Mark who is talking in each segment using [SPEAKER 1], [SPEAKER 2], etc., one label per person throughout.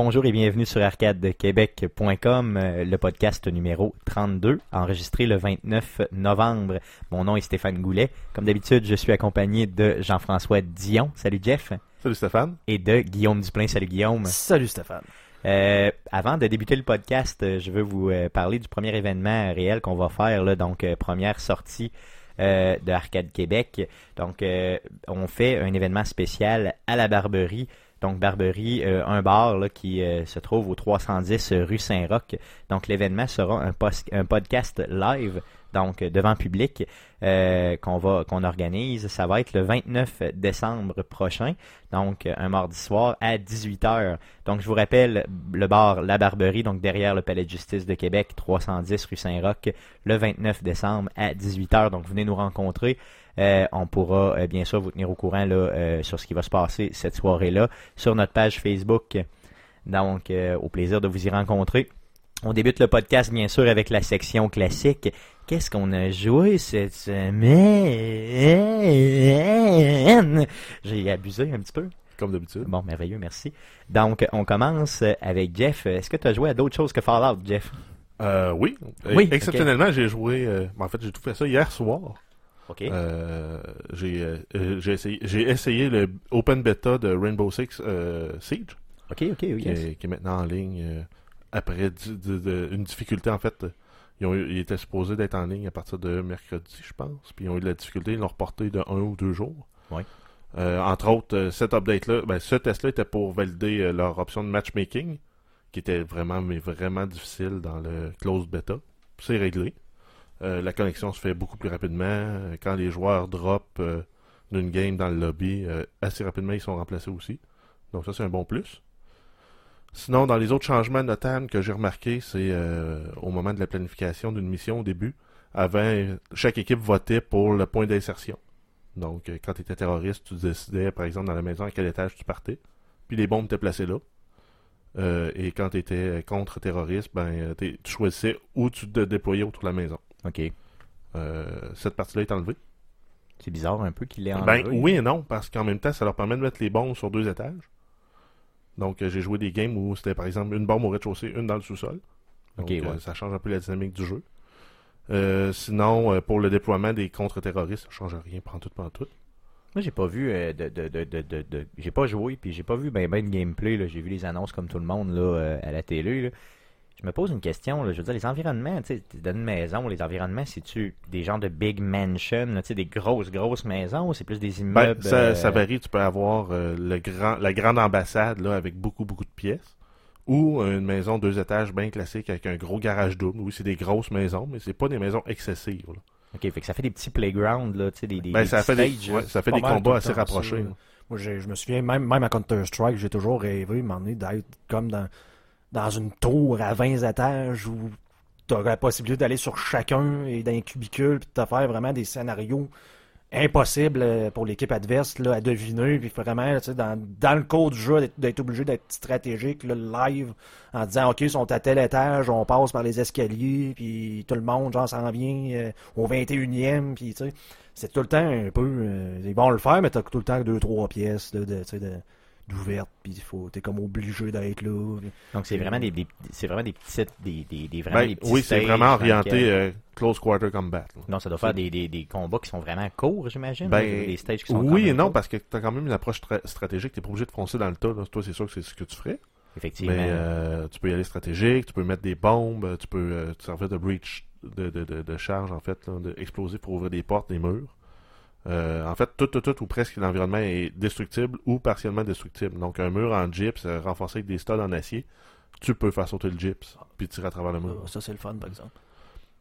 [SPEAKER 1] Bonjour et bienvenue sur arcadequebec.com, euh, le podcast numéro 32, enregistré le 29 novembre. Mon nom est Stéphane Goulet. Comme d'habitude, je suis accompagné de Jean-François Dion. Salut Jeff.
[SPEAKER 2] Salut Stéphane.
[SPEAKER 1] Et de Guillaume Duplain. Salut Guillaume.
[SPEAKER 3] Salut Stéphane.
[SPEAKER 1] Euh, avant de débuter le podcast, euh, je veux vous parler du premier événement réel qu'on va faire, là, donc première sortie euh, de Arcade Québec. Donc, euh, on fait un événement spécial à la Barberie. Donc, Barberie, euh, un bar qui euh, se trouve au 310 rue Saint-Roch. Donc, l'événement sera un, podcast live, donc euh, devant public, euh, qu'on va qu'on organise. Ça va être le 29 décembre prochain, donc euh, un mardi soir à 18h. Donc, je vous rappelle, le bar La Barberie, donc derrière le Palais de justice de Québec, 310 rue Saint-Roch, le 29 décembre à 18h. Donc, venez nous rencontrer. Euh, on pourra euh, bien sûr vous tenir au courant là, euh, sur ce qui va se passer cette soirée-là sur notre page Facebook. Donc, au plaisir de vous y rencontrer. On débute le podcast bien sûr avec la section classique. Qu'est-ce qu'on a joué cette semaine? J'ai abusé un petit peu.
[SPEAKER 2] Comme d'habitude.
[SPEAKER 1] Bon, merveilleux, merci. Donc, on commence avec Jeff. Est-ce que tu as joué à d'autres choses que Fallout, Jeff?
[SPEAKER 2] Euh, oui.
[SPEAKER 1] Oui,
[SPEAKER 2] Exceptionnellement, j'ai joué. euh, en fait, j'ai tout fait ça hier soir. Euh, j'ai euh, euh, j'ai essayé, j'ai essayé le open beta de Rainbow Six euh, Siege,
[SPEAKER 1] OK, OK, oui.
[SPEAKER 2] qui,
[SPEAKER 1] yes.
[SPEAKER 2] est, qui est maintenant en ligne après de- une difficulté. En fait, ils, ont eu- ils étaient supposés d'être en ligne à partir de mercredi, je pense. Puis ils ont eu de la difficulté, ils l'ont reporté de un ou deux jours.
[SPEAKER 1] Oui.
[SPEAKER 2] Entre autres, cet update-là, ben, ce test-là était pour valider leur option de matchmaking, qui était vraiment, mais vraiment difficile dans le closed beta. C'est réglé. Euh, la connexion se fait beaucoup plus rapidement. Euh, Quand les joueurs drop euh, d'une game dans le lobby, euh, assez rapidement, ils sont remplacés aussi. Donc ça, c'est un bon plus. Sinon, dans les autres changements notables que j'ai remarqué, c'est au moment de la planification d'une mission au début, avant, chaque équipe votait pour le point d'insertion. Donc, quand tu étais terroriste, tu décidais, par exemple, dans la maison à quel étage tu partais. Puis les bombes étaient placées là. Et quand tu étais contre-terroriste, ben, tu choisissais où tu te déployais autour de la maison.
[SPEAKER 1] OK.
[SPEAKER 2] Euh, cette partie-là est enlevée.
[SPEAKER 1] C'est bizarre un peu qu'il ait
[SPEAKER 2] Ben,
[SPEAKER 1] enlevé.
[SPEAKER 2] oui et non, parce qu'en même temps, ça leur permet de mettre les bombes sur deux étages. Donc, euh, j'ai joué des games où c'était, par exemple, une bombe au rez-de-chaussée, une dans le sous-sol. Donc,
[SPEAKER 1] Ok, ouais.
[SPEAKER 2] euh, ça change un peu la dynamique du jeu. Euh, sinon, euh, pour le déploiement des contre-terroristes, ça change rien, prend tout, prend tout.
[SPEAKER 1] Moi, j'ai pas vu euh, de, de, de, de, j'ai pas joué, puis j'ai pas vu ben ben de gameplay. J'ai vu les annonces comme tout le monde là euh, à la télé. là. Je me pose une question. Là. Je veux dire, les environnements, tu dans une maison, les environnements, c'est-tu des genres de big mansion, là, tu sais, des grosses, grosses maisons, ou c'est plus des
[SPEAKER 2] Ben,
[SPEAKER 1] immeubles
[SPEAKER 2] ça,
[SPEAKER 1] euh,
[SPEAKER 2] ça varie. Tu peux avoir euh, le grand, la grande ambassade là, avec beaucoup, beaucoup de pièces. Ou une maison deux étages bien classique avec un gros garage double. Oui, c'est des grosses maisons, mais c'est pas des maisons excessives. là.
[SPEAKER 1] Ok, fait que ça fait des petits playgrounds, là, tu sais, des, des,
[SPEAKER 2] Ben,
[SPEAKER 1] des
[SPEAKER 2] ça fait des,
[SPEAKER 1] stages.
[SPEAKER 2] ouais, ça fait des combats assez rapprochés.
[SPEAKER 3] Moi, je me souviens, même, même à Counter-Strike, j'ai toujours rêvé, m'en d'être comme dans, dans une tour à 20 étages où tu la possibilité d'aller sur chacun et d'un cubicule puis de te faire vraiment des scénarios impossibles euh, pour l'équipe adverse là, à deviner. Puis vraiment, dans, dans le cours du jeu, d'être- obligé d'être stratégique, là, live, en disant, OK, ils sont à tel étage, on passe par les escaliers, puis tout le monde, genre, s'en vient euh, au 21e, puis tu sais c'est tout le temps un peu. euh, ils vont le faire, mais t'as tout le temps deux, trois pièces là, de, d'ouvertes, puis il faut, t'es comme obligé d'être là.
[SPEAKER 1] Donc c'est vraiment des, des- c'est vraiment des petites, des, des, des- vraiment
[SPEAKER 2] Ben,
[SPEAKER 1] des petits
[SPEAKER 2] oui, c'est vraiment orienté euh, close quarter combat. là.
[SPEAKER 1] Non, ça doit faire des, des, des combats qui sont vraiment courts, j'imagine.
[SPEAKER 2] Ben,
[SPEAKER 1] des stages qui sont quand
[SPEAKER 2] oui et non,
[SPEAKER 1] courts.
[SPEAKER 2] parce que tu as quand même une approche tra- stratégique. Tu pas obligé de foncer dans le tas. là. Toi, c'est sûr que c'est ce que tu ferais.
[SPEAKER 1] Effectivement.
[SPEAKER 2] Mais euh, tu peux y aller stratégique, tu peux mettre des bombes, tu peux euh, te servir de breach, de, de, de, de charge, en fait, là, de explosifs pour ouvrir des portes, des murs. Euh, en fait, tout, tout, ou presque l'environnement est destructible ou partiellement destructible. Donc, un mur en gyps euh, renforcé avec des studs en acier, tu peux faire sauter le gyps puis tirer à travers le mur.
[SPEAKER 3] Ah, Ça, c'est le fun, par exemple.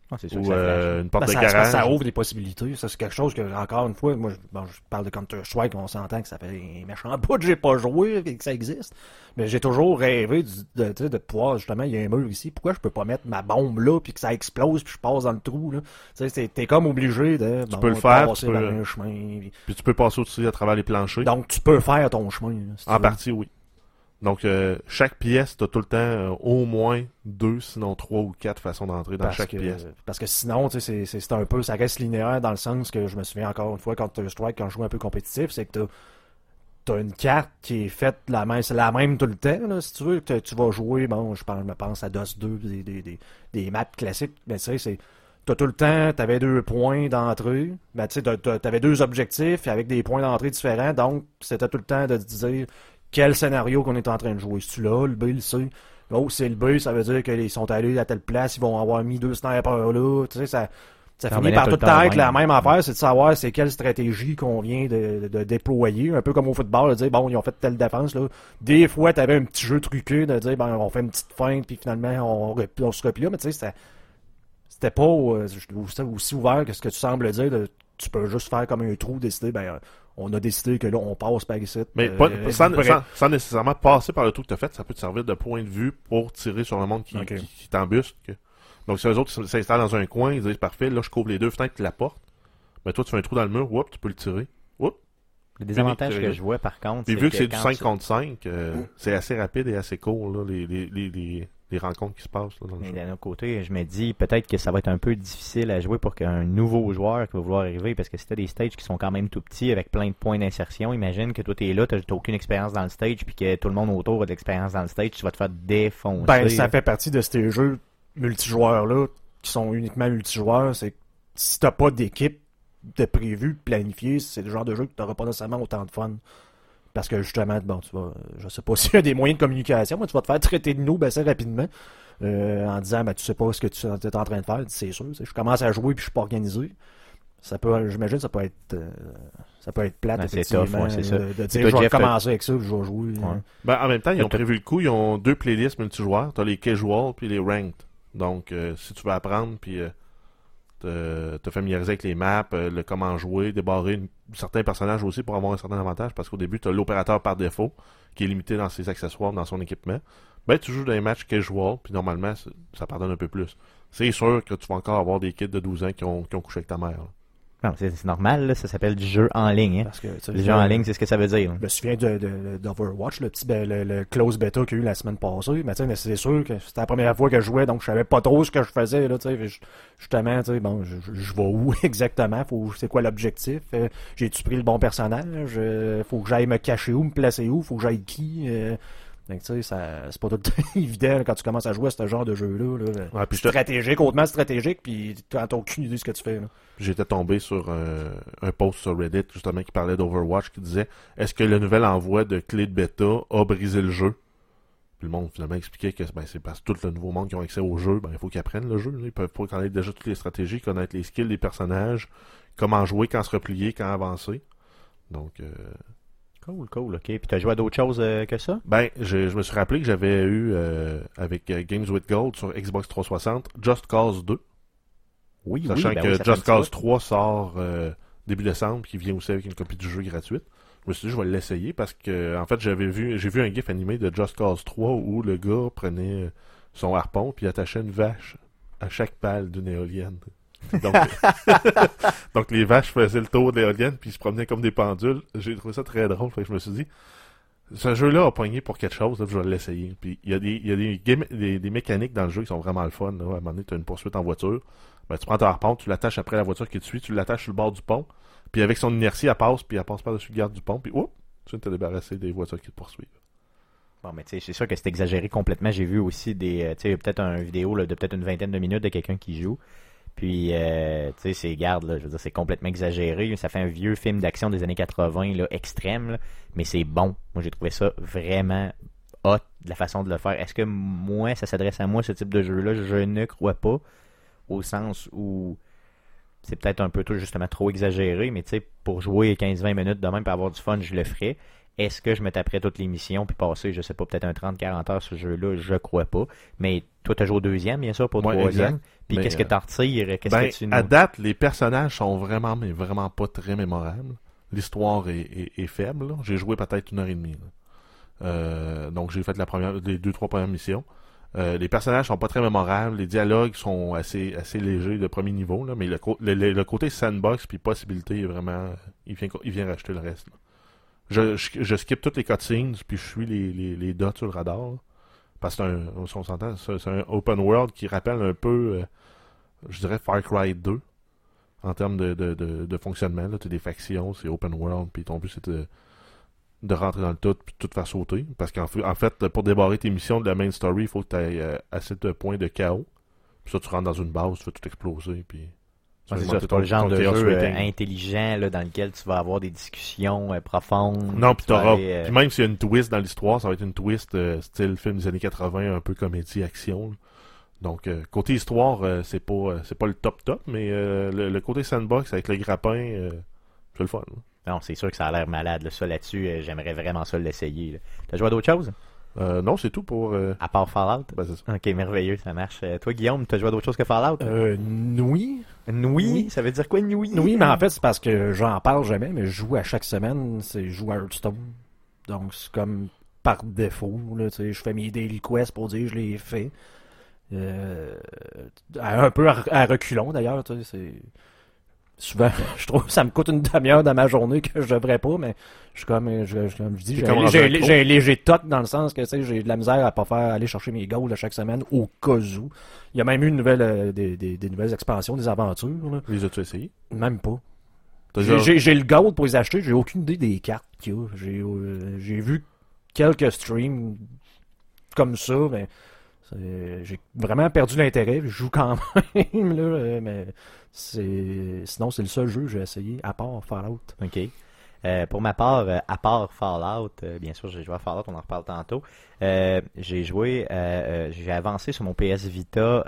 [SPEAKER 1] Ah, c'est sûr que
[SPEAKER 2] Ou
[SPEAKER 1] ça
[SPEAKER 2] euh, une porte
[SPEAKER 3] Ben,
[SPEAKER 2] de
[SPEAKER 3] ça, ça-
[SPEAKER 2] garage.
[SPEAKER 3] ça ouvre des possibilités. Ça, c'est quelque chose que, encore une fois, moi, je, bon, je parle de Counter-Strike, on s'entend que ça fait un méchant bout que j'ai pas joué et que ça existe. Mais j'ai toujours rêvé du- de, tu sais, de pouvoir, justement, il y a un mur ici. Pourquoi je peux pas mettre ma bombe là, puis que ça explose, puis je passe dans le trou, là? Tu sais, t'es comme obligé de bon,
[SPEAKER 2] peux le faire,
[SPEAKER 3] passer
[SPEAKER 2] tu peux-
[SPEAKER 3] par un chemin. puis-
[SPEAKER 2] Puis tu peux passer au-dessus à travers les planchers.
[SPEAKER 3] Donc, tu peux faire ton chemin. là, si tu
[SPEAKER 2] en
[SPEAKER 3] veux.
[SPEAKER 2] partie, oui. Donc, euh, chaque pièce, tu as tout le temps euh, au moins deux, sinon trois ou quatre façons d'entrer dans
[SPEAKER 3] parce
[SPEAKER 2] chaque
[SPEAKER 3] que,
[SPEAKER 2] pièce.
[SPEAKER 3] Parce que sinon, tu sais, c'est- un peu, ça reste linéaire dans le sens que je me souviens encore une fois quand Strike, quand je jouais un peu compétitif, c'est que t'as t'as une carte qui est faite la même, c'est la même tout le temps, là, si tu veux, que tu vas jouer, bon, je pense, je me pense à DOS 2, des, des, des, des maps classiques, mais tu sais, c'est, t'as tout le temps, t'avais deux points d'entrée, ben, tu sais, t'avais deux objectifs avec des points d'entrée différents, donc c'était tout le temps de te dire quel scénario qu'on est en train de jouer. Si tu l'as, le B, le C, oh, c'est le B, ça veut dire qu'ils sont allés à telle place, ils vont avoir mis deux snipers là, tu sais, ça, ça finit par tout le temps être la même affaire, c'est de savoir c'est quelle stratégie qu'on vient de, de, déployer, un peu comme au football, de dire bon, ils ont fait telle défense là. Des fois, t'avais un petit jeu truqué de dire ben on fait une petite feinte puis finalement on, on se replie, mais tu sais c'était pas euh, aussi ouvert que ce que tu sembles dire. De, tu peux juste faire comme un trou, décider ben on a décidé que là, on passe par ici.
[SPEAKER 2] Mais euh, sans, sans, nécessairement passer par le trou que tu as fait, ça peut te servir de point de vue pour tirer sur le monde qui, qui, t'embusque. Donc, si les autres s'installent dans un coin, ils disent parfait, là, je couvre les deux fenêtres de la porte. Mais toi, tu fais un trou dans le mur, whoop, tu peux le tirer. Whoop.
[SPEAKER 1] Le désavantage que je vois, par contre.
[SPEAKER 2] Puis vu que, c'est du 5 contre 5, euh, c'est assez rapide et assez court, là, les, les, les, les rencontres qui se passent. Là, dans le
[SPEAKER 1] Mais d'un autre côté, je me dis peut-être que ça va être un peu difficile à jouer pour qu'un nouveau joueur qui va vouloir arriver, parce que c'était des stages qui sont quand même tout petits avec plein de points d'insertion. Imagine que toi t'es là, t'as aucune expérience dans le stage, puis que tout le monde autour a de l'expérience dans le stage, tu vas te faire défoncer.
[SPEAKER 3] Ben, ça fait partie de ces jeux multijoueurs-là qui sont uniquement multijoueurs, c'est si t'as pas d'équipe de prévu, de planifié, c'est le genre de jeu que t'auras pas nécessairement autant de fun. Parce que justement, bon, tu vas, je sais pas s'il y a des moyens de communication, mais tu vas te faire traiter de nous assez rapidement. Euh, en disant ben tu sais pas ce que tu es en train de faire, c'est sûr. Je commence à jouer puis je suis pas organisé. Ça peut, j'imagine, ça peut être, euh, ça peut être plate, ben,
[SPEAKER 1] c'est tough, c'est ça.
[SPEAKER 3] De, dire, je vais commencer avec ça, je vais jouer. Hein.
[SPEAKER 2] Ben, en même temps, ils ont prévu le coup, ils ont deux playlists multijoueurs. T'as les casual puis les ranked. Donc, euh, si tu veux apprendre puis te, te, familiariser avec les maps, euh, le comment jouer, débarrer certains personnages aussi pour avoir un certain avantage, parce qu'au début, tu as l'opérateur par défaut, qui est limité dans ses accessoires, dans son équipement. Ben, tu joues dans les matchs casual, puis normalement, ça pardonne un peu plus. C'est sûr que tu vas encore avoir des kids de 12 ans qui ont couché avec ta mère
[SPEAKER 1] c'est normal, ça s'appelle du jeu en ligne. Hein. Parce que, le jeu en ligne, c'est ce que ça veut dire.
[SPEAKER 3] Je me souviens d'Overwatch, de, le petit ben, le, close beta qu'il y a eu la semaine passée. Mais, c'est sûr que c'était la première fois que je jouais, donc je savais pas trop ce que je faisais. Là, justement, bon, je, je, vais où exactement? C'est quoi l'objectif? Euh, j'ai-tu pris le bon personnage? Euh, faut que j'aille me cacher où, me placer où? Faut que j'aille qui? Euh, donc, tu sais, c'est pas tout évident quand tu commences à jouer à ce genre de jeu-là. Là. stratégique, hautement stratégique, puis tu n'as aucune idée de ce que tu fais.
[SPEAKER 2] J'étais tombé sur un post sur Reddit, justement, qui parlait d'Overwatch, qui disait Est-ce que le nouvel envoi de clé de bêta a brisé le jeu Puis le monde, finalement, expliquait que ben, c'est parce que tout le nouveau monde qui ont accès au jeu, ben, il faut qu'ils apprennent le jeu. Ils peuvent pas connaître déjà toutes les stratégies, connaître les skills des personnages, comment jouer, quand se replier, quand avancer. Donc. Euh
[SPEAKER 1] Cool, cool, ok. Puis t'as joué à d'autres choses euh, que ça?
[SPEAKER 2] Ben, je, je, me suis rappelé que j'avais eu, euh, avec euh, Games with Gold sur Xbox 360, Just Cause 2.
[SPEAKER 1] Oui,
[SPEAKER 2] Sachant
[SPEAKER 1] oui, ben
[SPEAKER 2] que Just Cause 3 sort début décembre, qui vient aussi avec une copie du jeu gratuite. Je me suis dit, je vais l'essayer parce que, en fait, j'avais vu, j'ai vu un gif animé de Just Cause 3 où le gars prenait son harpon puis attachait une vache à chaque pale d'une éolienne. Donc, les vaches faisaient le tour de l'éolienne puis ils se promenaient comme des pendules. J'ai trouvé ça très drôle. Fait que je me suis dit, ce jeu-là a pogné pour quelque chose, je vais l'essayer. Puis il y a, des, y a des, des, mécaniques dans le jeu qui sont vraiment le fun. À un moment donné, tu as une poursuite en voiture. Ben, tu prends ta harpon, tu l'attaches après la voiture qui te suit, tu l'attaches sur le bord du pont. Puis avec son inertie, elle passe, puis elle passe par-dessus le garde du pont. Puis oups, tu viens de te débarrasser des voitures qui te poursuivent.
[SPEAKER 1] Bon, mais tu sais, c'est sûr que c'est exagéré complètement. J'ai vu aussi des, euh, tu sais, peut-être une vidéo de peut-être une vingtaine de minutes de quelqu'un qui joue. Puis, euh, tu sais, c'est, garde, là, je veux dire, c'est complètement exagéré. Ça fait un vieux film d'action des années 80, là, extrême, mais c'est bon. Moi, j'ai trouvé ça vraiment hot, la façon de le faire. Est-ce que moi, ça s'adresse à moi, ce type de jeu-là? Je ne crois pas, au sens où c'est peut-être un peu tout justement trop exagéré, mais tu sais, pour jouer 15-20 minutes de même, pour avoir du fun, je le ferais. Est-ce que je me taperais toutes les missions puis passer, je sais pas, peut-être un 30-40 heures sur ce jeu-là? Je crois pas. Mais toi, tu as joué au deuxième, bien sûr, pour le troisième. Puis qu'est-ce que tu en retires? Qu'est-ce
[SPEAKER 2] ben,
[SPEAKER 1] que tu
[SPEAKER 2] À date, les personnages sont vraiment, mais vraiment pas très mémorables. L'histoire est, faible. J'ai joué peut-être une heure et demie. Euh, donc j'ai fait la première, les deux, trois premières missions. Euh, les personnages sont pas très mémorables, les dialogues sont assez assez légers de premier niveau, là, mais le, le, côté sandbox puis possibilité est vraiment, il vient il vient racheter le reste. Je, je, skip toutes les cutscenes, puis je suis les, les, les dots sur le radar. Parce que c'est un, open world qui rappelle un peu, euh, je dirais, Far Cry 2 en termes de, de, de, fonctionnement. Tu as des factions, c'est open world, puis ton but c'est de, de rentrer dans le tout puis tout faire sauter. Parce qu'en fait, en fait, pour débarrer tes missions de la main story, il faut que tu aies euh, assez de points de chaos. Puis ça, tu rentres dans une base, tu fais tout exploser. Puis
[SPEAKER 1] c'est ça, c'est pas le genre de jeu euh, intelligent là, dans lequel tu vas avoir des discussions euh, profondes.
[SPEAKER 2] Non, puis t'auras.
[SPEAKER 1] aller, euh,
[SPEAKER 2] Puis même s'il y a une twist dans l'histoire, ça va être une twist style film des années 80, un peu comédie action. là. Donc côté histoire, c'est pas c'est pas le top top, mais le, le côté sandbox avec le grappin, c'est le fun. là.
[SPEAKER 1] Non, c'est sûr que ça a l'air malade. Là. Ça là-dessus, j'aimerais vraiment ça l'essayer. T'as joué à d'autres choses?
[SPEAKER 2] Euh, non, c'est tout pour. euh,
[SPEAKER 1] À part Fallout?
[SPEAKER 2] ben, c'est ça.
[SPEAKER 1] Ok, merveilleux, ça marche. Euh, toi, Guillaume, t'as joué à d'autres choses que Fallout?
[SPEAKER 3] Euh, oui.
[SPEAKER 1] Nuit?
[SPEAKER 3] oui.
[SPEAKER 1] Ça veut dire quoi, nuit?
[SPEAKER 3] Oui, mais en fait, c'est parce que j'en parle jamais, mais je joue à chaque semaine, c'est je joue à Hearthstone. Donc, c'est comme par défaut, là, tu sais, je fais mes daily quests pour dire que je les fais. Euh, un peu à, à reculons, d'ailleurs, tu sais, c'est... Souvent, je trouve que ça me coûte une demi-heure dans ma journée que je devrais pas, mais je suis comme, je, je- comme je dis, j'ai un léger- tot dans le sens que, tu sais, j'ai de la misère à pas faire aller chercher mes goals à chaque semaine au cas où. Il y a même eu une nouvelle, euh, des, des- des nouvelles expansions, des aventures, là.
[SPEAKER 2] Les as-tu essayé?
[SPEAKER 3] Même pas. J'ai- le gold pour les acheter, j'ai aucune idée des cartes qu'il y a. J'ai euh, vu quelques streams comme ça, mais j'ai vraiment perdu l'intérêt. Je joue quand même, là, euh, mais sinon c'est le seul jeu que j'ai essayé, à part Fallout.
[SPEAKER 1] OK. Euh, pour ma part, euh, à part Fallout, bien sûr, j'ai joué à Fallout, on en reparle tantôt. J'ai joué, j'ai avancé sur mon PS Vita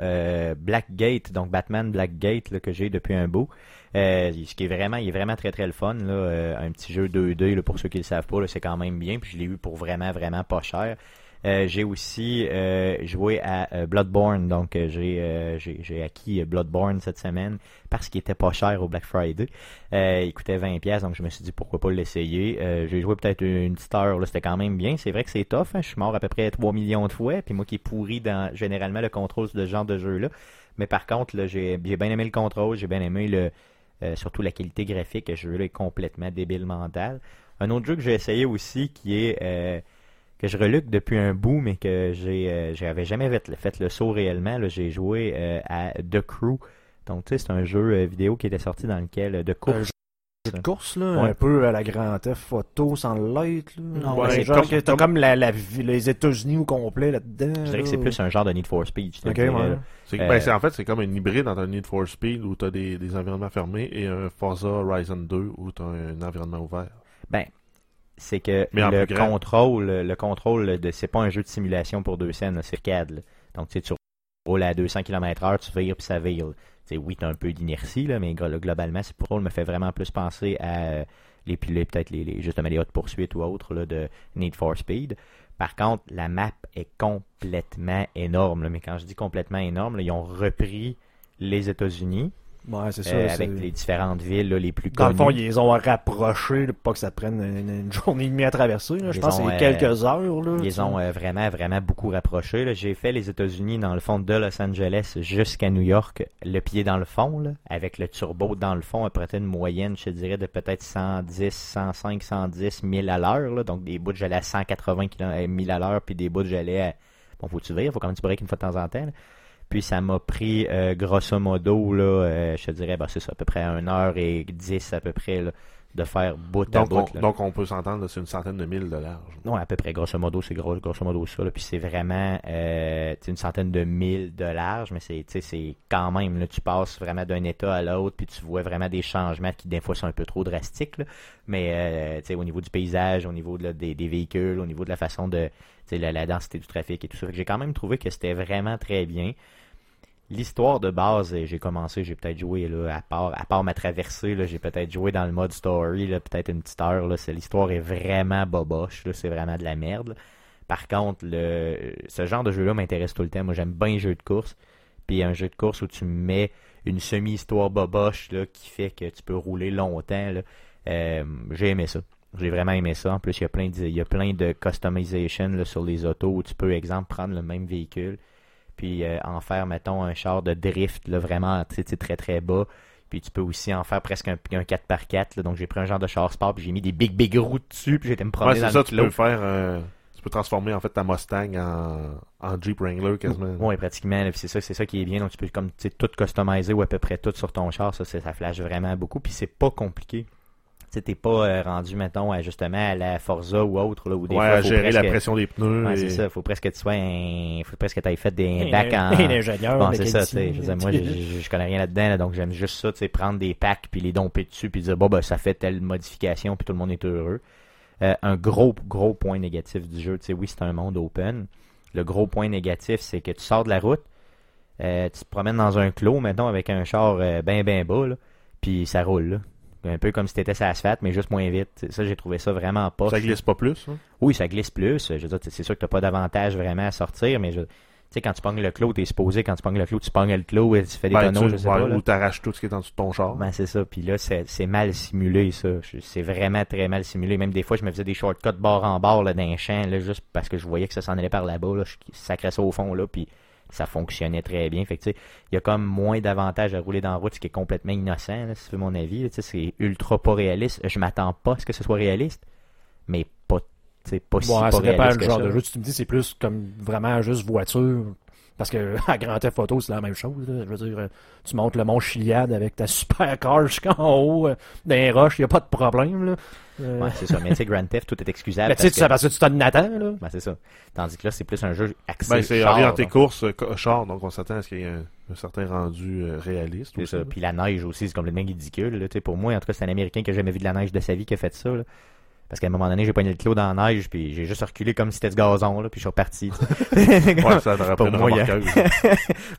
[SPEAKER 1] Blackgate, donc Batman Blackgate là, que j'ai depuis un bout. Ce qui est vraiment, il est vraiment très très le fun là, un petit jeu 2D là, pour ceux qui le savent pas, c'est quand même bien. Puis je l'ai eu pour vraiment vraiment pas cher. Euh, j'ai aussi euh, joué à euh, Bloodborne, donc j'ai j'ai acquis Bloodborne cette semaine parce qu'il était pas cher au Black Friday. Il coûtait 20$, pièces donc je me suis dit pourquoi pas l'essayer. J'ai joué peut-être une petite heure, là, c'était quand même bien. C'est vrai que c'est tough, hein, je suis mort à peu près 3 millions de fois, puis moi qui est pourri dans généralement le contrôle de ce genre de jeu-là. Mais par contre, j'ai bien aimé le contrôle, j'ai bien aimé le surtout la qualité graphique, ce jeu-là est complètement débile mental. Un autre jeu que j'ai essayé aussi qui est que je reluque depuis un bout, mais que j'ai euh, j'avais jamais fait, fait le saut réellement. là. J'ai joué euh, à The Crew. Donc, tu sais, c'est un jeu euh, vidéo qui était sorti dans lequel euh, de
[SPEAKER 3] Un
[SPEAKER 1] course.
[SPEAKER 3] jeu de course, là,
[SPEAKER 1] Ouais.
[SPEAKER 3] un peu à la Grand Theft Photo sans l'être. là.
[SPEAKER 1] Non,
[SPEAKER 2] ouais,
[SPEAKER 3] genre
[SPEAKER 2] comme-
[SPEAKER 3] que t'as
[SPEAKER 2] comme-
[SPEAKER 3] comme la, les États-Unis au complet là-dedans.
[SPEAKER 1] Je dirais que c'est plus un genre de Need for Speed. je dirais, Euh,
[SPEAKER 2] ben, c'est- en fait, c'est comme un hybride entre un Need for Speed où tu as des, des environnements fermés et un Forza Horizon 2 où tu as un environnement ouvert.
[SPEAKER 1] Ben, c'est que le contrôle, le contrôle de c'est pas un jeu de simulation pour deux scènes, c'est là. Donc tu tu roules à 200 km/h, tu vires puis ça vire. là. Tu sais, oui, t'as un peu d'inertie là, mais glo- globalement, c'est pour me fait vraiment plus penser à les peut-être les, les justement les hautes poursuites ou autres là, de Need for Speed. Par contre, la map est complètement énorme. là. Mais quand je dis complètement énorme, là, ils ont repris les États-Unis
[SPEAKER 3] Ouais, c'est ça.
[SPEAKER 1] euh, avec les différentes villes là, les plus
[SPEAKER 3] Dans le
[SPEAKER 1] connues.
[SPEAKER 3] fond, ils les ont rapprochés, là, pas que ça prenne une, une journée et demie à traverser. là. Je pense que c'est
[SPEAKER 1] euh,
[SPEAKER 3] quelques heures. Là,
[SPEAKER 1] Ils
[SPEAKER 3] sais.
[SPEAKER 1] ont euh, vraiment, vraiment beaucoup rapproché. là. J'ai fait les États-Unis dans le fond de Los Angeles jusqu'à New York, le pied dans le fond, là, avec le turbo dans le fond, après une moyenne, je dirais, de peut-être 110, 105, 110 000 à l'heure. Donc des bouts, j'allais à 180 000 à l'heure, puis des bouts, j'allais à... Bon, faut que tu vires, faut quand même tu breaks une fois de temps en temps. Puis ça m'a pris, euh, grosso modo, là, euh, je te dirais, bah, c'est ça, à peu près 1 heure et 10 à peu près, là, de faire bout à
[SPEAKER 2] Donc,
[SPEAKER 1] bout.
[SPEAKER 2] on,
[SPEAKER 1] là.
[SPEAKER 2] donc on peut s'entendre, c'est une centaine de milles de large.
[SPEAKER 1] Non, à peu près, grosso modo, c'est gros, grosso modo ça. là. Puis c'est vraiment euh, une centaine de milles de large, mais c'est quand même, là, tu passes vraiment d'un état à l'autre, puis tu vois vraiment des changements qui, des fois, sont un peu trop drastiques. là. Mais au niveau du paysage, au niveau de des, des véhicules, au niveau de la façon de la, la densité du trafic et tout ça. J'ai quand même trouvé que c'était vraiment très bien. L'histoire de base, j'ai commencé, j'ai peut-être joué là, à part à part ma traversée, j'ai peut-être joué dans le mode story, peut-être une petite heure. L'histoire est vraiment boboche, c'est vraiment de la merde. Par contre, ce genre de jeu-là m'intéresse tout le temps. Moi, j'aime bien les jeux de course. Puis un jeu de course où tu mets une semi-histoire boboche qui fait que tu peux rouler longtemps. Euh, j'ai aimé ça. J'ai vraiment aimé ça. En plus, il y a plein de, il y a plein de customization sur les autos où tu peux, exemple, prendre le même véhicule puis euh, en faire, mettons, un char de drift, là, vraiment, tu sais, très très bas. Puis tu peux aussi en faire presque un, un 4x4. là. donc j'ai pris un genre de char sport, puis j'ai mis des big big roues dessus, puis j'étais me
[SPEAKER 2] Ouais,
[SPEAKER 1] promener
[SPEAKER 2] c'est
[SPEAKER 1] dans
[SPEAKER 2] ça,
[SPEAKER 1] le
[SPEAKER 2] tu peux faire. euh, tu peux transformer en fait ta Mustang en, en Jeep Wrangler quasiment.
[SPEAKER 1] Ouais, pratiquement. c'est ça, c'est ça qui est bien. Donc tu peux comme tu sais, tout customiser ou à peu près tout sur ton char. Ça, ça flash vraiment beaucoup. Puis c'est pas compliqué. Sais, t'es pas euh, rendu, mettons, à, justement à la Forza ou autre, là, où des
[SPEAKER 2] ouais,
[SPEAKER 1] fois,
[SPEAKER 2] à gérer la pression des pneus.
[SPEAKER 1] Ouais,
[SPEAKER 2] et-
[SPEAKER 1] c'est ça. Faut presque que tu sois un... Faut presque que t'aies fait des bacs en...
[SPEAKER 3] un ingénieur,
[SPEAKER 1] Bon, c'est ça, tu sais. Moi, je, connais rien là-dedans, là, donc j'aime juste ça, tu sais, prendre des packs puis les domper dessus puis dire, bon, ben, ça fait telle modification puis tout le monde est heureux. Euh, un gros, gros point négatif du jeu, tu sais, oui, c'est un monde open. Le gros point négatif, c'est que tu sors de la route, euh, tu te promènes dans un clos, mettons, avec un char euh, ben, ben bas, là, puis ça roule, là. Un peu comme si t'étais sur l'asphalte, mais juste moins vite. Ça, j'ai trouvé ça vraiment pas.
[SPEAKER 2] Ça glisse pas plus. hein?
[SPEAKER 1] Oui, ça glisse plus. Je veux dire, c'est sûr que t'as pas d'avantage vraiment à sortir, mais je... tu sais, quand tu pognes le clos, t'es supposé, quand tu pognes le clos, tu pognes le clos et tu fais des
[SPEAKER 2] Ben,
[SPEAKER 1] tonneaux,
[SPEAKER 2] tu-
[SPEAKER 1] je sais
[SPEAKER 2] ouais,
[SPEAKER 1] pas. là.
[SPEAKER 2] ou t'arraches tout ce qui est en dessous de ton char.
[SPEAKER 1] Ben, c'est ça. Puis là, c'est mal simulé, ça. C'est vraiment très mal simulé. Même des fois, je me faisais des shortcuts bord en bord là, dans un champ, là, juste parce que je voyais que ça s'en allait par là-bas. Là. Je sacrais ça au fond, là, puis ça fonctionnait très bien. Fait que, il y a comme moins d'avantages à rouler dans la route, ce qui est complètement innocent, là, si tu veux mon avis. là. C'est ultra pas réaliste. Je m'attends pas à ce que ce soit réaliste, mais pas, sais, pas si
[SPEAKER 3] Bon,
[SPEAKER 1] pas réaliste
[SPEAKER 3] du
[SPEAKER 1] que
[SPEAKER 3] genre
[SPEAKER 1] ça.
[SPEAKER 3] de jeu. Tu me dis c'est plus comme vraiment juste voiture. Parce que à Grand Theft Auto, c'est la même chose. là. Je veux dire, euh, tu montes le mont Chiliade avec ta super car jusqu'en haut, euh, dans les roches, il n'y a pas de problème. Là. Euh,
[SPEAKER 1] Ouais, c'est ça. Mais tu sais, Grand Theft, tout est excusable.
[SPEAKER 3] mais tu sais,
[SPEAKER 1] parce
[SPEAKER 3] tu sais,
[SPEAKER 1] que-
[SPEAKER 3] parce que tu t'en attends. Là.
[SPEAKER 1] Ben, c'est ça. Tandis que là, c'est plus un jeu axé
[SPEAKER 2] Ben, c'est
[SPEAKER 1] char,
[SPEAKER 2] orienté
[SPEAKER 1] donc.
[SPEAKER 2] course, co- char, donc on s'attend à ce qu'il y ait un, un certain rendu euh, réaliste.
[SPEAKER 1] C'est
[SPEAKER 2] aussi,
[SPEAKER 1] ça.
[SPEAKER 2] là.
[SPEAKER 1] Puis la neige aussi, c'est complètement ridicule. Là. Pour moi, en tout cas, c'est un Américain qui a jamais vu de la neige de sa vie qui a fait ça. là. Parce qu'à un moment donné, j'ai pogné le clos dans la neige, puis j'ai juste reculé comme si c'était du gazon, là, puis je suis reparti.
[SPEAKER 2] Ouais, ça
[SPEAKER 1] Pour moi, il y a-.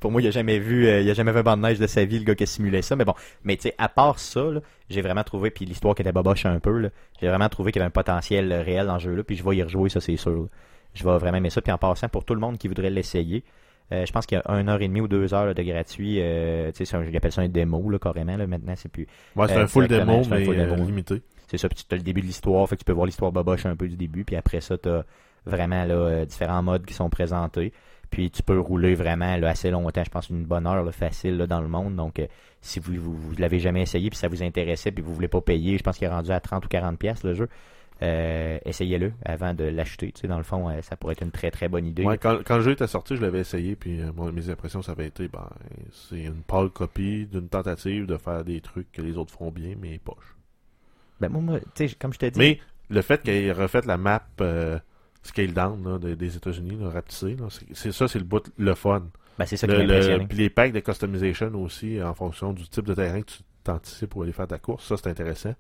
[SPEAKER 1] Pour moi, il a jamais vu, euh, il a jamais vu un banc de neige de sa vie, le gars qui a simulé ça. Mais bon, mais tu sais, à part ça, là, j'ai vraiment trouvé, puis l'histoire qui était boboche un peu, là, j'ai vraiment trouvé qu'il y avait un potentiel euh, réel dans le jeu-là, puis je vais y rejouer, ça c'est sûr. là. Je vais vraiment aimer ça. Puis en passant, pour tout le monde qui voudrait l'essayer, euh, je pense qu'il y a une heure et demie ou deux heures là, de gratuit. Euh, tu sais, j'appelle ça un démo, là, carrément. Là, maintenant, c'est plus.
[SPEAKER 2] Ouais, c'est
[SPEAKER 1] Euh,
[SPEAKER 2] un full démo, mais
[SPEAKER 1] full
[SPEAKER 2] euh,
[SPEAKER 1] démo.
[SPEAKER 2] limité.
[SPEAKER 1] C'est ça, puis tu as le début de l'histoire, fait que tu peux voir l'histoire boboche un peu du début, puis après ça, tu as vraiment euh, différents modes qui sont présentés. Puis tu peux rouler vraiment assez longtemps, je pense une bonne heure là, facile dans le monde. Donc euh, si vous vous, l'avez jamais essayé puis ça vous intéressait puis vous voulez pas payer, je pense qu'il est rendu à 30 ou 40 pièces le jeu. Euh, essayez-le avant de l'acheter. Tu dans le fond, ça pourrait être une très très bonne idée.
[SPEAKER 2] Quand, le jeu était sorti, je l'avais essayé, puis mes impressions, ça avait été, ben, c'est une pâle copie d'une tentative de faire des trucs que les autres font bien, mais poche.
[SPEAKER 1] Ben moi, moi tu sais, comme je te dis,
[SPEAKER 2] Mais le fait qu'il ait refait la map euh, scale down là, des États-Unis, rapetissée, c'est ça, c'est le bout, le fun.
[SPEAKER 1] ben, c'est ça qui
[SPEAKER 2] Le- puis les packs de customization aussi, en fonction du type de terrain que tu t'anticipes pour aller faire ta course, ça c'est intéressant.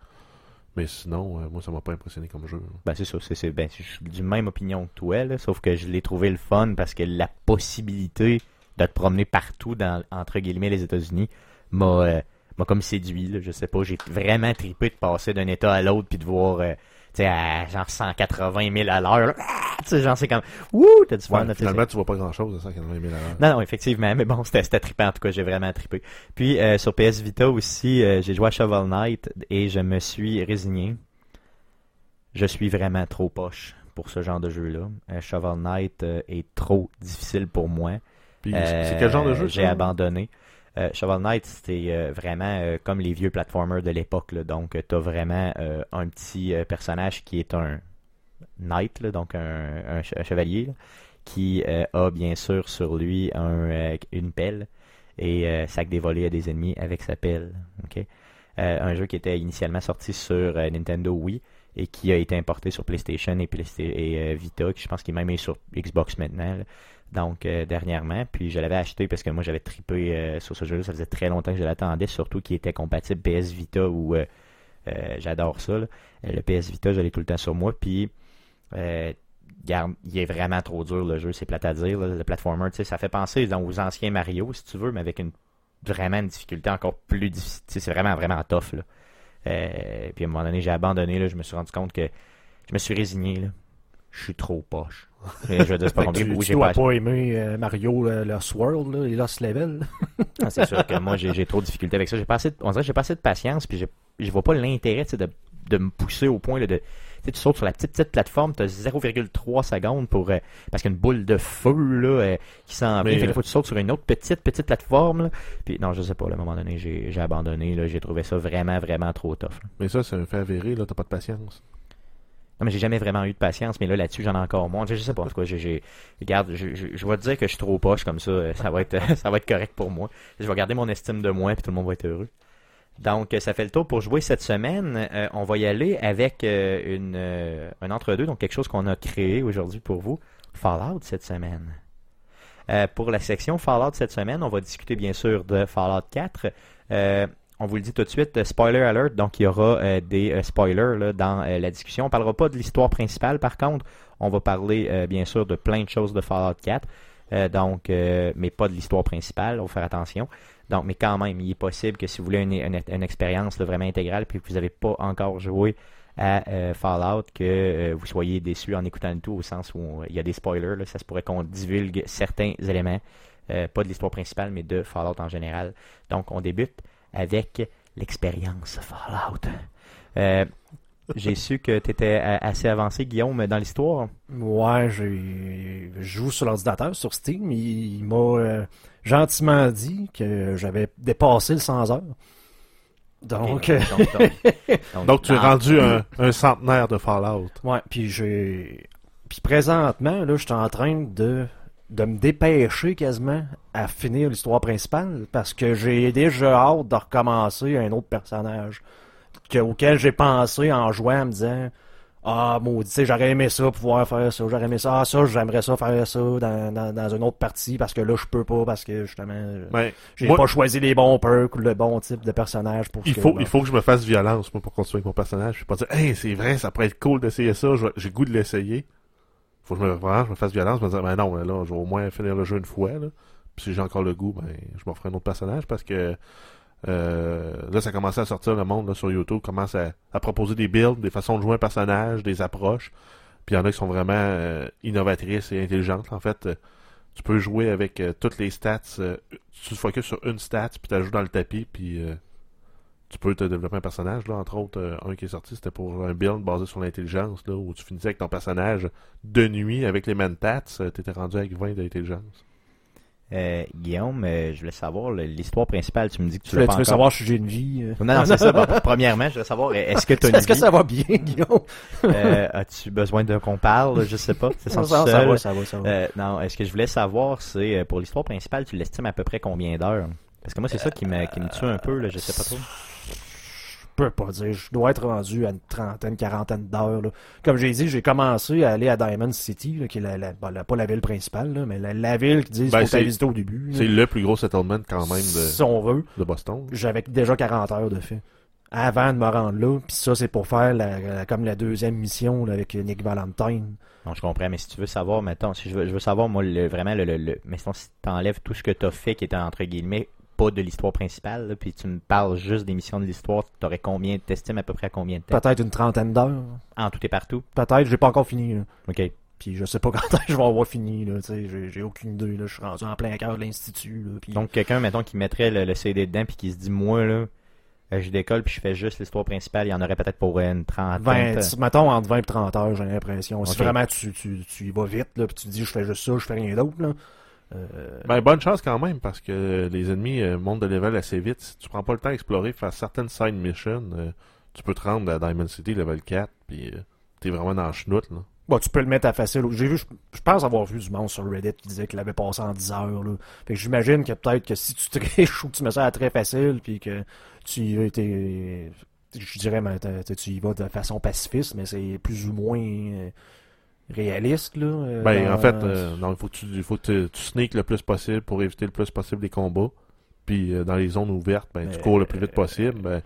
[SPEAKER 2] Mais sinon, euh, moi ça m'a pas impressionné comme jeu. là.
[SPEAKER 1] Ben c'est ça, c'est, c'est- ben, je suis du même opinion que toi, là, sauf que je l'ai trouvé le fun parce que la possibilité de te promener partout dans entre guillemets les États-Unis m'a euh, m'a comme séduit, là, je sais pas, j'ai vraiment tripé de passer d'un état à l'autre puis de voir euh, tu sais à genre 180 000 à l'heure. Ah, tu sais genre c'est comme wouh, t'as du fun,
[SPEAKER 2] Ouais, finalement, tu vois pas grand chose à 180 000 à l'heure.
[SPEAKER 1] non, non, effectivement, mais bon, c'était, trippant, en tout cas, j'ai vraiment trippé. Puis, euh, sur PS Vita aussi, euh, j'ai joué à Shovel Knight et je me suis résigné. Je suis vraiment trop poche pour ce genre de jeu-là. Shovel Knight est trop difficile pour moi.
[SPEAKER 2] Puis c'est quel genre de jeu
[SPEAKER 1] J'ai abandonné. Euh, Shovel Knight, c'était euh, vraiment euh, comme les vieux platformers de l'époque. Donc, tu as vraiment un petit personnage qui est un knight, donc un, un che- un chevalier, qui a bien sûr sur lui un, une pelle et sac des à des ennemis avec sa pelle. un jeu qui était initialement sorti sur Nintendo Wii et qui a été importé sur PlayStation et, Playsta- et Vita, qui je pense qu'il est même sur Xbox maintenant. Donc euh, dernièrement, puis je l'avais acheté parce que moi j'avais trippé euh, sur ce jeu-là, ça faisait très longtemps que je l'attendais, surtout qu'il était compatible PS Vita ou euh, j'adore ça. Le PS Vita, je l'ai tout le temps sur moi, puis il est vraiment trop dur le jeu, c'est plate à dire. Le platformer, ça fait penser aux anciens Mario, si tu veux, mais avec une vraiment une difficulté encore plus difficile. C'est vraiment, vraiment tough. Puis à un moment donné, j'ai abandonné, je me suis rendu compte que je me suis résigné. Je suis trop poche. Et je veux dire, c'est pas compliqué.
[SPEAKER 3] tu, tu dois
[SPEAKER 1] pas-
[SPEAKER 3] pas aimer euh, Mario, le Lost World, là, Lost Level.
[SPEAKER 1] Ah, c'est sûr que moi, j'ai j'ai trop de difficultés avec ça. J'ai pas assez de- on dirait que j'ai pas assez de patience, puis j'ai- je vois pas l'intérêt de, de me pousser au point là, de. Tu sais, tu sautes sur la petite, petite plateforme, tu as 0,3 secondes pour. euh, parce qu'il y a une boule de feu là, euh, qui s'en vient. Fait que
[SPEAKER 2] euh,
[SPEAKER 1] faut que tu sautes sur une autre petite, petite plateforme. Là. Puis non, je sais pas, à un moment donné, j'ai j'ai abandonné. là. J'ai trouvé ça vraiment, vraiment trop tough. là.
[SPEAKER 2] Mais ça, c'est un fait avéré, là, t'as pas de patience.
[SPEAKER 1] Non, mais j'ai jamais vraiment eu de patience, mais là, là-dessus, j'en ai encore moins. Je, je sais pas, en tout cas, j'ai, regarde, je, je, je vais te dire que je suis trop poche comme ça, euh, ça va être, ça va être correct pour moi. Je vais garder mon estime de moi, puis tout le monde va être heureux. Donc, ça fait le tour pour jouer cette semaine. Euh, on va y aller avec euh, une, euh, un entre-deux, donc quelque chose qu'on a créé aujourd'hui pour vous. Fallout cette semaine. Euh, pour la section Fallout cette semaine, on va discuter bien sûr de Fallout 4. On vous le dit tout de suite, euh, spoiler alert, donc il y aura euh, des euh, spoilers dans la discussion. On parlera pas de l'histoire principale par contre, on va parler bien sûr de plein de choses de Fallout 4, euh, donc, mais pas de l'histoire principale, on va faire attention. Donc, mais quand même, il est possible que si vous voulez une, expérience là, vraiment intégrale puis que vous n'avez pas encore joué à Fallout, que vous soyez déçu en écoutant le tout au sens où il y a des spoilers, là, ça se pourrait qu'on divulgue certains éléments, pas de l'histoire principale, mais de Fallout en général. Donc, on débute avec l'expérience Fallout. Euh, J'ai su que tu étais assez avancé, Guillaume, dans l'histoire.
[SPEAKER 3] Ouais, j'ai je joue sur l'ordinateur, sur Steam. Il, il m'a euh, gentiment dit que j'avais dépassé le 100 heures. Donc,
[SPEAKER 1] donc, donc-
[SPEAKER 2] Donc, tu es rendu un, un centenaire de Fallout.
[SPEAKER 3] ouais, puis j'ai. Puis présentement, là, je suis en train de, de me dépêcher quasiment à finir l'histoire principale parce que j'ai déjà hâte de recommencer un autre personnage que, auquel j'ai pensé en jouant en me disant Ah, maudit, j'aurais aimé ça, pouvoir faire ça, j'aurais aimé ça, ah, ça, j'aimerais ça faire ça dans, dans, dans une autre partie parce que là, je peux pas parce que justement, euh,
[SPEAKER 2] Ben,
[SPEAKER 3] j'ai pas choisi les bons perks ou le bon type de personnage pour
[SPEAKER 2] il
[SPEAKER 3] ce
[SPEAKER 2] faut,
[SPEAKER 3] que-
[SPEAKER 2] il faut que je me fasse violence, moi, pour continuer avec mon personnage. Je peux pas dire, hey, c'est vrai, ça pourrait être cool d'essayer ça, j'ai goût de l'essayer. Faut que je me, je me fasse violence, je me dire, ben non, là, je vais au moins finir le jeu une fois, là. Puis si j'ai encore le goût, ben, je m'en ferai un autre personnage parce que, euh, là, ça commence à sortir le monde, là, sur YouTube, commence à, proposer des builds, des façons de jouer un personnage, des approches. Puis il y en a qui sont vraiment euh, innovatrices et intelligentes. En fait, tu peux jouer avec euh, toutes les stats. euh, tu te focuses sur une stat, puis tu la joues dans le tapis, puis euh, tu peux te développer un personnage. Là, entre autres, euh, un qui est sorti, c'était pour un build basé sur l'intelligence, là, où tu finissais avec ton personnage de nuit avec les mentats. Tu étais rendu avec 20 d'intelligence.
[SPEAKER 1] Euh, Guillaume, euh, je voulais savoir l'histoire principale. Tu me dis que tu
[SPEAKER 3] Tu
[SPEAKER 1] l'as
[SPEAKER 3] veux,
[SPEAKER 1] pas
[SPEAKER 3] tu veux
[SPEAKER 1] encore.
[SPEAKER 3] savoir si j'ai une vie euh?
[SPEAKER 1] Non, non, c'est ça. Bon, premièrement, je voulais savoir, est-ce que tu as une
[SPEAKER 3] Est-ce que ça va bien, Guillaume?
[SPEAKER 1] Euh, As-tu besoin d'un qu'on parle? Je sais pas. C'est
[SPEAKER 3] ça, ça
[SPEAKER 1] seul?
[SPEAKER 3] va, ça va, ça va.
[SPEAKER 1] Euh, non, est-ce que je voulais savoir, c'est euh, pour l'histoire principale, tu l'estimes à peu près combien d'heures? Parce que moi, c'est ça qui me, qui me tue un peu, là, je sais pas trop.
[SPEAKER 3] Je peux pas dire. Je dois être rendu à une trentaine, quarantaine d'heures. là. Comme j'ai dit, j'ai commencé à aller à Diamond City, là, qui est la, la- pas la ville principale, là, mais la, la ville qui dit
[SPEAKER 2] Ben,
[SPEAKER 3] qu'il faut
[SPEAKER 2] c'est-
[SPEAKER 3] visiter au début.
[SPEAKER 2] C'est le plus gros settlement quand même de,
[SPEAKER 3] Si on veut.
[SPEAKER 2] de Boston.
[SPEAKER 3] J'avais déjà 40 heures de fait. Avant de me rendre là. Puis ça, c'est pour faire la, la- comme la deuxième mission là, avec Nick Valentine.
[SPEAKER 1] Non, je comprends, mais si tu veux savoir, mettons, si je veux, je veux savoir, moi, le- vraiment, le, le, le- mais sinon, si t'enlèves tout ce que t'as fait qui était entre guillemets pas de l'histoire principale, là, puis tu me parles juste des missions de l'histoire, t'aurais combien, t'estimes à peu près à combien de temps?
[SPEAKER 3] Peut-être une trentaine d'heures.
[SPEAKER 1] En tout et partout?
[SPEAKER 3] Peut-être, j'ai pas encore fini. là.
[SPEAKER 1] Ok.
[SPEAKER 3] Puis je sais pas quand je vais avoir fini. Là, tu sais, j'ai, j'ai aucune idée. Là. Je suis rendu en plein cœur de l'institut. Là, puis...
[SPEAKER 1] Donc, quelqu'un, mettons, qui mettrait le, le CD dedans, puis qui se dit, moi, là, euh, je décolle, puis je fais juste l'histoire principale, il y en aurait peut-être pour une trentaine.
[SPEAKER 3] 20, mettons entre 20 et 30 heures, j'ai l'impression. Si vraiment tu, tu, tu y vas vite, là, puis tu te dis je fais juste ça, je fais rien d'autre, là. Euh,
[SPEAKER 2] Ben, bonne chance quand même, parce que les ennemis euh, montent de level assez vite. Si tu prends pas le temps d'explorer, faire certaines side missions, euh, tu peux te rendre à Diamond City level 4, puis euh, t'es vraiment dans le chenoute, là.
[SPEAKER 3] bon, tu peux le mettre à facile. J'ai vu, je, je pense avoir vu du monde sur Reddit qui disait qu'il l'avait passé en 10 heures. Là. Fait que j'imagine que peut-être que si tu triches ou que tu mets ça à très facile, puis que tu y je dirais, mais t'as- t'as- tu y vas de façon pacifiste, mais c'est plus ou moins euh, réaliste, là. euh,
[SPEAKER 2] Ben,
[SPEAKER 3] dans-
[SPEAKER 2] en fait, euh, non, il faut que tu, faut que tu sneak le plus possible pour éviter le plus possible les combats. Puis euh, dans les zones ouvertes, ben, tu
[SPEAKER 3] Euh,
[SPEAKER 2] cours le plus vite possible. Ben,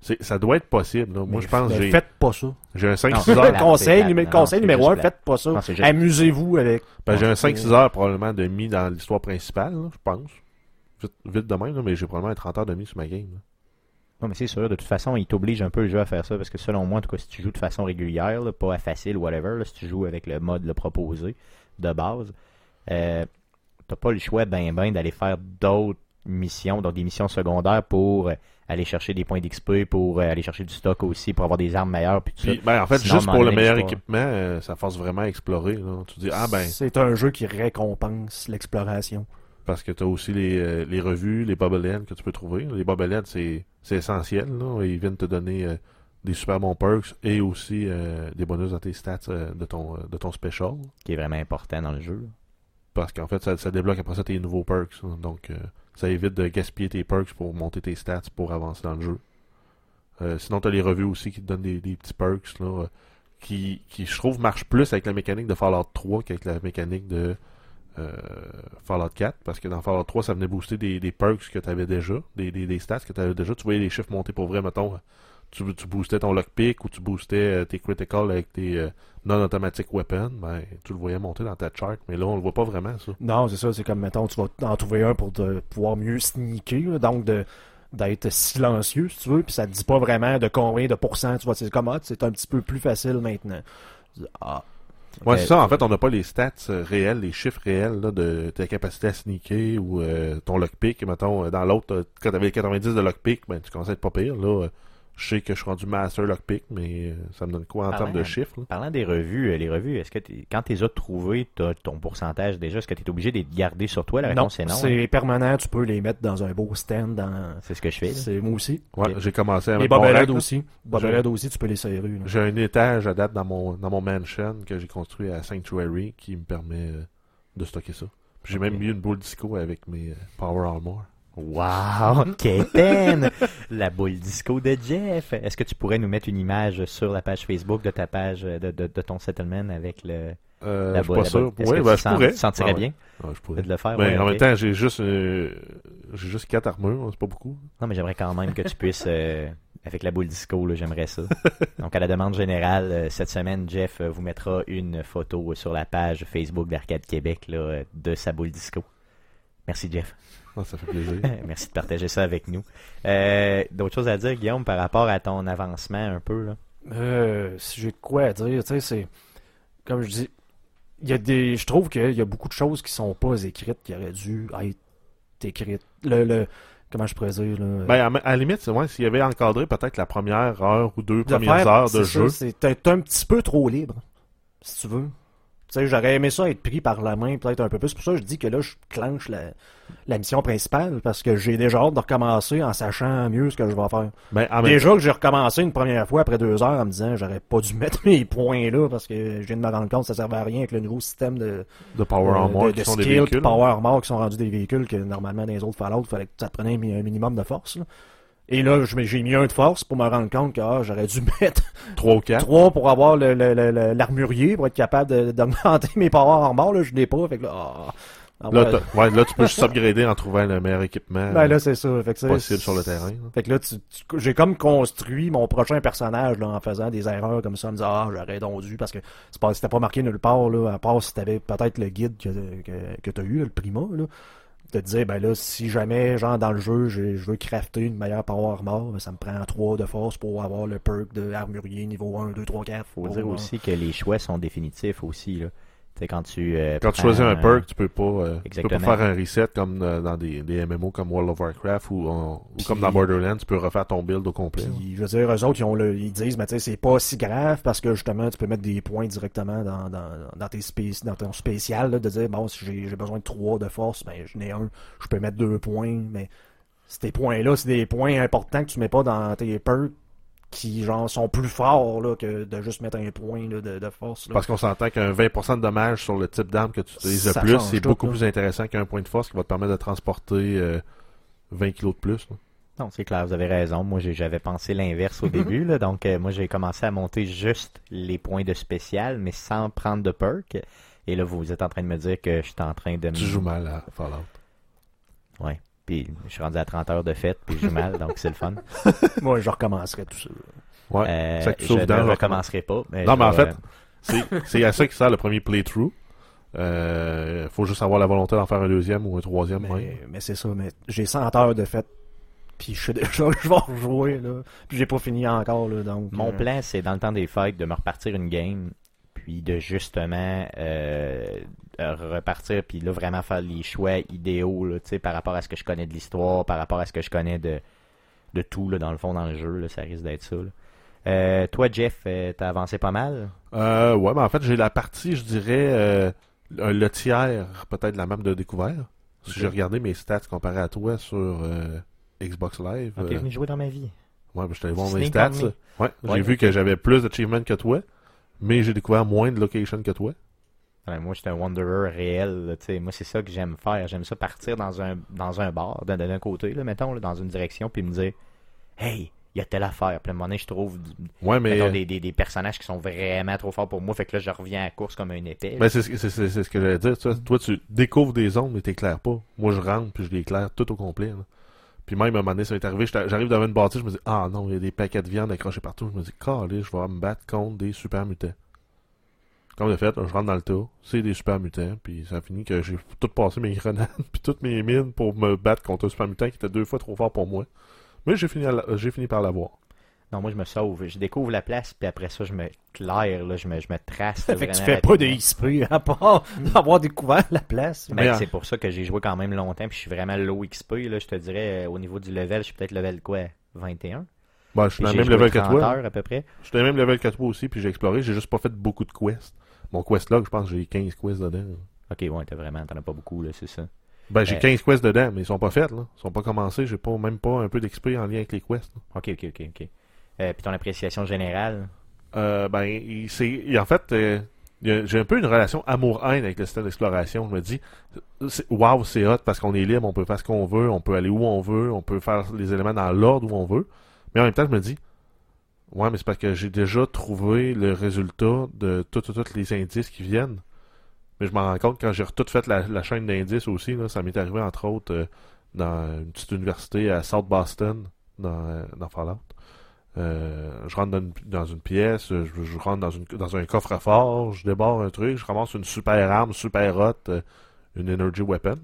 [SPEAKER 2] c'est- ça doit être possible. là. Moi,
[SPEAKER 3] mais-
[SPEAKER 2] je pense que j'ai
[SPEAKER 3] faites pas ça.
[SPEAKER 2] j'ai un
[SPEAKER 1] Non,
[SPEAKER 2] 5-6
[SPEAKER 1] c'est
[SPEAKER 2] heures.
[SPEAKER 3] le
[SPEAKER 1] plate,
[SPEAKER 3] conseil, numé- numéro
[SPEAKER 1] juste
[SPEAKER 3] 1,
[SPEAKER 1] plate.
[SPEAKER 3] faites pas ça. Amusez-vous avec.
[SPEAKER 2] Ben, j'ai un
[SPEAKER 3] Ouais.
[SPEAKER 2] 5-6 heures probablement de mis dans l'histoire principale, là, je pense. Vite, vite de même, là, mais j'ai probablement un 30 heures de mis sur ma game. là.
[SPEAKER 1] Non, mais c'est sûr, de toute façon, il t'oblige un peu le jeu à faire ça, parce que selon moi, en tout cas, si tu joues de façon régulière, là, pas à facile, whatever, là, si tu joues avec le mode le proposé de base, euh, t'as pas le choix ben ben d'aller faire d'autres missions, donc des missions secondaires pour euh, aller chercher des points d'XP, pour euh, aller chercher du stock aussi, pour avoir des armes meilleures, puis tout
[SPEAKER 2] Puis,
[SPEAKER 1] ça.
[SPEAKER 2] ben, en fait,
[SPEAKER 1] Sinon,
[SPEAKER 2] juste pour le meilleur équipement, euh, ça force vraiment à explorer. Là. Tu dis, ah ben,
[SPEAKER 3] C'est un jeu qui récompense l'exploration.
[SPEAKER 2] Parce que tu as aussi les, euh, les revues, les bobbleheads que tu peux trouver. Les bobbleheads, c'est essentiel. Là. Ils viennent te donner euh, des super bons perks et aussi euh, des bonus dans tes stats euh, de, ton, de ton special.
[SPEAKER 1] qui est vraiment important dans le jeu.
[SPEAKER 2] Parce qu'en fait, ça, ça débloque après ça tes nouveaux perks. hein. Donc, Ça évite de gaspiller tes perks pour monter tes stats pour avancer dans le jeu. Sinon, tu as les revues aussi qui te donnent des, des petits perks là, qui, qui, je trouve, marchent plus avec la mécanique de Fallout 3 qu'avec la mécanique de euh, Fallout 4. Parce que dans Fallout 3, ça venait booster des, perks que tu avais déjà, des, stats que tu avais déjà. Tu voyais les chiffres monter pour vrai, mettons. Tu, tu boostais ton lockpick ou tu boostais euh, tes critical avec tes euh, non-automatic weapons, ben, tu le voyais monter dans ta chart, mais là, on le voit pas vraiment, ça.
[SPEAKER 3] Non, c'est ça, c'est comme, mettons, tu vas en trouver un pour pouvoir mieux sneaker, donc de d'être silencieux, si tu veux, puis ça te dit pas vraiment de combien de pourcents tu vois, c'est comme, ah, c'est un petit peu plus facile maintenant. Ah.
[SPEAKER 2] Ouais, c'est ça, en fait, on n'a pas les stats euh, réels, les chiffres réels là, de ta capacité à sneaker ou euh, ton lockpick, mettons, dans l'autre, euh, quand t'avais 90 de lockpick, ben, tu commençais à être pas pire, là. Je sais que je suis rendu master lockpick, mais euh, ça me donne quoi en
[SPEAKER 1] Parlant-
[SPEAKER 2] termes de chiffres, là?
[SPEAKER 1] Parlant des revues, euh, les revues, est-ce que t'es- quand tu les as trouvées, tu as ton pourcentage déjà, est-ce que tu es obligé de les garder sur toi? La
[SPEAKER 3] Non,
[SPEAKER 1] réponse est non. hein?
[SPEAKER 3] c'est permanent, tu peux les mettre dans un beau stand. Dans...
[SPEAKER 1] C'est ce que je fais.
[SPEAKER 3] C'est moi aussi.
[SPEAKER 2] Ouais, j'ai commencé rack,
[SPEAKER 3] bobbleheads
[SPEAKER 2] là.
[SPEAKER 3] aussi. Bobbleheads aussi, tu peux les serrer.
[SPEAKER 2] J'ai un étage à date dans mon, dans mon mansion que j'ai construit à Sanctuary qui me permet euh, de stocker ça. Puis J'ai même mis une boule disco avec mes Power Armor.
[SPEAKER 1] Wow, Kéten! La boule disco de Jeff. Est-ce que tu pourrais nous mettre une image sur la page Facebook de ta page euh, de, de, de ton settlement avec le
[SPEAKER 2] Euh,
[SPEAKER 1] la
[SPEAKER 2] je suis
[SPEAKER 1] boule?
[SPEAKER 2] pas sûr.
[SPEAKER 1] boule? Que
[SPEAKER 2] ben, je pourrais.
[SPEAKER 1] tu sentirais
[SPEAKER 2] Ah
[SPEAKER 1] bien
[SPEAKER 2] Ouais, je pourrais.
[SPEAKER 1] de le faire?
[SPEAKER 2] Ben,
[SPEAKER 1] ouais,
[SPEAKER 2] en même temps, j'ai juste euh, j'ai juste quatre armures, c'est pas beaucoup.
[SPEAKER 1] Non, mais j'aimerais quand même que tu puisses, euh, avec la boule disco, j'aimerais ça. Donc, à la demande générale, cette semaine, Jeff vous mettra une photo sur la page Facebook d'Arcade Québec là, de sa boule disco. Merci, Jeff.
[SPEAKER 2] Ah, ça fait plaisir.
[SPEAKER 1] Merci de partager ça avec nous. Euh, D'autres choses à dire, Guillaume, par rapport à ton avancement un peu, là?
[SPEAKER 3] Euh, si j'ai de quoi à dire, tu sais, c'est. Comme je dis, il y a des. Je trouve qu'il y a beaucoup de choses qui sont pas écrites, qui auraient dû être écrites. Le. le comment je pourrais dire, là?
[SPEAKER 2] ben, à, à la limite, c'est ouais, s'il y avait encadré peut-être la première heure ou deux
[SPEAKER 3] de
[SPEAKER 2] premières
[SPEAKER 3] faire-
[SPEAKER 2] heures de jeu.
[SPEAKER 3] peut-être un petit peu trop libre, si tu veux. Tu sais, j'aurais aimé ça être pris par la main peut-être un peu plus. C'est pour ça que je dis que là, je clenche la, la mission principale parce que j'ai déjà hâte de recommencer en sachant mieux ce que je vais faire.
[SPEAKER 2] Ben, en
[SPEAKER 3] Déjà que j'ai recommencé une première fois après deux heures en me disant j'aurais pas dû mettre mes points là parce que je viens de me rendre compte que ça servait à rien avec le nouveau système de,
[SPEAKER 2] de Power
[SPEAKER 3] euh,
[SPEAKER 2] Armor
[SPEAKER 3] de,
[SPEAKER 2] qui sont des véhicules.
[SPEAKER 3] Power Armor qui sont rendus des véhicules que normalement dans les autres Fallout il fallait que ça te prenait un minimum de force. là. Et là, j'ai mis un de force pour me rendre compte que ah, j'aurais dû mettre
[SPEAKER 2] 3 ou 4.
[SPEAKER 3] trois pour avoir l'armurier pour être capable d'augmenter mes Power Armor. Là, je l'ai pas. Fait que là, ah. Ah,
[SPEAKER 2] Là,
[SPEAKER 3] ouais.
[SPEAKER 2] là, tu peux juste upgrader en trouvant le meilleur équipement
[SPEAKER 3] Ben là, c'est ça. Fait que c'est-
[SPEAKER 2] possible sur le terrain. là.
[SPEAKER 3] Fait que là, tu- tu- j'ai comme construit mon prochain personnage là, en faisant des erreurs comme ça, en me disant Ah, j'aurais donc dû parce que c'était pas marqué nulle part, là, à part si t'avais peut-être le guide que, que, que t'as eu, le Prima, là. De te dire, ben là, si jamais, genre, dans le jeu, j'ai- je veux crafter une meilleure power armor, ben, ça me prend 3 de force pour avoir le perk de armurier niveau 1, 2, 3, 4.
[SPEAKER 1] Faut dire
[SPEAKER 3] euh,
[SPEAKER 1] aussi que les choix sont définitifs aussi, là. Quand tu... euh,
[SPEAKER 2] Quand tu choisis un perk, tu peux pas, euh, tu peux pas faire un reset comme euh, dans des, des MMO comme World of Warcraft ou, en- ou
[SPEAKER 3] Puis-
[SPEAKER 2] comme dans Borderlands, tu peux refaire ton build au complet.
[SPEAKER 3] je veux dire, eux autres, ils, ont le, ils disent, mais tu sais, c'est pas si grave parce que justement, tu peux mettre des points directement dans, dans, dans, tes spéc- dans ton spécial, là, de dire, bon, si j'ai j'ai besoin de 3 de force, ben, je n'ai un, je peux mettre deux points, mais ces points-là, c'est des points importants que tu mets pas dans tes perks qui, genre, sont plus forts, là, que de juste mettre un point, là, de, de force, là.
[SPEAKER 2] Parce qu'on s'entend qu'un 20% de dommage sur le type d'arme que tu utilises le plus, c'est beaucoup
[SPEAKER 3] là.
[SPEAKER 2] plus intéressant qu'un point de force qui va te permettre de transporter euh, 20 kilos de plus. là.
[SPEAKER 1] Non, c'est clair, vous avez raison. Moi, j'avais pensé l'inverse au début. Là, donc, euh, moi, j'ai commencé à monter juste les points de spécial, mais sans prendre de perk. Et là, vous êtes en train de me dire que je suis en train de...
[SPEAKER 2] Tu joues mal à Fallout.
[SPEAKER 1] Ouais. Puis, je suis rendu à 30 heures de fête, puis joue mal, donc c'est le fun.
[SPEAKER 3] Moi, je recommencerai tout ça.
[SPEAKER 2] Ouais.
[SPEAKER 1] Euh,
[SPEAKER 2] ça que tu
[SPEAKER 1] je ne recommencerai pas. mais
[SPEAKER 2] Non, mais en fait,
[SPEAKER 1] euh,
[SPEAKER 2] C'est à ça qui sert le premier playthrough. Euh, faut juste avoir la volonté d'en faire un deuxième ou un troisième.
[SPEAKER 3] Mais, mais c'est ça, mais j'ai 100 heures de fête, puis je sais déjà que je vais rejouer, là. Puis j'ai pas fini encore, là, donc...
[SPEAKER 1] Mon
[SPEAKER 3] euh,
[SPEAKER 1] plan, c'est dans le temps des fêtes de me repartir une game, puis de justement repartir, puis là vraiment faire les choix idéaux, là, par rapport à ce que je connais de l'histoire, par rapport à ce que je connais de, de tout, là, dans le fond, dans le jeu, là, ça risque d'être ça. là. Euh, toi, Jeff, euh, t'as avancé pas mal?
[SPEAKER 2] Euh, ouais, mais en fait, j'ai la partie, je dirais, euh, le tiers, peut-être de la map de découvert. Si j'ai regardé mes stats comparé à toi sur euh, Xbox Live.
[SPEAKER 1] T'es
[SPEAKER 2] euh,
[SPEAKER 1] venu jouer dans ma vie.
[SPEAKER 2] ouais, je t'allais voir mes
[SPEAKER 1] Sneak
[SPEAKER 2] stats. Ouais, j'ai
[SPEAKER 1] Ouais,
[SPEAKER 2] vu que j'avais plus d'achievements que toi, mais j'ai découvert moins de locations que toi.
[SPEAKER 1] Moi, je suis un wanderer réel. là, tu sais. moi, c'est ça que j'aime faire. J'aime ça partir dans un, dans un bar, d'un, côté, là, mettons, là, dans une direction, puis me dire Hey, il y a telle affaire. Puis à un moment donné, je trouve
[SPEAKER 2] Ouais, mais.
[SPEAKER 1] mettons, des, des, des personnages qui sont vraiment trop forts pour moi. Fait que là, je reviens à la course comme un épée.
[SPEAKER 2] Ben, c'est ce que- c'est- c'est- c'est ce que j'allais dire. tu vois. Toi, tu découvres des zones, mais t'éclaires pas. Moi, je rentre, puis je les éclaire tout au complet. là. Puis même, à un moment donné, ça m'est arrivé, j'étais- j'arrive devant une bâtisse, je me dis, ah non, il y a des paquets de viande accrochés partout. Je me dis, calé, je vais me battre contre des super mutants. Comme de fait, je rentre dans le tas, c'est des super mutants, puis ça finit que j'ai tout passé mes grenades, puis toutes mes mines pour me battre contre un super mutant qui était deux fois trop fort pour moi. Mais j'ai fini, à la- j'ai fini par l'avoir.
[SPEAKER 1] Non, moi, je me sauve. Je découvre la place, puis après ça, je me claire, là, je, me, je me trace. là,
[SPEAKER 3] Fait que tu fais pas de. XP à part avoir découvert la place.
[SPEAKER 1] Ben,
[SPEAKER 2] Mais,
[SPEAKER 1] c'est pour ça que j'ai joué quand même longtemps, puis je suis vraiment low XP. Là, je te dirais, euh, au niveau du level, je suis peut-être level quoi? 21
[SPEAKER 2] Bon, je suis dans le même level que
[SPEAKER 1] 30
[SPEAKER 2] toi.
[SPEAKER 1] heures à peu près.
[SPEAKER 2] Je suis dans le même level que toi aussi, puis j'ai exploré. J'ai juste pas fait beaucoup de quests. Mon quest log, je pense que j'ai 15 quests dedans.
[SPEAKER 1] Ok, ouais, t'as vraiment, t'en as pas beaucoup, là, c'est ça.
[SPEAKER 2] Ben, j'ai
[SPEAKER 1] Euh,
[SPEAKER 2] 15 quests dedans, mais ils sont pas faits, là. Ils sont pas commencés. J'ai pas, même pas un peu d'XP en lien avec les quests. là.
[SPEAKER 1] Ok, ok, ok, ok. Euh, puis ton appréciation générale?
[SPEAKER 2] Euh, ben, c'est, en fait, euh, j'ai un peu une relation amour-haine avec le système d'exploration. Je me dis, c'est- waouh, c'est hot parce qu'on est libre, on peut faire ce qu'on veut, on peut aller où on veut, on peut faire les éléments dans l'ordre où on veut. Mais en même temps, je me dis, ouais, mais c'est parce que j'ai déjà trouvé le résultat de tous les indices qui viennent. Mais je m'en rends compte quand j'ai tout fait la, chaîne d'indices aussi, ça m'est arrivé entre autres euh, dans une petite université à South Boston, dans, euh, Fallout. Euh, je rentre dans une, dans une pièce, je, rentre dans, une, dans un coffre-fort, je débarre un truc, je ramasse une super arme, super hot, une energy weapon.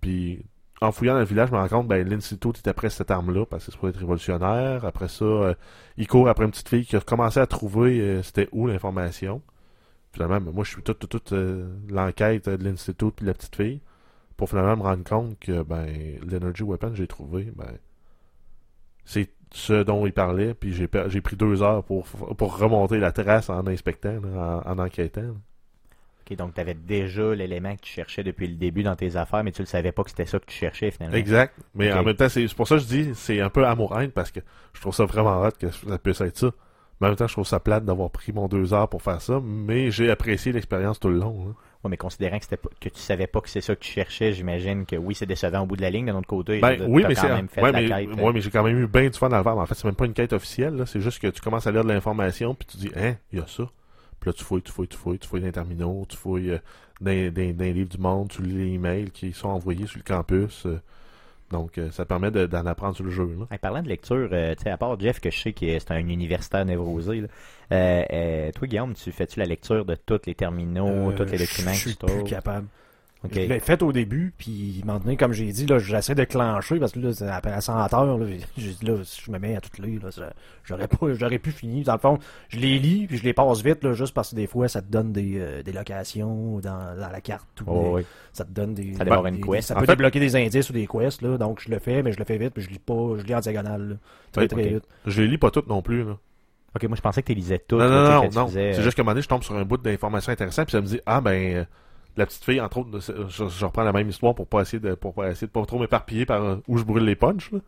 [SPEAKER 2] Puis en fouillant dans le village, je me rends compte, ben, l'Institut est après cette arme-là, parce que c'est pour être révolutionnaire. Après ça, euh, il court après une petite fille qui a commencé à trouver euh, c'était où l'information. Finalement, ben, moi, je suis toute, euh, l'enquête de l'Institut puis la petite fille, pour finalement me rendre compte que ben, l'Energy Weapon j'ai trouvé, ben, c'est ce dont il parlait, puis j'ai, pris deux heures pour, remonter la trace en inspectant, en, en enquêtant.
[SPEAKER 1] Ok, donc t'avais déjà l'élément que tu cherchais depuis le début dans tes affaires, mais tu le savais pas que c'était ça que tu cherchais finalement.
[SPEAKER 2] Exact. Mais en même temps, c'est pour ça que je dis, c'est un peu amour-haine parce que je trouve ça vraiment hot que ça puisse être ça. Mais en même temps, je trouve ça plate d'avoir pris mon deux heures pour faire ça, mais j'ai apprécié l'expérience tout le long. hein.
[SPEAKER 1] Ouais, mais considérant que, pas, que tu savais pas que c'est ça que tu cherchais, j'imagine que oui, c'est décevant au bout de la ligne. De notre côté,
[SPEAKER 2] Ben oui, mais
[SPEAKER 1] quand même fait
[SPEAKER 2] Ouais,
[SPEAKER 1] la
[SPEAKER 2] mais,
[SPEAKER 1] quête.
[SPEAKER 2] ouais, mais j'ai quand même eu bien du fun à le faire. Mais en fait, c'est même pas une quête officielle. C'est juste que tu commences à lire de l'information, puis tu dis, hein, il y a ça. Puis là, tu fouilles, tu fouilles, tu fouilles, tu fouilles dans les terminaux, tu fouilles euh, dans, dans- dans les livres du monde, tu lis les emails qui sont envoyés sur le campus. euh. donc, euh, ça permet de- d'en apprendre sur le jeu. Là.
[SPEAKER 1] Hey, parlant de lecture, euh, tu sais, à part Jeff, que je sais que c'est un universitaire névrosé, là, euh, euh, toi, Guillaume, tu fais-tu la lecture de tous les terminaux,
[SPEAKER 3] Euh,
[SPEAKER 1] tous les documents
[SPEAKER 3] Je
[SPEAKER 1] que
[SPEAKER 3] suis
[SPEAKER 1] tu
[SPEAKER 3] plus capable.
[SPEAKER 1] Ok.
[SPEAKER 3] Je l'ai fait au début, puis maintenant, comme j'ai dit, là, j'essaie de clencher parce que là, c'est après 100 heures, là, j'ai dit, là, si je me mets à tout lire, là, ça- j'aurais pas, j'aurais pu finir. Dans le fond, je les lis, puis je les passe vite, là, juste parce que des fois, ça te donne des, euh, des locations dans, dans la carte. Ou
[SPEAKER 1] Oh,
[SPEAKER 3] des-
[SPEAKER 1] oui.
[SPEAKER 3] Ça te donne des.
[SPEAKER 1] Ça démarre
[SPEAKER 3] des-
[SPEAKER 1] une
[SPEAKER 3] des-
[SPEAKER 1] quest.
[SPEAKER 3] Ça
[SPEAKER 2] En
[SPEAKER 3] peut
[SPEAKER 2] fait-
[SPEAKER 3] débloquer des indices ou des quests, là, donc je le fais, mais je le fais vite, puis je lis pas, je lis en diagonale, là. Très,
[SPEAKER 2] Ouais,
[SPEAKER 3] très vite.
[SPEAKER 2] Je les lis pas toutes non plus. Là.
[SPEAKER 1] Ok, moi je pensais que tu lisais tout.
[SPEAKER 2] non,
[SPEAKER 1] là,
[SPEAKER 2] non, non, C'est
[SPEAKER 1] euh,
[SPEAKER 2] juste qu'à un moment donné, je tombe sur un bout d'information intéressant, puis ça me dit, ah ben, euh, la petite fille, entre autres, je, reprends la même histoire pour pas essayer de, pour pas essayer de pas trop m'éparpiller par euh, où je brûle les punchs. là.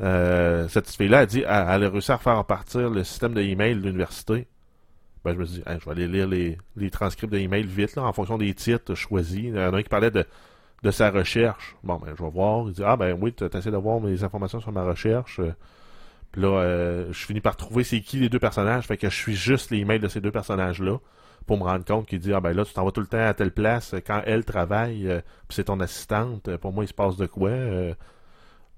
[SPEAKER 2] Euh, cette petite fille-là, elle dit, elle, a réussi à faire partir le système de email de l'université. Ben, je me suis dit, je vais aller lire les, les transcripts de email vite, en fonction des titres choisis. Il y en a un qui parlait de, de sa recherche. Bon, ben, je vais voir. Il dit, ah, ben oui, tu essayé de voir mes informations sur ma recherche. Euh, Puis là, je finis par trouver c'est qui les deux personnages. Fait que je suis juste les emails de ces deux personnages-là pour me rendre compte qu'il dit, ah, ben là, tu t'en vas tout le temps à telle place. Quand elle travaille, euh, puis c'est ton assistante, euh, pour moi, il se passe de quoi. euh,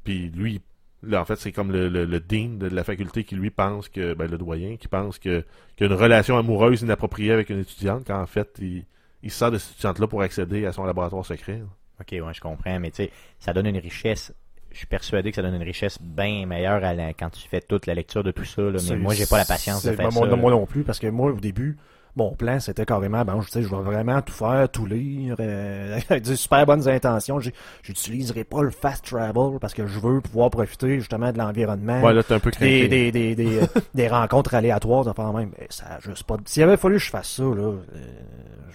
[SPEAKER 2] puis lui, là, en fait, c'est comme le, le, le dean de la faculté qui lui pense que, ben, le doyen, qui pense que qu'il y a une relation amoureuse inappropriée avec une étudiante, quand en fait, il, il se sert de cette étudiante-là pour accéder à son laboratoire secret.
[SPEAKER 1] Ok, ouais, je comprends, mais tu sais, ça donne une richesse. Je suis persuadé que ça donne une richesse bien meilleure à la- quand tu fais toute la lecture de tout ça. là, mais moi, j'ai pas la patience de faire
[SPEAKER 3] ben, moi,
[SPEAKER 1] ça.
[SPEAKER 3] moi non plus, parce que moi, au début, mon plan, c'était carrément, ben, je sais, je vais vraiment tout faire, tout lire, euh, avec des super bonnes intentions. J'utiliserai pas le fast travel parce que je veux pouvoir profiter justement de l'environnement.
[SPEAKER 2] Ouais, là, un peu craqué.
[SPEAKER 3] des, des, des, des, euh, des rencontres aléatoires, enfin même. Mais ça a juste pas. de- S'il avait fallu que je fasse ça, là, euh,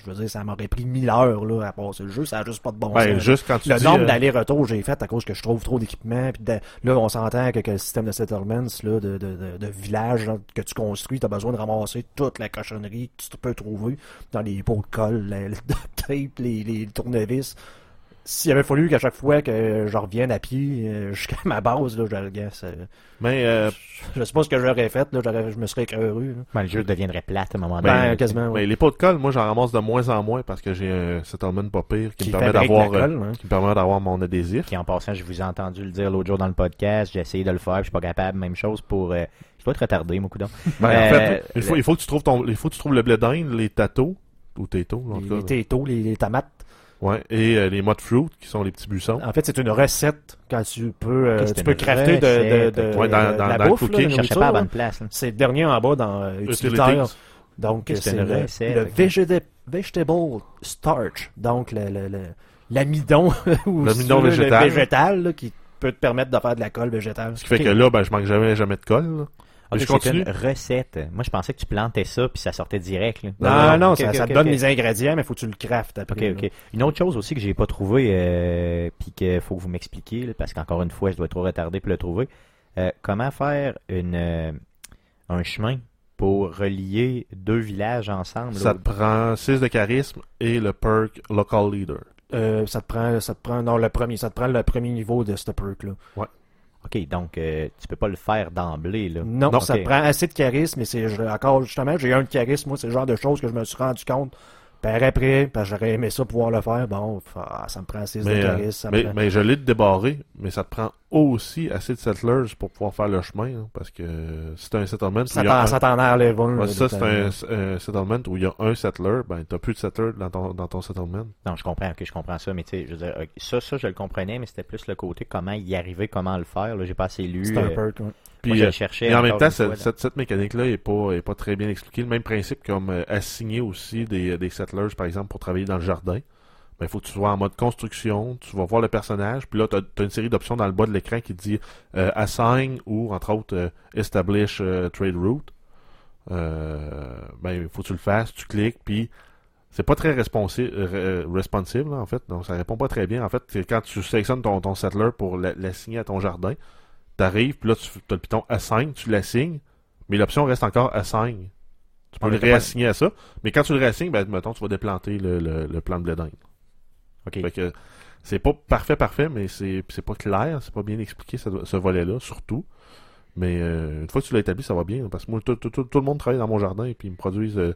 [SPEAKER 3] je veux dire, ça m'aurait pris mille heures là, à passer le jeu, ça a juste pas de bon
[SPEAKER 2] Ben,
[SPEAKER 3] sens.
[SPEAKER 2] juste quand tu
[SPEAKER 3] Le
[SPEAKER 2] dis,
[SPEAKER 3] nombre
[SPEAKER 2] euh,
[SPEAKER 3] d'allers-retours que j'ai fait à cause que je trouve trop d'équipements. Puis de- là, on s'entend que, que le système de settlements, là, de, de, de, de village là, que tu construis, tu as besoin de ramasser toute la cochonnerie que tu tu peux trouver dans les pots de colle, le, le duct tape, les, les tournevis. S'il avait fallu qu'à chaque fois que je revienne à pied euh, jusqu'à ma base, là, je regarde,
[SPEAKER 2] Mais euh,
[SPEAKER 3] je sais pas ce que j'aurais fait, là, j'aurais- je me serais heureux. là.
[SPEAKER 1] Ben, le jeu deviendrait plate à un moment
[SPEAKER 3] Ben,
[SPEAKER 1] donné.
[SPEAKER 3] quasiment,
[SPEAKER 2] mais les pots de colle, moi j'en ramasse de moins en moins parce que j'ai un settlement pas pire qui,
[SPEAKER 3] Qui
[SPEAKER 2] me permet
[SPEAKER 3] fabrique
[SPEAKER 2] d'avoir
[SPEAKER 3] la
[SPEAKER 2] euh,
[SPEAKER 3] colle, hein.
[SPEAKER 2] qui me permet d'avoir mon adhésif.
[SPEAKER 1] Qui en passant, je vous ai entendu le dire l'autre jour dans le podcast, j'ai essayé de le faire, je suis pas capable, même chose pour... je dois être retardé, mon coudon.
[SPEAKER 2] Ben, en
[SPEAKER 1] Euh,
[SPEAKER 2] fait, il faut,
[SPEAKER 1] le-
[SPEAKER 2] il faut que tu trouves ton, il faut que tu trouves le blé d'Inde, les tatos, ou tétos, en
[SPEAKER 3] Les,
[SPEAKER 2] tout
[SPEAKER 3] les
[SPEAKER 2] cas.
[SPEAKER 3] tétos, les, les tomates.
[SPEAKER 2] Ouais, et euh, les mud fruit, qui sont les petits buissons.
[SPEAKER 3] En fait, c'est une recette quand tu peux, euh, tu peux crafter de, de, de-
[SPEAKER 2] Ouais, dans-
[SPEAKER 3] de
[SPEAKER 2] dans-
[SPEAKER 3] la
[SPEAKER 2] dans le
[SPEAKER 3] bouffe,
[SPEAKER 2] cooking,
[SPEAKER 3] là,
[SPEAKER 1] Je pas à bonne place.
[SPEAKER 3] C'est le dernier en bas dans euh, utilitaire. Donc,
[SPEAKER 1] c'est
[SPEAKER 3] le,
[SPEAKER 1] recette,
[SPEAKER 3] le vegetable starch. Donc, le, le, le- l'amidon ou
[SPEAKER 2] L'amidon végétal.
[SPEAKER 3] végétal là, qui peut te permettre de faire de la colle végétale.
[SPEAKER 2] Ce qui fait que là, ben, je manque jamais, jamais de colle. là.
[SPEAKER 1] Ok,
[SPEAKER 2] je
[SPEAKER 1] c'est
[SPEAKER 2] continue.
[SPEAKER 1] une recette. Moi, je pensais que tu plantais ça puis ça sortait direct. là.
[SPEAKER 3] Non, non, ça, te donne les ingrédients, mais faut que tu le craftes après.
[SPEAKER 1] Ok,
[SPEAKER 3] là.
[SPEAKER 1] ok. Une autre chose aussi que j'ai pas trouvé, euh, puis qu'il faut que vous m'expliquiez, parce qu'encore une fois, je dois être trop retardé pour le trouver. Euh, comment faire une euh, un chemin pour relier deux villages ensemble
[SPEAKER 2] Ça
[SPEAKER 1] là,
[SPEAKER 2] te prend 6 de charisme et le perk local leader.
[SPEAKER 3] Euh, ça te prend, ça te prend, non, le premier, ça te prend le premier niveau de ce perk là.
[SPEAKER 1] Ok, donc euh, tu peux pas le faire d'emblée là.
[SPEAKER 3] Non,
[SPEAKER 2] Non.
[SPEAKER 3] ça te prend assez de charisme, mais c'est je- encore justement, j'ai un de charisme, moi, c'est le genre de choses que je me suis rendu compte par après, parce que j'aurais aimé ça pouvoir le faire. Bon, ah, ça me prend assez de
[SPEAKER 2] Mais, euh,
[SPEAKER 3] charisme. ça me
[SPEAKER 2] mais,
[SPEAKER 3] prend-
[SPEAKER 2] mais je l'ai débarré, mais ça te prend aussi assez de settlers pour pouvoir faire le chemin. hein, parce que t'as un settlement,
[SPEAKER 3] ça t'en
[SPEAKER 2] un-
[SPEAKER 3] ça t'en a level.
[SPEAKER 2] Ouais,
[SPEAKER 3] là,
[SPEAKER 2] ça, c'est un, un settlement où il y a un settler, ben t'as plus de settler dans ton, dans ton settlement.
[SPEAKER 1] Non, je comprends, ok, je comprends ça, mais tu sais, je veux dire, ok, ça, ça, je le comprenais, mais c'était plus le côté comment y arriver, comment le faire. Là, j'ai pas assez lu.
[SPEAKER 3] C'est un
[SPEAKER 1] euh.
[SPEAKER 2] Puis,
[SPEAKER 1] moi,
[SPEAKER 2] euh, en même temps, cette,
[SPEAKER 1] fois,
[SPEAKER 2] cette, cette mécanique-là est pas, est pas très bien expliquée. Le même principe comme euh, assigner aussi des, des settlers, par exemple, pour travailler dans le jardin. Ben, il faut que tu sois en mode construction, tu vas voir le personnage, puis là, tu as, une série d'options dans le bas de l'écran qui dit euh, assign ou, entre autres, euh, establish euh, trade route. Euh, ben, il faut que tu le fasses, tu cliques, puis c'est pas très responsi euh, responsive, là, en fait. Donc, ça répond pas très bien. En fait, quand tu sélectionnes ton, ton settler pour la- l'assigner à ton jardin, t'arrives, puis là, tu as le piton assign, tu l'assignes, mais l'option reste encore assign. Tu peux
[SPEAKER 1] Ouais,
[SPEAKER 2] le
[SPEAKER 1] pas-
[SPEAKER 2] réassigner à ça. Mais quand tu le réassignes, ben, mettons, tu vas déplanter le, le, le plan de blé d'Inde. Fait que c'est pas parfait, parfait, mais c'est pas clair, c'est pas bien expliqué ce, ce volet-là, surtout. Mais euh, une fois que tu l'as établi, ça va bien. Parce que moi, tout, tout, tout, tout le monde travaille dans mon jardin et puis ils me produisent. euh,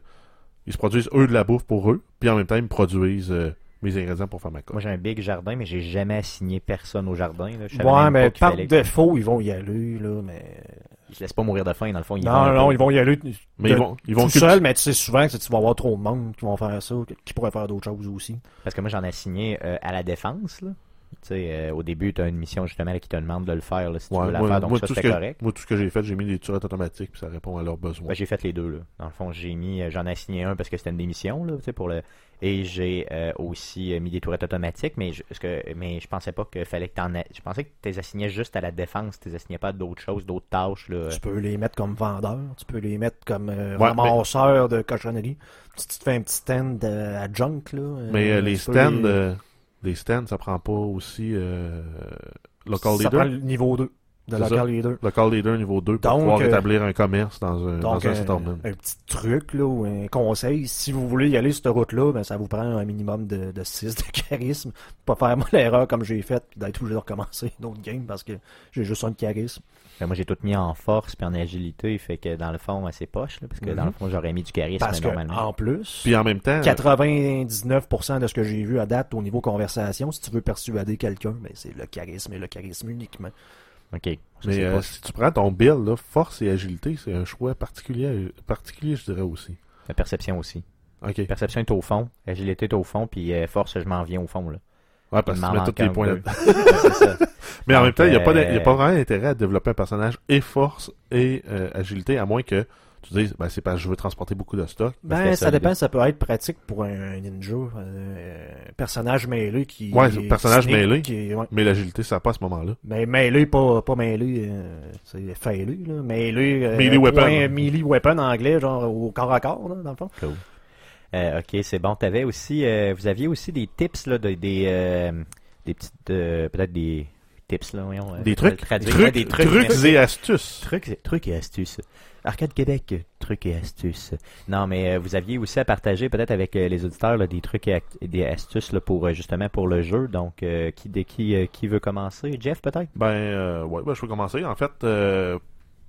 [SPEAKER 2] ils se produisent eux de la bouffe pour eux, puis en même temps, ils me produisent euh, mes ingrédients pour faire ma
[SPEAKER 1] Moi,
[SPEAKER 2] colle.
[SPEAKER 1] j'ai un big jardin, mais j'ai jamais assigné personne au jardin. Là. Je savais
[SPEAKER 3] Ouais,
[SPEAKER 1] même pas
[SPEAKER 3] mais
[SPEAKER 1] qu'il
[SPEAKER 3] par
[SPEAKER 1] fallait
[SPEAKER 3] défaut, ils vont y aller, là, mais...
[SPEAKER 1] Ils se laissent pas mourir de faim, dans le fond. Ils
[SPEAKER 3] non,
[SPEAKER 1] vont
[SPEAKER 3] non,
[SPEAKER 1] peu.
[SPEAKER 3] ils vont y aller
[SPEAKER 2] Mais
[SPEAKER 3] de-
[SPEAKER 2] ils vont, ils vont
[SPEAKER 3] tout
[SPEAKER 2] culti-
[SPEAKER 3] seul, mais tu sais souvent que tu vas avoir trop de monde qui vont faire ça, qui pourraient faire d'autres choses aussi.
[SPEAKER 1] Parce que moi, j'en ai assigné euh, à la défense. Là. Tu euh, au début, tu as une mission justement là, qui te demande de le faire là, si tu veux la
[SPEAKER 2] moi,
[SPEAKER 1] faire. Donc
[SPEAKER 2] moi,
[SPEAKER 1] ça,
[SPEAKER 2] tout ce
[SPEAKER 1] c'était
[SPEAKER 2] que,
[SPEAKER 1] correct.
[SPEAKER 2] moi, tout ce que j'ai fait, j'ai mis des turettes automatiques, puis ça répond à leurs besoins.
[SPEAKER 1] Ben, j'ai fait les deux. Là. Dans le fond, j'ai mis, euh, j'en ai assigné un parce que c'était une démission là, tu sais, pour le. Et j'ai euh, aussi mis des tourettes automatiques, mais je, parce que, mais je pensais pas qu'il fallait que t'en aies. Je pensais que tu les assignais juste à la défense, tu les assignais pas à d'autres choses, d'autres tâches. Là.
[SPEAKER 3] Tu peux les mettre comme vendeur, tu peux les mettre comme euh,
[SPEAKER 2] Ouais,
[SPEAKER 3] ramasseur de cochonneries. Si tu te fais un petit stand euh, à junk, là...
[SPEAKER 2] Mais euh, les
[SPEAKER 3] tu peux
[SPEAKER 2] stands,
[SPEAKER 3] les-
[SPEAKER 2] euh, les stands, ça prend pas aussi euh, local
[SPEAKER 3] ça
[SPEAKER 2] leader.
[SPEAKER 3] prend le niveau 2 de local leader.
[SPEAKER 2] Local leader niveau 2 pour
[SPEAKER 3] Donc,
[SPEAKER 2] pouvoir
[SPEAKER 3] euh,
[SPEAKER 2] établir un commerce dans un,
[SPEAKER 3] Donc,
[SPEAKER 2] dans un
[SPEAKER 3] un,
[SPEAKER 2] settlement.
[SPEAKER 3] un petit truc, là, ou un conseil, si vous voulez y aller sur cette route-là, ben, ça vous prend un minimum de, de 6 de charisme. Pas faire moi l'erreur comme j'ai fait, puis d'être obligé de recommencer une autre game parce que j'ai juste un de charisme.
[SPEAKER 1] Ben, moi, j'ai tout mis en force puis en agilité, fait que dans le fond, c'est poche, là, parce que
[SPEAKER 3] Mhm.
[SPEAKER 1] dans le fond, j'aurais mis du charisme
[SPEAKER 3] Parce que,
[SPEAKER 1] normalement.
[SPEAKER 3] en plus,
[SPEAKER 2] Puis en même temps,
[SPEAKER 3] 99% de ce que j'ai vu à date au niveau conversation, si tu veux persuader quelqu'un, ben, c'est le charisme et le charisme uniquement.
[SPEAKER 1] Ok.
[SPEAKER 2] Mais euh, si tu prends ton build, là, force et agilité, c'est un choix particulier, particulier, je dirais aussi.
[SPEAKER 1] La perception aussi.
[SPEAKER 2] Ok.
[SPEAKER 1] Perception est au fond, agilité est au fond, puis euh, force, je m'en viens au fond. Là.
[SPEAKER 2] Ouais, parce que tu mets tous tes points
[SPEAKER 1] ou
[SPEAKER 2] là
[SPEAKER 1] deux. Ouais.
[SPEAKER 2] Mais en
[SPEAKER 1] Donc,
[SPEAKER 2] même temps, il n'y a,
[SPEAKER 1] euh,
[SPEAKER 2] a pas vraiment intérêt à développer un personnage et force et euh, agilité, à moins que tu dises, ben, c'est parce que je veux transporter beaucoup de stock.
[SPEAKER 1] Ben,
[SPEAKER 3] ça dépend, ça peut être pratique pour un ninja, euh, un personnage mêlé qui.
[SPEAKER 2] Ouais,
[SPEAKER 3] qui
[SPEAKER 2] personnage
[SPEAKER 3] sneak,
[SPEAKER 2] mêlé.
[SPEAKER 3] qui est- ouais.
[SPEAKER 2] Mais l'agilité, ça pas à ce moment-là.
[SPEAKER 3] Mais mêlé, pas, pas mêlé, euh, c'est failé, là. Mêlé, euh,
[SPEAKER 2] Melee weapon.
[SPEAKER 3] point- melee weapon en anglais, genre au corps à corps, là, dans le fond.
[SPEAKER 1] Cool. Euh, ok, c'est bon. T'avais aussi, euh, vous aviez aussi des tips là, de- des, euh, des petites, euh, peut-être des tips, là, voyons.
[SPEAKER 2] Des
[SPEAKER 1] le
[SPEAKER 2] trucs,
[SPEAKER 1] traduire.
[SPEAKER 2] trucs,
[SPEAKER 1] Ouais, des trucs,
[SPEAKER 2] trucs
[SPEAKER 1] merci.
[SPEAKER 2] et astuces.
[SPEAKER 1] Trucs, trucs et astuces. Arcade Québec, trucs et astuces. Non, mais euh, vous aviez aussi à partager peut-être avec euh, les auditeurs là, des trucs et, des astuces là, pour euh, justement pour le jeu. Donc, euh, qui, de, qui, euh, qui veut commencer? Jeff peut-être?
[SPEAKER 2] Ben, euh, ouais, ben, je peux commencer. En fait, euh,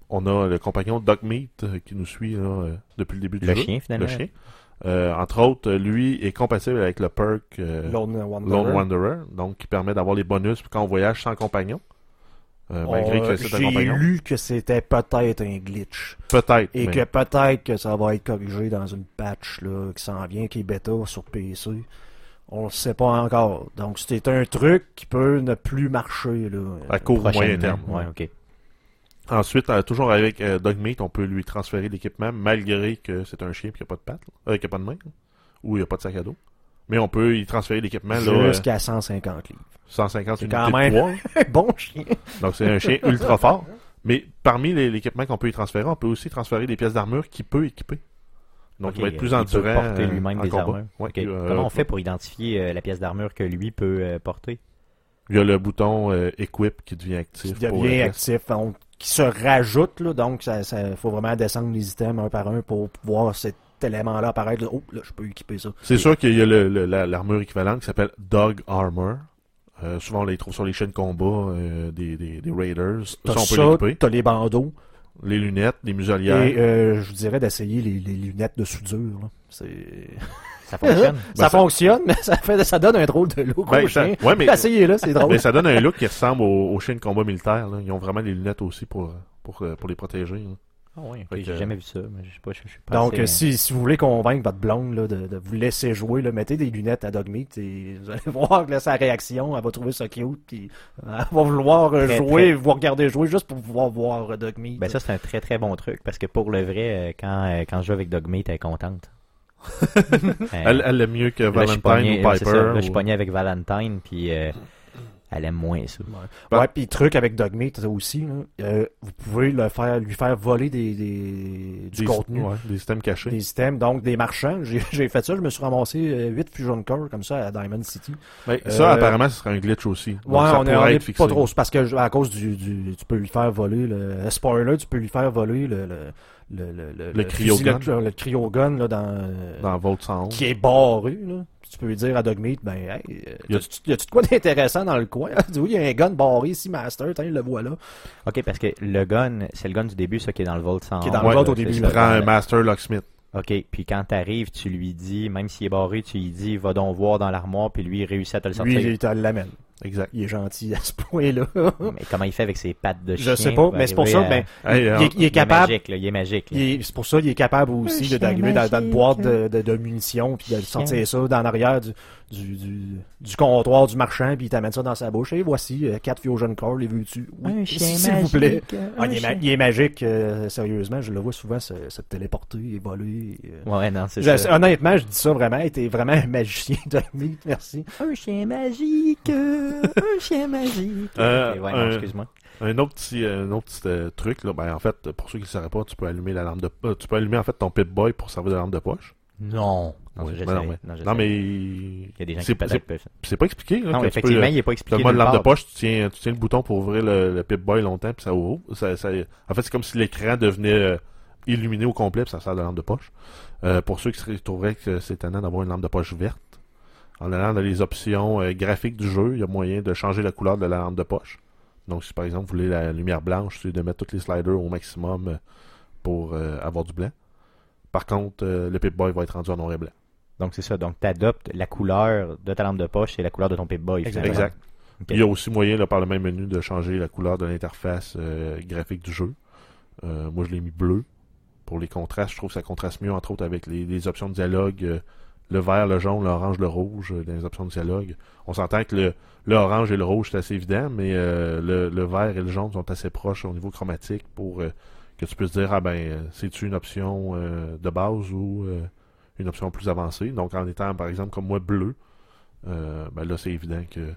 [SPEAKER 2] on a le compagnon Doc Meat qui nous suit là, euh, depuis le début du
[SPEAKER 1] Le
[SPEAKER 2] jeu.
[SPEAKER 1] chien finalement.
[SPEAKER 2] Le chien. Euh, entre autres, lui est compatible avec le perk euh,
[SPEAKER 3] Lone Wanderer.
[SPEAKER 2] Lone Wanderer, donc qui permet d'avoir les bonus quand on voyage sans compagnon. Euh, malgré que c'est un
[SPEAKER 3] J'ai lu que c'était peut-être un glitch.
[SPEAKER 2] Peut-être.
[SPEAKER 3] Et
[SPEAKER 2] mais-
[SPEAKER 3] que peut-être que ça va être corrigé dans une patch là, qui s'en vient, qui est bêta sur PC. On le sait pas encore. Donc c'est un truc qui peut ne plus marcher. Là.
[SPEAKER 2] à court ou moyen terme.
[SPEAKER 1] Ouais, ok.
[SPEAKER 2] Ensuite, euh, toujours avec euh, Dog Meat, on peut lui transférer l'équipement malgré que c'est un chien et qu'il n'y a pas de pattes, euh, a pas de main, là. ou il n'y a pas de sac à dos. Mais on peut y transférer l'équipement
[SPEAKER 3] Jusqu'à 150 livres.
[SPEAKER 2] 150
[SPEAKER 3] C'est quand
[SPEAKER 2] de
[SPEAKER 3] même-
[SPEAKER 2] poids.
[SPEAKER 3] bon chien.
[SPEAKER 2] Donc c'est un chien ultra fort. Mais parmi l'équipement qu'on peut y transférer, on peut aussi transférer des pièces d'armure qu'il peut équiper. Donc il va être plus
[SPEAKER 1] il peut
[SPEAKER 2] endurant.
[SPEAKER 1] porter lui-même des
[SPEAKER 2] combat.
[SPEAKER 1] armures.
[SPEAKER 2] Ouais, euh,
[SPEAKER 1] Comment on fait pour identifier euh, la pièce d'armure que lui peut euh, porter?
[SPEAKER 2] Il y a le bouton Equip qui devient actif.
[SPEAKER 3] Qui devient actif. Qui se rajoute. Là, donc ça, ça faut vraiment descendre les items un par un pour voir cet élément-là apparaître. là. Oh, là, je peux équiper ça.
[SPEAKER 2] C'est sûr qu'il y a la- l'armure équivalente qui s'appelle Dog Armor. Euh, souvent on les trouve sur les chaînes de combat euh, des, des, des Raiders. Ça,
[SPEAKER 3] T'as
[SPEAKER 2] on peut
[SPEAKER 3] ça,
[SPEAKER 2] l'équiper.
[SPEAKER 3] t'as les bandeaux.
[SPEAKER 2] Les lunettes, les muselières.
[SPEAKER 3] Et euh, je vous dirais d'essayer les, les lunettes de soudure. C'est...
[SPEAKER 1] Ça fonctionne
[SPEAKER 3] ça,
[SPEAKER 2] ça-
[SPEAKER 3] fonctionne, mais ça, fait, ça donne un drôle de look
[SPEAKER 2] Ben,
[SPEAKER 3] au
[SPEAKER 2] ça-
[SPEAKER 3] chien.
[SPEAKER 2] ouais, mais,
[SPEAKER 3] Essayez-là, c'est drôle.
[SPEAKER 2] mais ça donne un look qui ressemble aux, aux chiens de combat militaires. là. Ils ont vraiment les lunettes aussi pour, pour, euh, pour les protéger. là.
[SPEAKER 1] Ah
[SPEAKER 2] Fait
[SPEAKER 1] j'ai jamais vu ça. Mais je sais pas, je, je suis pas
[SPEAKER 3] Donc,
[SPEAKER 1] assez,
[SPEAKER 3] euh,
[SPEAKER 1] euh,
[SPEAKER 3] si, si vous voulez convaincre votre blonde là, de, de vous laisser jouer, là, mettez des lunettes à Dogmeat et vous allez voir là, sa réaction. Elle va trouver ça cute. Puis elle va vouloir
[SPEAKER 1] Très,
[SPEAKER 3] jouer,
[SPEAKER 1] très-
[SPEAKER 3] vous regarder jouer juste pour pouvoir voir Dogmeat.
[SPEAKER 1] Ben ça c'est un très très bon truc parce que pour le vrai, quand, quand je joue avec Dogmeat, elle est contente. Euh,
[SPEAKER 2] Elle, elle aime mieux que
[SPEAKER 1] là,
[SPEAKER 2] Valentine
[SPEAKER 1] pogné-
[SPEAKER 2] ou Piper.
[SPEAKER 1] ça. Là, je suis pogné avec Valentine puis euh, elle aime moins ça.
[SPEAKER 2] Ben-
[SPEAKER 3] Ouais, puis truc avec Dogmeat aussi, là, euh, vous pouvez le faire, lui faire voler des, des- du
[SPEAKER 2] des,
[SPEAKER 3] contenu.
[SPEAKER 2] ouais, des systèmes cachés.
[SPEAKER 3] Des systèmes, donc des marchands. J'ai fait ça, je me suis ramassé 8 Fusion Core comme ça à Diamond City.
[SPEAKER 2] Ben, ça,
[SPEAKER 3] Euh,
[SPEAKER 2] apparemment, ce serait un glitch aussi. Donc,
[SPEAKER 3] Ouais,
[SPEAKER 2] ça
[SPEAKER 3] on est,
[SPEAKER 2] pourrait
[SPEAKER 3] on est
[SPEAKER 2] être fixé.
[SPEAKER 3] pas trop. C'est parce que à cause du, du tu peux lui faire voler le spoiler, tu peux lui faire voler le le le le,
[SPEAKER 2] Le cryogun.
[SPEAKER 3] le, le cryogun là dans,
[SPEAKER 2] Dans Vault 111.
[SPEAKER 3] qui est barré là. Tu peux lui dire à Dogmeat, ben hey, euh,
[SPEAKER 2] Y
[SPEAKER 3] a-tu y a-tu de quoi d'intéressant dans le coin? Il dit oui, il y a un gun barré ici, Master, tiens, le voilà.
[SPEAKER 1] Ok, parce que le gun, c'est le gun du début, ça qui est dans le Vault 111.
[SPEAKER 3] Qui est dans le
[SPEAKER 2] Ouais,
[SPEAKER 3] Vault au début.
[SPEAKER 2] Il
[SPEAKER 3] là.
[SPEAKER 2] prend un Master Locksmith.
[SPEAKER 1] Ok, puis quand t'arrives, tu lui dis, même s'il est barré, tu lui dis, va donc voir dans l'armoire, puis lui il réussit à te le sortir.
[SPEAKER 3] Lui, il te l'amène.
[SPEAKER 2] Exact.
[SPEAKER 3] Il est gentil à ce point-là.
[SPEAKER 1] Mais comment il fait avec ses pattes de chien
[SPEAKER 3] Je sais pas, mais c'est pour ça,
[SPEAKER 1] à-
[SPEAKER 3] ben,
[SPEAKER 2] Hey,
[SPEAKER 3] il, est, il est capable.
[SPEAKER 1] Il est magique, là, il est magique.
[SPEAKER 3] Il C'est pour ça qu'il est capable aussi d'arriver dans, dans boîte de, de, de munitions puis de sortir ça dans l'arrière du, du, du, du comptoir du marchand puis il t'amène ça dans sa bouche. Et voici euh, quatre Fusion Core, les veux-tu? Oui,
[SPEAKER 1] Un chien
[SPEAKER 3] s'il vous plaît.
[SPEAKER 1] magique,
[SPEAKER 3] Ah, il, est ma-
[SPEAKER 1] chien-
[SPEAKER 3] il est magique, euh, sérieusement. Je le vois souvent se, se téléporter et voler. euh.
[SPEAKER 1] Ouais, non, c'est
[SPEAKER 3] Je-
[SPEAKER 1] ça.
[SPEAKER 3] honnêtement, je dis ça vraiment. Il était vraiment un magicien de mythe, merci.
[SPEAKER 1] Un chien magique, euh, un chien magique.
[SPEAKER 2] Euh,
[SPEAKER 1] ouais, non, excuse-moi.
[SPEAKER 2] Un autre petit, un autre petit euh, truc, là, ben, en fait, pour ceux qui ne le sauraient pas, tu peux allumer la lampe de euh, tu peux allumer en fait ton Pip-Boy pour servir de lampe de poche.
[SPEAKER 1] Non. Non,
[SPEAKER 2] non, mais,
[SPEAKER 1] Non,
[SPEAKER 2] non,
[SPEAKER 1] Il y a des gens
[SPEAKER 2] c'est
[SPEAKER 1] qui
[SPEAKER 2] c'est-
[SPEAKER 1] peuvent.
[SPEAKER 2] c'est pas expliqué. Là,
[SPEAKER 1] Non,
[SPEAKER 2] que tu
[SPEAKER 1] effectivement,
[SPEAKER 2] peux,
[SPEAKER 1] il est pas expliqué.
[SPEAKER 2] T'as le lampe de poche, tu tiens, tu tiens le bouton pour ouvrir le, le Pip-Boy longtemps, puis ça ouvre. Ça, ça, en fait, c'est comme si l'écran devenait euh, illuminé au complet, puis ça sert de lampe de poche. Euh, pour ceux qui trouveraient que c'est étonnant d'avoir une lampe de poche verte, en allant dans les options euh, graphiques du jeu, il y a moyen de changer la couleur de la lampe de poche. Donc, si par exemple vous voulez la lumière blanche, c'est de mettre tous les sliders au maximum pour avoir du blanc. Par contre, le Pip-Boy va être rendu en noir et blanc.
[SPEAKER 1] Donc, c'est ça. Donc, tu adoptes la couleur de ta lampe de poche et la couleur de ton Pip-Boy.
[SPEAKER 3] Exact.
[SPEAKER 2] Il y a aussi moyen, là, par le même menu, de changer la couleur de l'interface euh, graphique du jeu. Euh, moi, je l'ai mis bleu. Pour les contrastes, je trouve que ça contraste mieux, entre autres, avec les, les options de dialogue. euh, le vert, le jaune, l'orange, le rouge, dans les options de dialogue. On s'entend que le, le orange et le rouge, c'est assez évident, mais le, le vert et le jaune sont assez proches au niveau chromatique pour que tu puisses dire, ah ben, c'est-tu une option de base ou une option plus avancée. Donc, en étant, par exemple, comme moi, bleu, euh, ben là, c'est évident que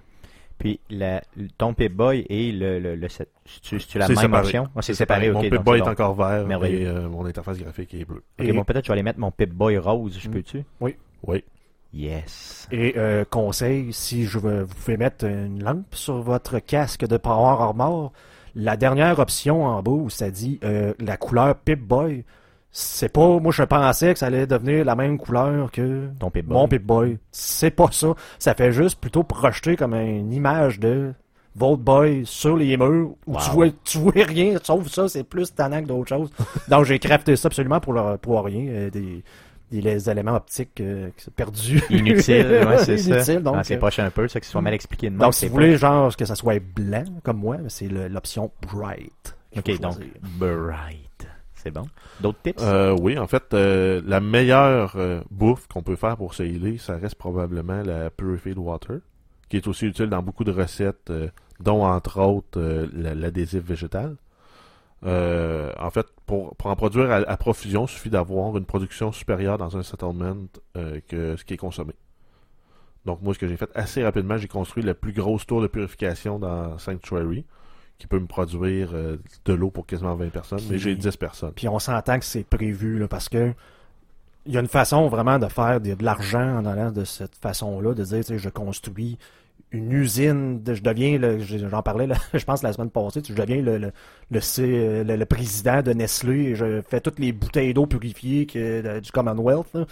[SPEAKER 1] Puis, la, ton Pip-Boy et le, le, le c'est-tu la
[SPEAKER 2] C'est
[SPEAKER 1] même
[SPEAKER 2] séparé.
[SPEAKER 1] option? Ah, c'est séparé,
[SPEAKER 2] Mon
[SPEAKER 1] ok. donc
[SPEAKER 2] Pip-Boy
[SPEAKER 1] c'est
[SPEAKER 2] est
[SPEAKER 1] bon.
[SPEAKER 2] encore vert et euh, mon interface graphique est bleue.
[SPEAKER 1] Ok,
[SPEAKER 3] Et-
[SPEAKER 1] bon, peut-être je vais aller mettre mon Pip-Boy rose, je
[SPEAKER 3] Mm.
[SPEAKER 1] peux-tu?
[SPEAKER 2] Oui.
[SPEAKER 1] Yes.
[SPEAKER 3] Et euh, conseil, si je veux, vous pouvez mettre une lampe sur votre casque de Power Armor, la dernière option en bas où ça dit euh, la couleur Pip-Boy, c'est pas, moi je pensais que ça allait devenir la même couleur que
[SPEAKER 1] Ton Pip-Boy.
[SPEAKER 3] mon Pip-Boy. C'est pas ça. Ça fait juste plutôt projeter comme une image de Volt Boy sur les murs où
[SPEAKER 1] Wow.
[SPEAKER 3] tu vois tu vois rien sauf ça c'est plus tannant que d'autres choses donc j'ai crafté ça absolument pour pour rien euh, des, des les éléments optiques euh, qui sont perdus
[SPEAKER 1] Inutile, ouais, c'est ça.
[SPEAKER 3] Inutile, donc,
[SPEAKER 1] Ah, c'est
[SPEAKER 3] euh,
[SPEAKER 1] poche un peu, ça, que ce soit mal expliqué de même.
[SPEAKER 3] donc si
[SPEAKER 1] c'est
[SPEAKER 3] vous voulez genre que ça soit blanc comme moi c'est le- l'option bright qu'il
[SPEAKER 1] Ok, donc,
[SPEAKER 3] choisir.
[SPEAKER 1] bright. C'est bon. D'autres tips?
[SPEAKER 2] Euh, oui, en fait, euh, la meilleure euh, bouffe qu'on peut faire pour se healer, ça reste probablement la Purified Water, qui est aussi utile dans beaucoup de recettes, dont entre autres la- l'adhésif végétal. En fait, pour, en produire à, à profusion, il suffit d'avoir une production supérieure dans un settlement que ce qui est consommé. Donc moi, ce que j'ai fait assez rapidement, j'ai construit la plus grosse tour de purification dans Sanctuary, qui peut me produire euh, de l'eau pour quasiment 20 personnes, mais j'ai 10 personnes.
[SPEAKER 3] Puis on s'entend que c'est prévu là, parce que il y a une façon vraiment de faire de, de l'argent en allant de cette façon-là, de dire, je construis une usine, de- je deviens, j'en parlais, là, je pense la semaine passée, je deviens le, le, le, le- président de Nestlé et je fais toutes les bouteilles d'eau purifiées que, du Commonwealth. là.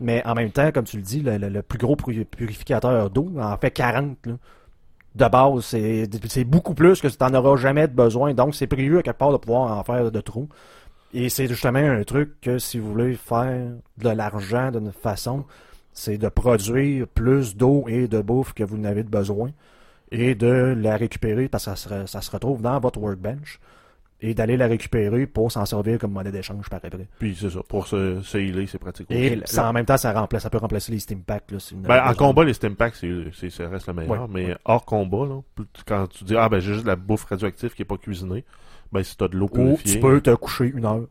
[SPEAKER 3] Mais en même temps, comme tu le dis, le, plus gros puri- purificateur d'eau en fait 40. là. De base, c'est beaucoup plus que tu n'en auras jamais besoin. Donc, c'est prévu à quelque part de pouvoir en faire de trop. Et c'est justement un truc que si vous voulez faire de l'argent d'une façon, c'est de produire plus d'eau et de bouffe que vous n'avez de besoin et de la récupérer parce que ça se retrouve dans votre workbench et d'aller la récupérer pour s'en servir comme monnaie d'échange par après.
[SPEAKER 2] Puis c'est ça, pour se, se healer, c'est pratique aussi.
[SPEAKER 3] Et ça, en même temps, ça, remplace, ça peut remplacer les Steam Packs. Là, si vous
[SPEAKER 2] Ben, en combat, les stem packs, c'est, ça reste le meilleur.
[SPEAKER 3] Ouais,
[SPEAKER 2] mais
[SPEAKER 3] ouais.
[SPEAKER 2] hors combat, là, quand tu dis, ah ben j'ai juste de la bouffe radioactive qui est pas cuisinée, ben si t'as de l'eau
[SPEAKER 3] Ou
[SPEAKER 2] purifiée.
[SPEAKER 3] tu peux te coucher une heure.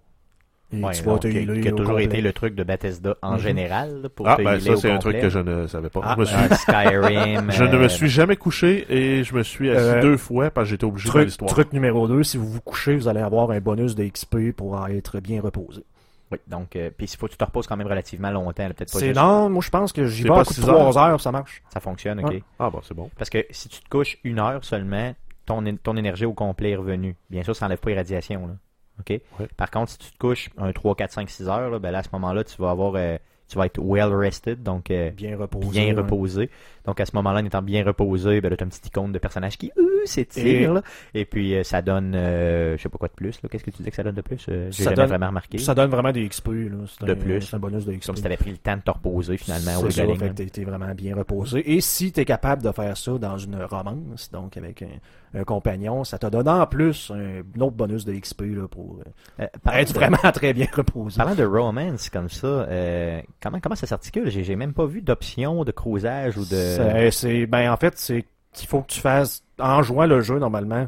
[SPEAKER 3] Et
[SPEAKER 1] Ouais,
[SPEAKER 3] tu vas
[SPEAKER 1] donc,
[SPEAKER 3] te
[SPEAKER 1] qui,
[SPEAKER 3] healer
[SPEAKER 1] qui a toujours été le truc de Bethesda en
[SPEAKER 3] Mhm.
[SPEAKER 1] général, là, pour
[SPEAKER 2] Ah ben ça c'est un truc que je ne savais pas.
[SPEAKER 3] Ah,
[SPEAKER 2] je me suis,
[SPEAKER 1] Euh, Skyrim.
[SPEAKER 2] je ne
[SPEAKER 1] euh,
[SPEAKER 2] me suis jamais couché et je me suis assis
[SPEAKER 3] Euh,
[SPEAKER 2] deux fois parce que j'étais obligé de
[SPEAKER 3] Truc,
[SPEAKER 2] l'histoire.
[SPEAKER 3] truc numéro 2, si vous vous couchez, vous allez avoir un bonus de XP pour être bien reposé.
[SPEAKER 1] Oui, donc, euh, puis il faut que tu te reposes quand même relativement longtemps, peut-être pas
[SPEAKER 3] C'est
[SPEAKER 1] juste-
[SPEAKER 3] non, moi je pense que j'y vais
[SPEAKER 2] pas
[SPEAKER 3] à coup de
[SPEAKER 2] six
[SPEAKER 3] 3 heures, ça marche.
[SPEAKER 1] Ça fonctionne, ok.
[SPEAKER 3] Ouais.
[SPEAKER 2] Ah bon c'est bon.
[SPEAKER 1] Parce que si tu te couches une heure seulement, ton, ton énergie au complet est revenue. Bien sûr, ça n'enlève pas les radiations. Là. OK?
[SPEAKER 2] Ouais.
[SPEAKER 1] Par contre, si tu te couches un 3, 4, 5, 6 heures, là, ben là, à ce moment-là, tu vas avoir euh, tu vas être well rested, donc euh,
[SPEAKER 3] Bien reposé.
[SPEAKER 1] bien
[SPEAKER 3] ouais.
[SPEAKER 1] reposé. Donc à ce moment-là, en étant bien reposé, ben là, tu as une petite icône de personnage qui euh, s'étire.
[SPEAKER 3] Et-
[SPEAKER 1] là. Et puis euh, ça donne euh, je sais pas quoi de plus. là. Qu'est-ce que tu dis que ça donne de plus? Euh, J'ai
[SPEAKER 3] Ça
[SPEAKER 1] jamais
[SPEAKER 3] donne-
[SPEAKER 1] vraiment remarqué.
[SPEAKER 3] Ça donne vraiment des XP. Là. C'est
[SPEAKER 1] De plus.
[SPEAKER 3] C'est un bonus de XP.
[SPEAKER 1] Comme si tu avais pris le temps de te reposer finalement au
[SPEAKER 3] ça, fait t'es- t'es vraiment bien reposé. Et si tu es capable de faire ça dans une romance, donc avec un, un compagnon, ça te donne en plus un, autre bonus de XP là, pour euh, être
[SPEAKER 1] de-
[SPEAKER 3] vraiment très bien reposé.
[SPEAKER 1] Parlant de romance comme ça, euh, comment comment ça s'articule? J'ai j'ai même pas vu d'option de crousage ou de.
[SPEAKER 3] C'est- C'est, ben, en fait, c'est qu'il faut que tu fasses, en jouant le jeu, normalement,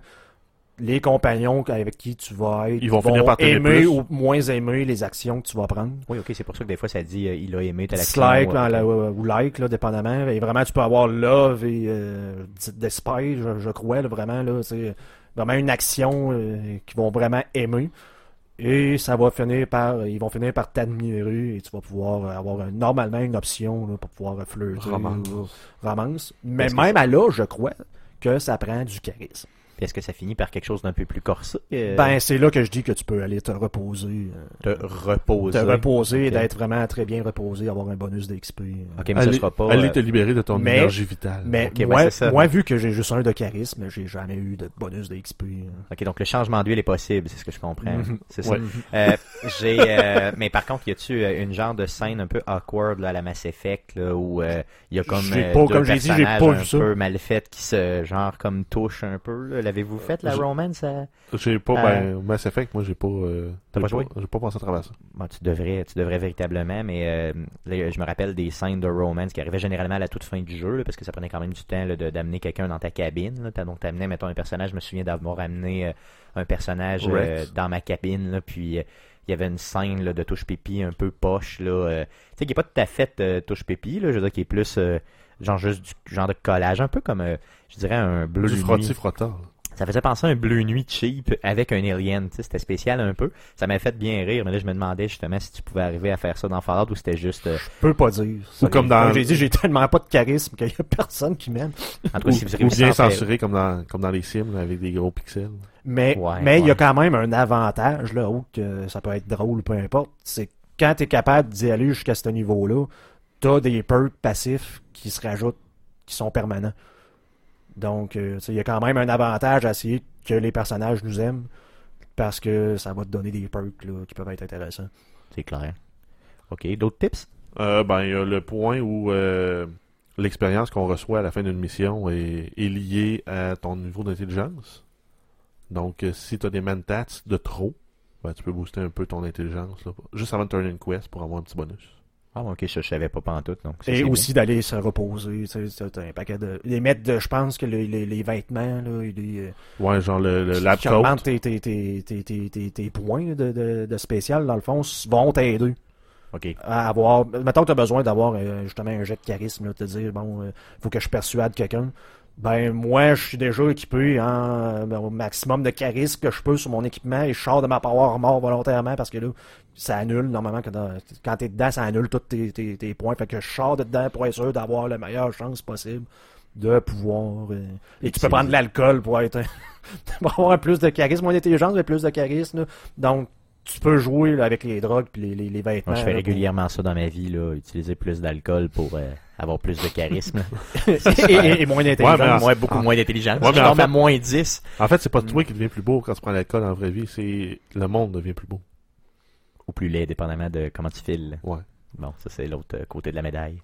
[SPEAKER 3] les compagnons avec qui tu vas être
[SPEAKER 2] Ils vont finir par
[SPEAKER 3] aimer
[SPEAKER 2] plus.
[SPEAKER 3] ou moins aimer les actions que tu vas prendre.
[SPEAKER 1] Oui, ok, c'est pour ça que des fois ça dit euh, il a aimé telle action. Euh,
[SPEAKER 3] la- ou like, là, dépendamment. Et vraiment, tu peux avoir love et euh, despise, je, je crois, là, vraiment. Là, c'est vraiment une action euh, qu'ils vont vraiment aimer. Et ça va finir par. Ils vont finir par t'admirer et tu vas pouvoir avoir un- normalement une option là, pour pouvoir flirter.
[SPEAKER 2] Romance.
[SPEAKER 3] romance. Mais même à là, je crois que ça prend du charisme.
[SPEAKER 1] Est-ce que ça finit par quelque chose d'un peu plus corsé euh,
[SPEAKER 3] Ben, c'est là que je dis que tu peux aller te reposer. euh,
[SPEAKER 1] te reposer.
[SPEAKER 3] te reposer et
[SPEAKER 1] Ok.
[SPEAKER 3] d'être vraiment très bien reposé, avoir un bonus d'XP. euh.
[SPEAKER 1] Ok, mais ça
[SPEAKER 2] Allez,
[SPEAKER 1] sera pas.
[SPEAKER 2] allez
[SPEAKER 1] euh,
[SPEAKER 2] te libérer de ton
[SPEAKER 3] mais-
[SPEAKER 2] énergie vitale.
[SPEAKER 3] Mais moi,
[SPEAKER 1] ça.
[SPEAKER 3] vu que j'ai juste un de charisme, j'ai jamais eu de bonus de XP. euh.
[SPEAKER 1] Ok, donc le changement d'huile est possible, c'est ce que je comprends.
[SPEAKER 3] Mhm.
[SPEAKER 1] C'est ça.
[SPEAKER 2] Ouais.
[SPEAKER 1] Euh, j'ai, euh, mais par contre, y a-tu une genre de scène un peu awkward là, à la Mass Effect là, où euh, il y a comme
[SPEAKER 3] J'ai pas-
[SPEAKER 1] deux
[SPEAKER 3] comme j'ai dit, j'ai pas
[SPEAKER 1] un
[SPEAKER 3] vu ça.
[SPEAKER 1] peu mal faits qui se genre comme touchent un peu. là. L'avez-vous fait la romance à...
[SPEAKER 2] J'ai pas, ben, Mass Effect, moi j'ai pas, euh,
[SPEAKER 1] T'as pas joué?
[SPEAKER 2] J'ai pas pensé à travers ça.
[SPEAKER 1] Bon, tu devrais, tu devrais véritablement, mais euh, là, je me rappelle des scènes de romance qui arrivaient généralement à la toute fin du jeu, là, parce que ça prenait quand même du temps d'amener quelqu'un dans ta cabine. Là. Donc, t'amenais, mettons, un personnage. Je me souviens d'avoir amené euh, un personnage dans ma cabine, là, puis il y avait une scène là, de touche pépi un peu poche, là, euh, tu sais, qui est pas tout à fait euh, touche pépi, là, je veux dire, qui est plus euh, genre juste du genre de collage, un peu comme, euh, je dirais, un bleu
[SPEAKER 2] Du frotti frottant.
[SPEAKER 1] Ça faisait penser à un bleu nuit cheap avec un alien. tu sais, C'était spécial un peu. Ça m'a fait bien rire, mais là, je me demandais justement si tu pouvais arriver à faire ça dans Fallout ou c'était juste. euh,
[SPEAKER 3] Je peux pas dire.
[SPEAKER 2] Ou comme dans-
[SPEAKER 3] J'ai dit, j'ai tellement pas de charisme qu'il y a personne qui m'aime.
[SPEAKER 1] En tout
[SPEAKER 2] Ou,
[SPEAKER 1] cas, si vous
[SPEAKER 2] ou bien censuré comme dans, comme dans les Sims avec des gros pixels.
[SPEAKER 3] Mais
[SPEAKER 1] Ouais,
[SPEAKER 3] mais il y a quand même un avantage, là, où que ça peut être drôle, peu importe. C'est quand tu es capable d'y aller jusqu'à ce niveau-là, tu as des perks passifs qui se rajoutent, qui sont permanents. Donc, euh, tu sais, il y a quand même un avantage à essayer que les personnages nous aiment, parce que ça va te donner des perks là, qui peuvent être intéressants.
[SPEAKER 1] C'est clair. Ok, d'autres tips?
[SPEAKER 2] Euh, ben, il y a le point où euh, l'expérience qu'on reçoit à la fin d'une mission est, est liée à ton niveau d'intelligence. Donc, euh, si tu as des mentats de trop, ben, tu peux booster un peu ton intelligence là, juste avant de turn une quest pour avoir un petit bonus.
[SPEAKER 1] Ah, ok, ça, je savais pas pantoute. Donc ça,
[SPEAKER 3] Et aussi d'aller se reposer, tu sais, t'as un paquet de... Les mettre de, je pense que les, les, les vêtements, là, les, euh,
[SPEAKER 2] Ouais, genre le, le lab
[SPEAKER 3] qui
[SPEAKER 2] coat.
[SPEAKER 3] tes, tes, tes, tes, tes, tes- tes points de, de, de spécial, dans le fond, vont t'aider.
[SPEAKER 1] Ok.
[SPEAKER 3] à avoir. Mettons que tu as besoin d'avoir euh, justement un jet de charisme, là, te dire, bon, euh, faut que je persuade quelqu'un. Ben, moi, je suis déjà équipé en, ben, au maximum de charisme que je peux sur mon équipement et je sors de ma power mort volontairement parce que là, ça annule, normalement, quand, dans- quand t'es dedans, ça annule tous tes, tes, tes points. Fait que je sors de dedans pour être sûr d'avoir la meilleure chance possible de pouvoir. euh, et tu peux prendre de l'alcool pour être. pour avoir plus de charisme, moins d'intelligence, mais plus de charisme. là. Donc, tu peux jouer là, avec les drogues puis les, les, les vêtements.
[SPEAKER 1] Moi, je fais
[SPEAKER 3] là, pour-
[SPEAKER 1] régulièrement ça dans ma vie, là, utiliser plus d'alcool pour euh, avoir plus de charisme.
[SPEAKER 3] et, et- et moins d'intelligence.
[SPEAKER 2] Ouais,
[SPEAKER 1] beaucoup
[SPEAKER 2] ah.
[SPEAKER 1] moins d'intelligence.
[SPEAKER 2] Ouais, mais
[SPEAKER 1] je
[SPEAKER 2] en
[SPEAKER 1] à moins 10.
[SPEAKER 2] En fait, c'est pas toi qui deviens plus beau quand tu prends l'alcool en vraie vie, c'est le monde devient plus beau.
[SPEAKER 1] Ou plus laid, dépendamment de comment tu files.
[SPEAKER 2] Ouais.
[SPEAKER 1] Bon, ça, c'est l'autre euh, côté de la médaille.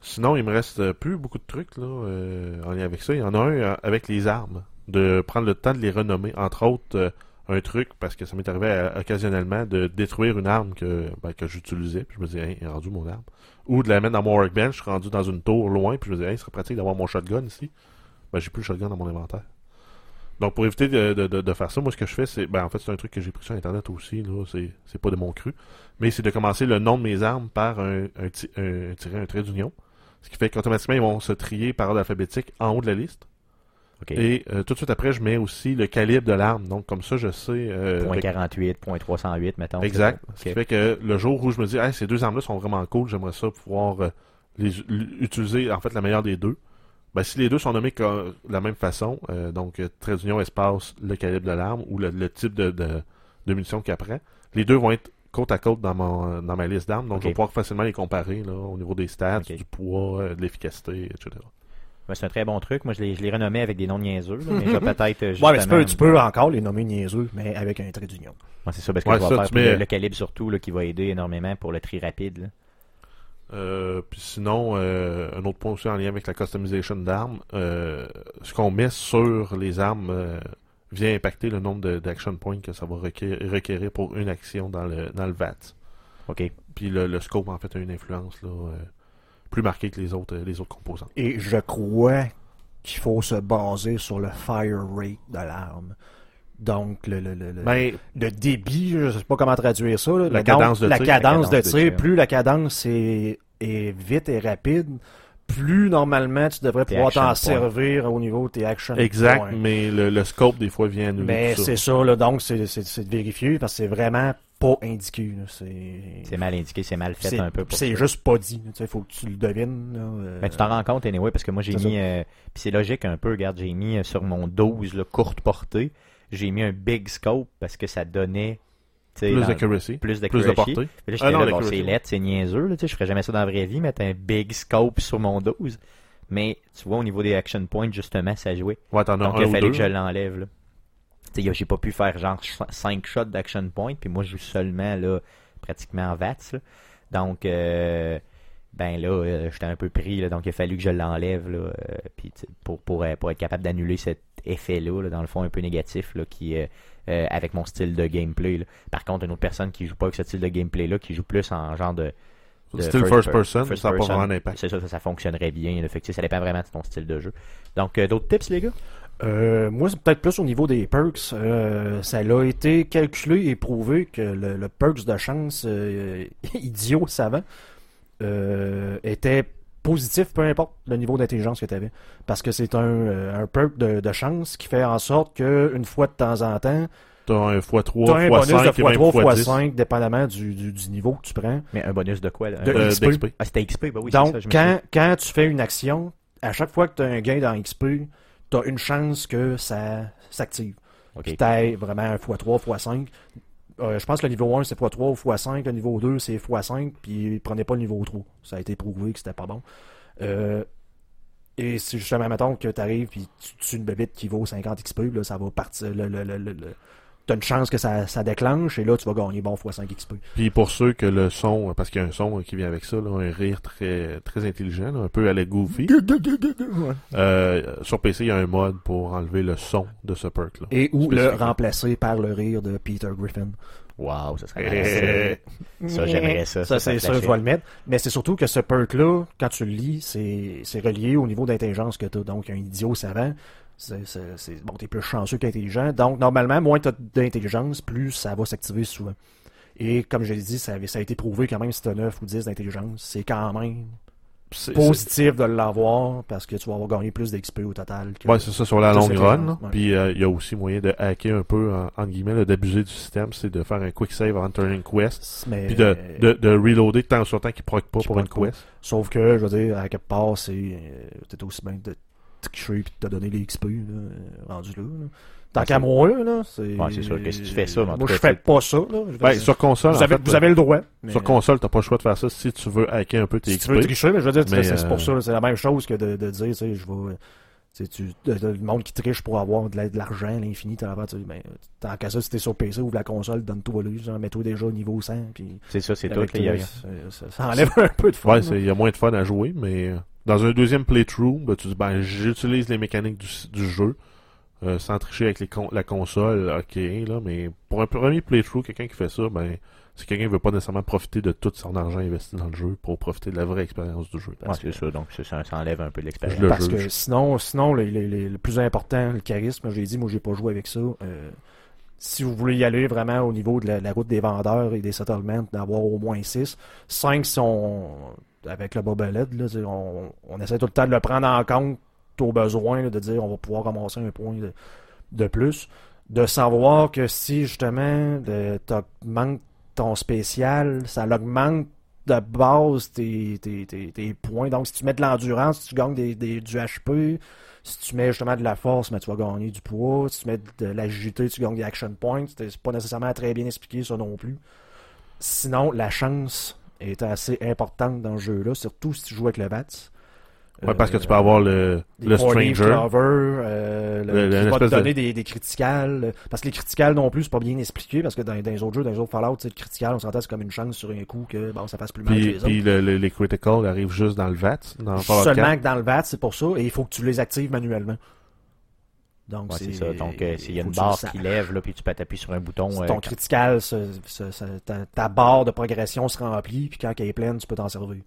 [SPEAKER 2] Sinon, il me reste euh, plus beaucoup de trucs là, euh, en lien avec ça. Il y en a un avec les armes, de prendre le temps de les renommer. Entre autres, euh, un truc, parce que ça m'est arrivé occasionnellement, de détruire une arme que, ben, que j'utilisais. Puis je me disais, hey, il est rendu mon arme. Ou de la mettre dans mon workbench, rendu dans une tour loin, puis je me disais, hey, ce serait pratique d'avoir mon shotgun ici. Ben, j'ai plus le shotgun dans mon inventaire. Donc, pour éviter de, faire ça, moi, ce que je fais, c'est. Ben, en fait, c'est un truc que j'ai pris sur Internet aussi, là. C'est, pas de mon cru. Mais c'est de commencer le nom de mes armes par un, un, un trait d'union. Ce qui fait qu'automatiquement, ils vont se trier par ordre alphabétique en haut de la liste. Et euh, tout de suite après, je mets aussi le calibre de l'arme. Donc, comme ça, je sais. euh,
[SPEAKER 1] Point
[SPEAKER 2] avec-
[SPEAKER 1] 48, point 308, mettons.
[SPEAKER 2] Exact. Ce qui fait que le jour où je me dis, hey, ces deux armes-là sont vraiment cool, j'aimerais ça pouvoir euh, les utiliser, en fait, la meilleure des deux. Ben, si les deux sont nommés de la même façon, donc trait d'union, espace, le calibre de l'arme ou le, le type de, de, de munition qu'il apprend, les deux vont être côte à côte dans, mon, dans ma liste d'armes. Donc, je vais pouvoir facilement les comparer là, au niveau des stats, du poids, de l'efficacité, etc.
[SPEAKER 1] C'est un très bon truc. Moi, je l'ai, je l'ai renommé avec des noms niaiseux, là, mais je vais peut-être. euh,
[SPEAKER 3] Ouais, mais tu peux, tu peux encore les nommer niaiseux, mais avec un trait d'union.
[SPEAKER 1] Ouais, c'est ça, parce que
[SPEAKER 2] Ouais,
[SPEAKER 1] je vais
[SPEAKER 2] ça,
[SPEAKER 1] faire
[SPEAKER 2] mets-
[SPEAKER 1] le, le calibre surtout, là, qui va aider énormément pour le tri rapide. là.
[SPEAKER 2] Euh, puis sinon, euh, un autre point aussi en lien avec la customisation d'armes, euh, ce qu'on met sur les armes euh, vient impacter le nombre de- d'action points que ça va requérir, requérir pour une action dans le, dans le VAT.
[SPEAKER 1] OK.
[SPEAKER 2] Puis le, le scope, en fait, a une influence là, euh, plus marquée que les autres, euh, les autres composants.
[SPEAKER 3] Et je crois qu'il faut se baser sur le fire rate de l'arme. Donc, le, le, le, le-
[SPEAKER 2] Ben,
[SPEAKER 3] le débit, je sais pas comment traduire ça. là.
[SPEAKER 2] La cadence
[SPEAKER 3] donc, la
[SPEAKER 2] tir.
[SPEAKER 3] cadence
[SPEAKER 1] La
[SPEAKER 3] de
[SPEAKER 1] cadence de
[SPEAKER 3] tir,
[SPEAKER 1] tir.
[SPEAKER 3] plus la cadence est, est vite et rapide, plus normalement tu devrais pouvoir
[SPEAKER 1] action
[SPEAKER 3] t'en servir au niveau de tes actions.
[SPEAKER 2] exact,
[SPEAKER 3] points.
[SPEAKER 2] mais le, le scope, des fois, vient annuler
[SPEAKER 3] Mais
[SPEAKER 2] ça.
[SPEAKER 3] c'est ça, là, donc c'est de vérifier parce que c'est vraiment pas indiqué. là. C'est
[SPEAKER 1] C'est mal indiqué, c'est mal fait un peu.
[SPEAKER 3] c'est juste pas dit. Il faut que tu le devines. là, euh,
[SPEAKER 1] Mais tu t'en rends compte, anyway, parce que moi, j'ai mis. euh, Puis c'est logique un peu, regarde, j'ai mis euh, sur mon 12, là, courte portée, j'ai mis un big scope parce que ça donnait.
[SPEAKER 2] Plus d'accuracy,
[SPEAKER 1] plus
[SPEAKER 2] plus de
[SPEAKER 1] d'accuracy.
[SPEAKER 2] portée.
[SPEAKER 1] Puis là,
[SPEAKER 2] Ah
[SPEAKER 1] j'étais
[SPEAKER 2] non,
[SPEAKER 1] là, bon, c'est lettre, c'est niaiseux, là, je ferais jamais ça dans la vraie vie, mettre un big scope sur mon 12. Mais tu vois, au niveau des action points, justement, ça jouait.
[SPEAKER 2] Ouais,
[SPEAKER 1] Donc,
[SPEAKER 2] un
[SPEAKER 1] il a
[SPEAKER 2] ou
[SPEAKER 1] fallu
[SPEAKER 2] deux.
[SPEAKER 1] que je l'enlève, j'ai pas pu faire genre 5 shots d'action point, puis moi, je joue seulement, là, pratiquement en VATS, là. Donc, euh, ben là, euh, j'étais un peu pris, là, donc il a fallu que je l'enlève, là, euh, puis pour, pour, euh, pour être capable d'annuler cet effet-là, là, dans le fond, un peu négatif, là, qui, euh, avec mon style de gameplay, là. Par contre, une autre personne qui joue pas avec ce style de gameplay-là, qui joue plus en genre de...
[SPEAKER 2] Still first person,
[SPEAKER 1] first
[SPEAKER 2] ça n'a pas vraiment d'impact.
[SPEAKER 1] C'est ça, ça, ça fonctionnerait bien. Fait que, ça dépend vraiment de ton style de jeu. Donc, euh, d'autres tips, les gars?
[SPEAKER 3] Euh, moi, c'est peut-être plus au niveau des perks. Euh, ça a été calculé et prouvé que le, le perks de chance euh, idiot savant euh, était positif, peu importe le niveau d'intelligence que tu avais. Parce que c'est un, un perk de, de chance qui fait en sorte que une fois de temps en temps,
[SPEAKER 2] T'as un x3,
[SPEAKER 3] tu as un bonus
[SPEAKER 2] x5
[SPEAKER 3] de
[SPEAKER 2] et même
[SPEAKER 3] x3,
[SPEAKER 2] x10
[SPEAKER 3] x5, dépendamment du, du, du niveau que tu prends.
[SPEAKER 1] Mais un bonus de quoi là?
[SPEAKER 3] De
[SPEAKER 2] euh,
[SPEAKER 3] XP.
[SPEAKER 1] Ah, c'était XP, bah oui,
[SPEAKER 3] Donc,
[SPEAKER 1] ça, je
[SPEAKER 3] quand, quand tu fais une action, à chaque fois que tu as un gain dans XP, tu as une chance que ça s'active.
[SPEAKER 1] souviens.
[SPEAKER 3] Puis t'as vraiment un x3, x5. Euh, je pense que le niveau 1 c'est x3 ou x5, le niveau 2 c'est x5, puis prenez pas le niveau 3. Ça a été prouvé que c'était pas bon. Euh, et si justement, mettons que tu arrives puis tu tues une bébite qui vaut 50 XP, là, ça va partir. Le, le, le, le- le- T'as une chance que ça, ça déclenche et là tu vas gagner bon x5 XP.
[SPEAKER 2] Puis pour ceux que le son, parce qu'il y a un son qui vient avec ça, là, un rire très très intelligent, là, un peu à la Goofy. Euh, sur PC, il y a un mode pour enlever le son de ce perk là.
[SPEAKER 3] Et ou le remplacer par le rire de Peter Griffin.
[SPEAKER 1] Wow, ça serait
[SPEAKER 2] Eh,
[SPEAKER 1] nice. Ça, j'aimerais ça.
[SPEAKER 3] Ça,
[SPEAKER 1] Ça,
[SPEAKER 3] c'est
[SPEAKER 1] ça
[SPEAKER 3] sûr, je vais le mettre. Mais c'est surtout que ce perk-là, quand tu le lis, c'est c'est relié au niveau d'intelligence que tu as. Donc, un idiot savant, c'est bon, t'es plus chanceux qu'intelligent. Donc, normalement, moins tu as d'intelligence, plus ça va s'activer souvent. Et comme je l'ai dit, ça, avait- ça a été prouvé quand même si tu as 9 ou 10 d'intelligence, c'est quand même positif de l'avoir parce que tu vas avoir gagné plus d'XP au total. que-
[SPEAKER 2] Ouais, c'est ça sur la longue run.
[SPEAKER 3] ouais.
[SPEAKER 2] Puis euh, il y a aussi moyen de hacker un peu, en, entre guillemets, d'abuser du système, c'est de faire un quick save en turning quest.
[SPEAKER 3] mais,
[SPEAKER 2] Puis de, de, de reloader de temps sur temps qui proc pas
[SPEAKER 3] Qui
[SPEAKER 2] pour une
[SPEAKER 3] pas.
[SPEAKER 2] quest.
[SPEAKER 3] Sauf que, je veux dire, à quelque part, c'est. T'es aussi bien de tricher et de te donner les XP, là, euh, rendu là. là. Tant
[SPEAKER 1] Ouais,
[SPEAKER 3] qu'à
[SPEAKER 1] c'est-
[SPEAKER 3] moi, là, c'est.
[SPEAKER 1] Ouais, c'est sûr que si tu fais ça, tout
[SPEAKER 3] Moi,
[SPEAKER 1] cas,
[SPEAKER 3] je fais
[SPEAKER 1] tu-
[SPEAKER 3] pas ça, là. Je veux
[SPEAKER 2] Ben,
[SPEAKER 3] dire,
[SPEAKER 2] sur console,
[SPEAKER 3] vous,
[SPEAKER 2] en
[SPEAKER 3] avez,
[SPEAKER 2] fait,
[SPEAKER 3] vous avez le droit. mais-
[SPEAKER 2] sur console, t'as pas le choix de faire ça si tu veux hacker un peu tes
[SPEAKER 3] si
[SPEAKER 2] XP.
[SPEAKER 3] tu veux tricher, mais je veux dire,
[SPEAKER 2] Mais,
[SPEAKER 3] c'est c'est
[SPEAKER 2] euh,
[SPEAKER 3] pour ça, là, c'est la même chose que de, de dire, tu sais, je vais. Tu sais, tu, de- de- le monde qui triche pour avoir de la- de l'argent à l'infini, t'as l'affaire, tu sais, ben, tant qu'à ça, si t'es sur PC, ouvre la console, donne-toi le, genre, mets-toi déjà au niveau 100, puis.
[SPEAKER 1] C'est ça, c'est tout.
[SPEAKER 3] avec
[SPEAKER 1] là, il y a
[SPEAKER 3] toi,
[SPEAKER 1] rien.
[SPEAKER 3] ça, ça- ça enlève un peu de fun.
[SPEAKER 2] Ouais,
[SPEAKER 3] là.
[SPEAKER 2] c'est- il y a moins de fun à jouer, mais euh, dans un deuxième playthrough, ben, tu dis, ben, j'utilise les mécaniques du, du jeu, euh, sans tricher avec les con- la console, ok, là, mais pour un premier playthrough, quelqu'un qui fait ça, ben, c'est quelqu'un qui veut pas nécessairement profiter de tout son argent investi dans le jeu pour profiter de la vraie expérience du jeu.
[SPEAKER 1] Ouais,
[SPEAKER 3] Parce
[SPEAKER 1] c'est ça. Donc, ça, enlève un peu de l'expérience.
[SPEAKER 2] Le
[SPEAKER 3] Parce que sinon, sinon le, le- le- le plus important, le charisme, j'ai dit, moi j'ai pas joué avec ça. Euh, si vous voulez y aller vraiment au niveau de la, la route des vendeurs et des settlements, d'avoir au moins 6. 5 sont avec le bobelette, là, on, essaie tout le temps de le prendre en compte au besoin, de dire on va pouvoir ramasser un point de, plus. De savoir que si justement tu augmentes ton spécial, ça l'augmente de base tes, tes, tes, points. Donc, si tu mets de l'endurance, tu gagnes des, des- du HP. Si tu mets justement de la force, mais tu vas gagner du poids. Si tu mets de l'agilité, tu gagnes des action points. C'est pas nécessairement très bien expliqué, ça non plus. Sinon, la chance est assez importante dans ce jeu-là, surtout si tu joues avec le VATS.
[SPEAKER 2] Ouais, parce que tu peux avoir le, le stranger.
[SPEAKER 3] clover, euh, le-
[SPEAKER 2] Le-
[SPEAKER 3] qui va te
[SPEAKER 2] de-
[SPEAKER 3] donner des, des criticals. euh, Parce que les criticals non plus, c'est pas bien expliqué, parce que dans, dans les autres jeux, dans les autres Fallout, le critical, on s'entend, c'est comme une chance sur un coup que bon, ça fasse plus mal que
[SPEAKER 2] Puis,
[SPEAKER 3] les autres.
[SPEAKER 2] puis le- le- les critical arrivent juste dans le VAT, dans Fallout 4.
[SPEAKER 3] Seulement que dans le VAT, c'est pour ça, et il faut que tu les actives manuellement. Donc,
[SPEAKER 1] Ouais, c'est ça. Donc, euh, s'il y a une
[SPEAKER 3] tu
[SPEAKER 1] barre qui lève, là, puis tu peux t'appuyer sur un bouton.
[SPEAKER 3] Si
[SPEAKER 1] euh,
[SPEAKER 3] ton
[SPEAKER 1] quand-
[SPEAKER 3] critical, ta, ta barre de progression se remplit, puis quand elle est pleine, tu peux t'en servir.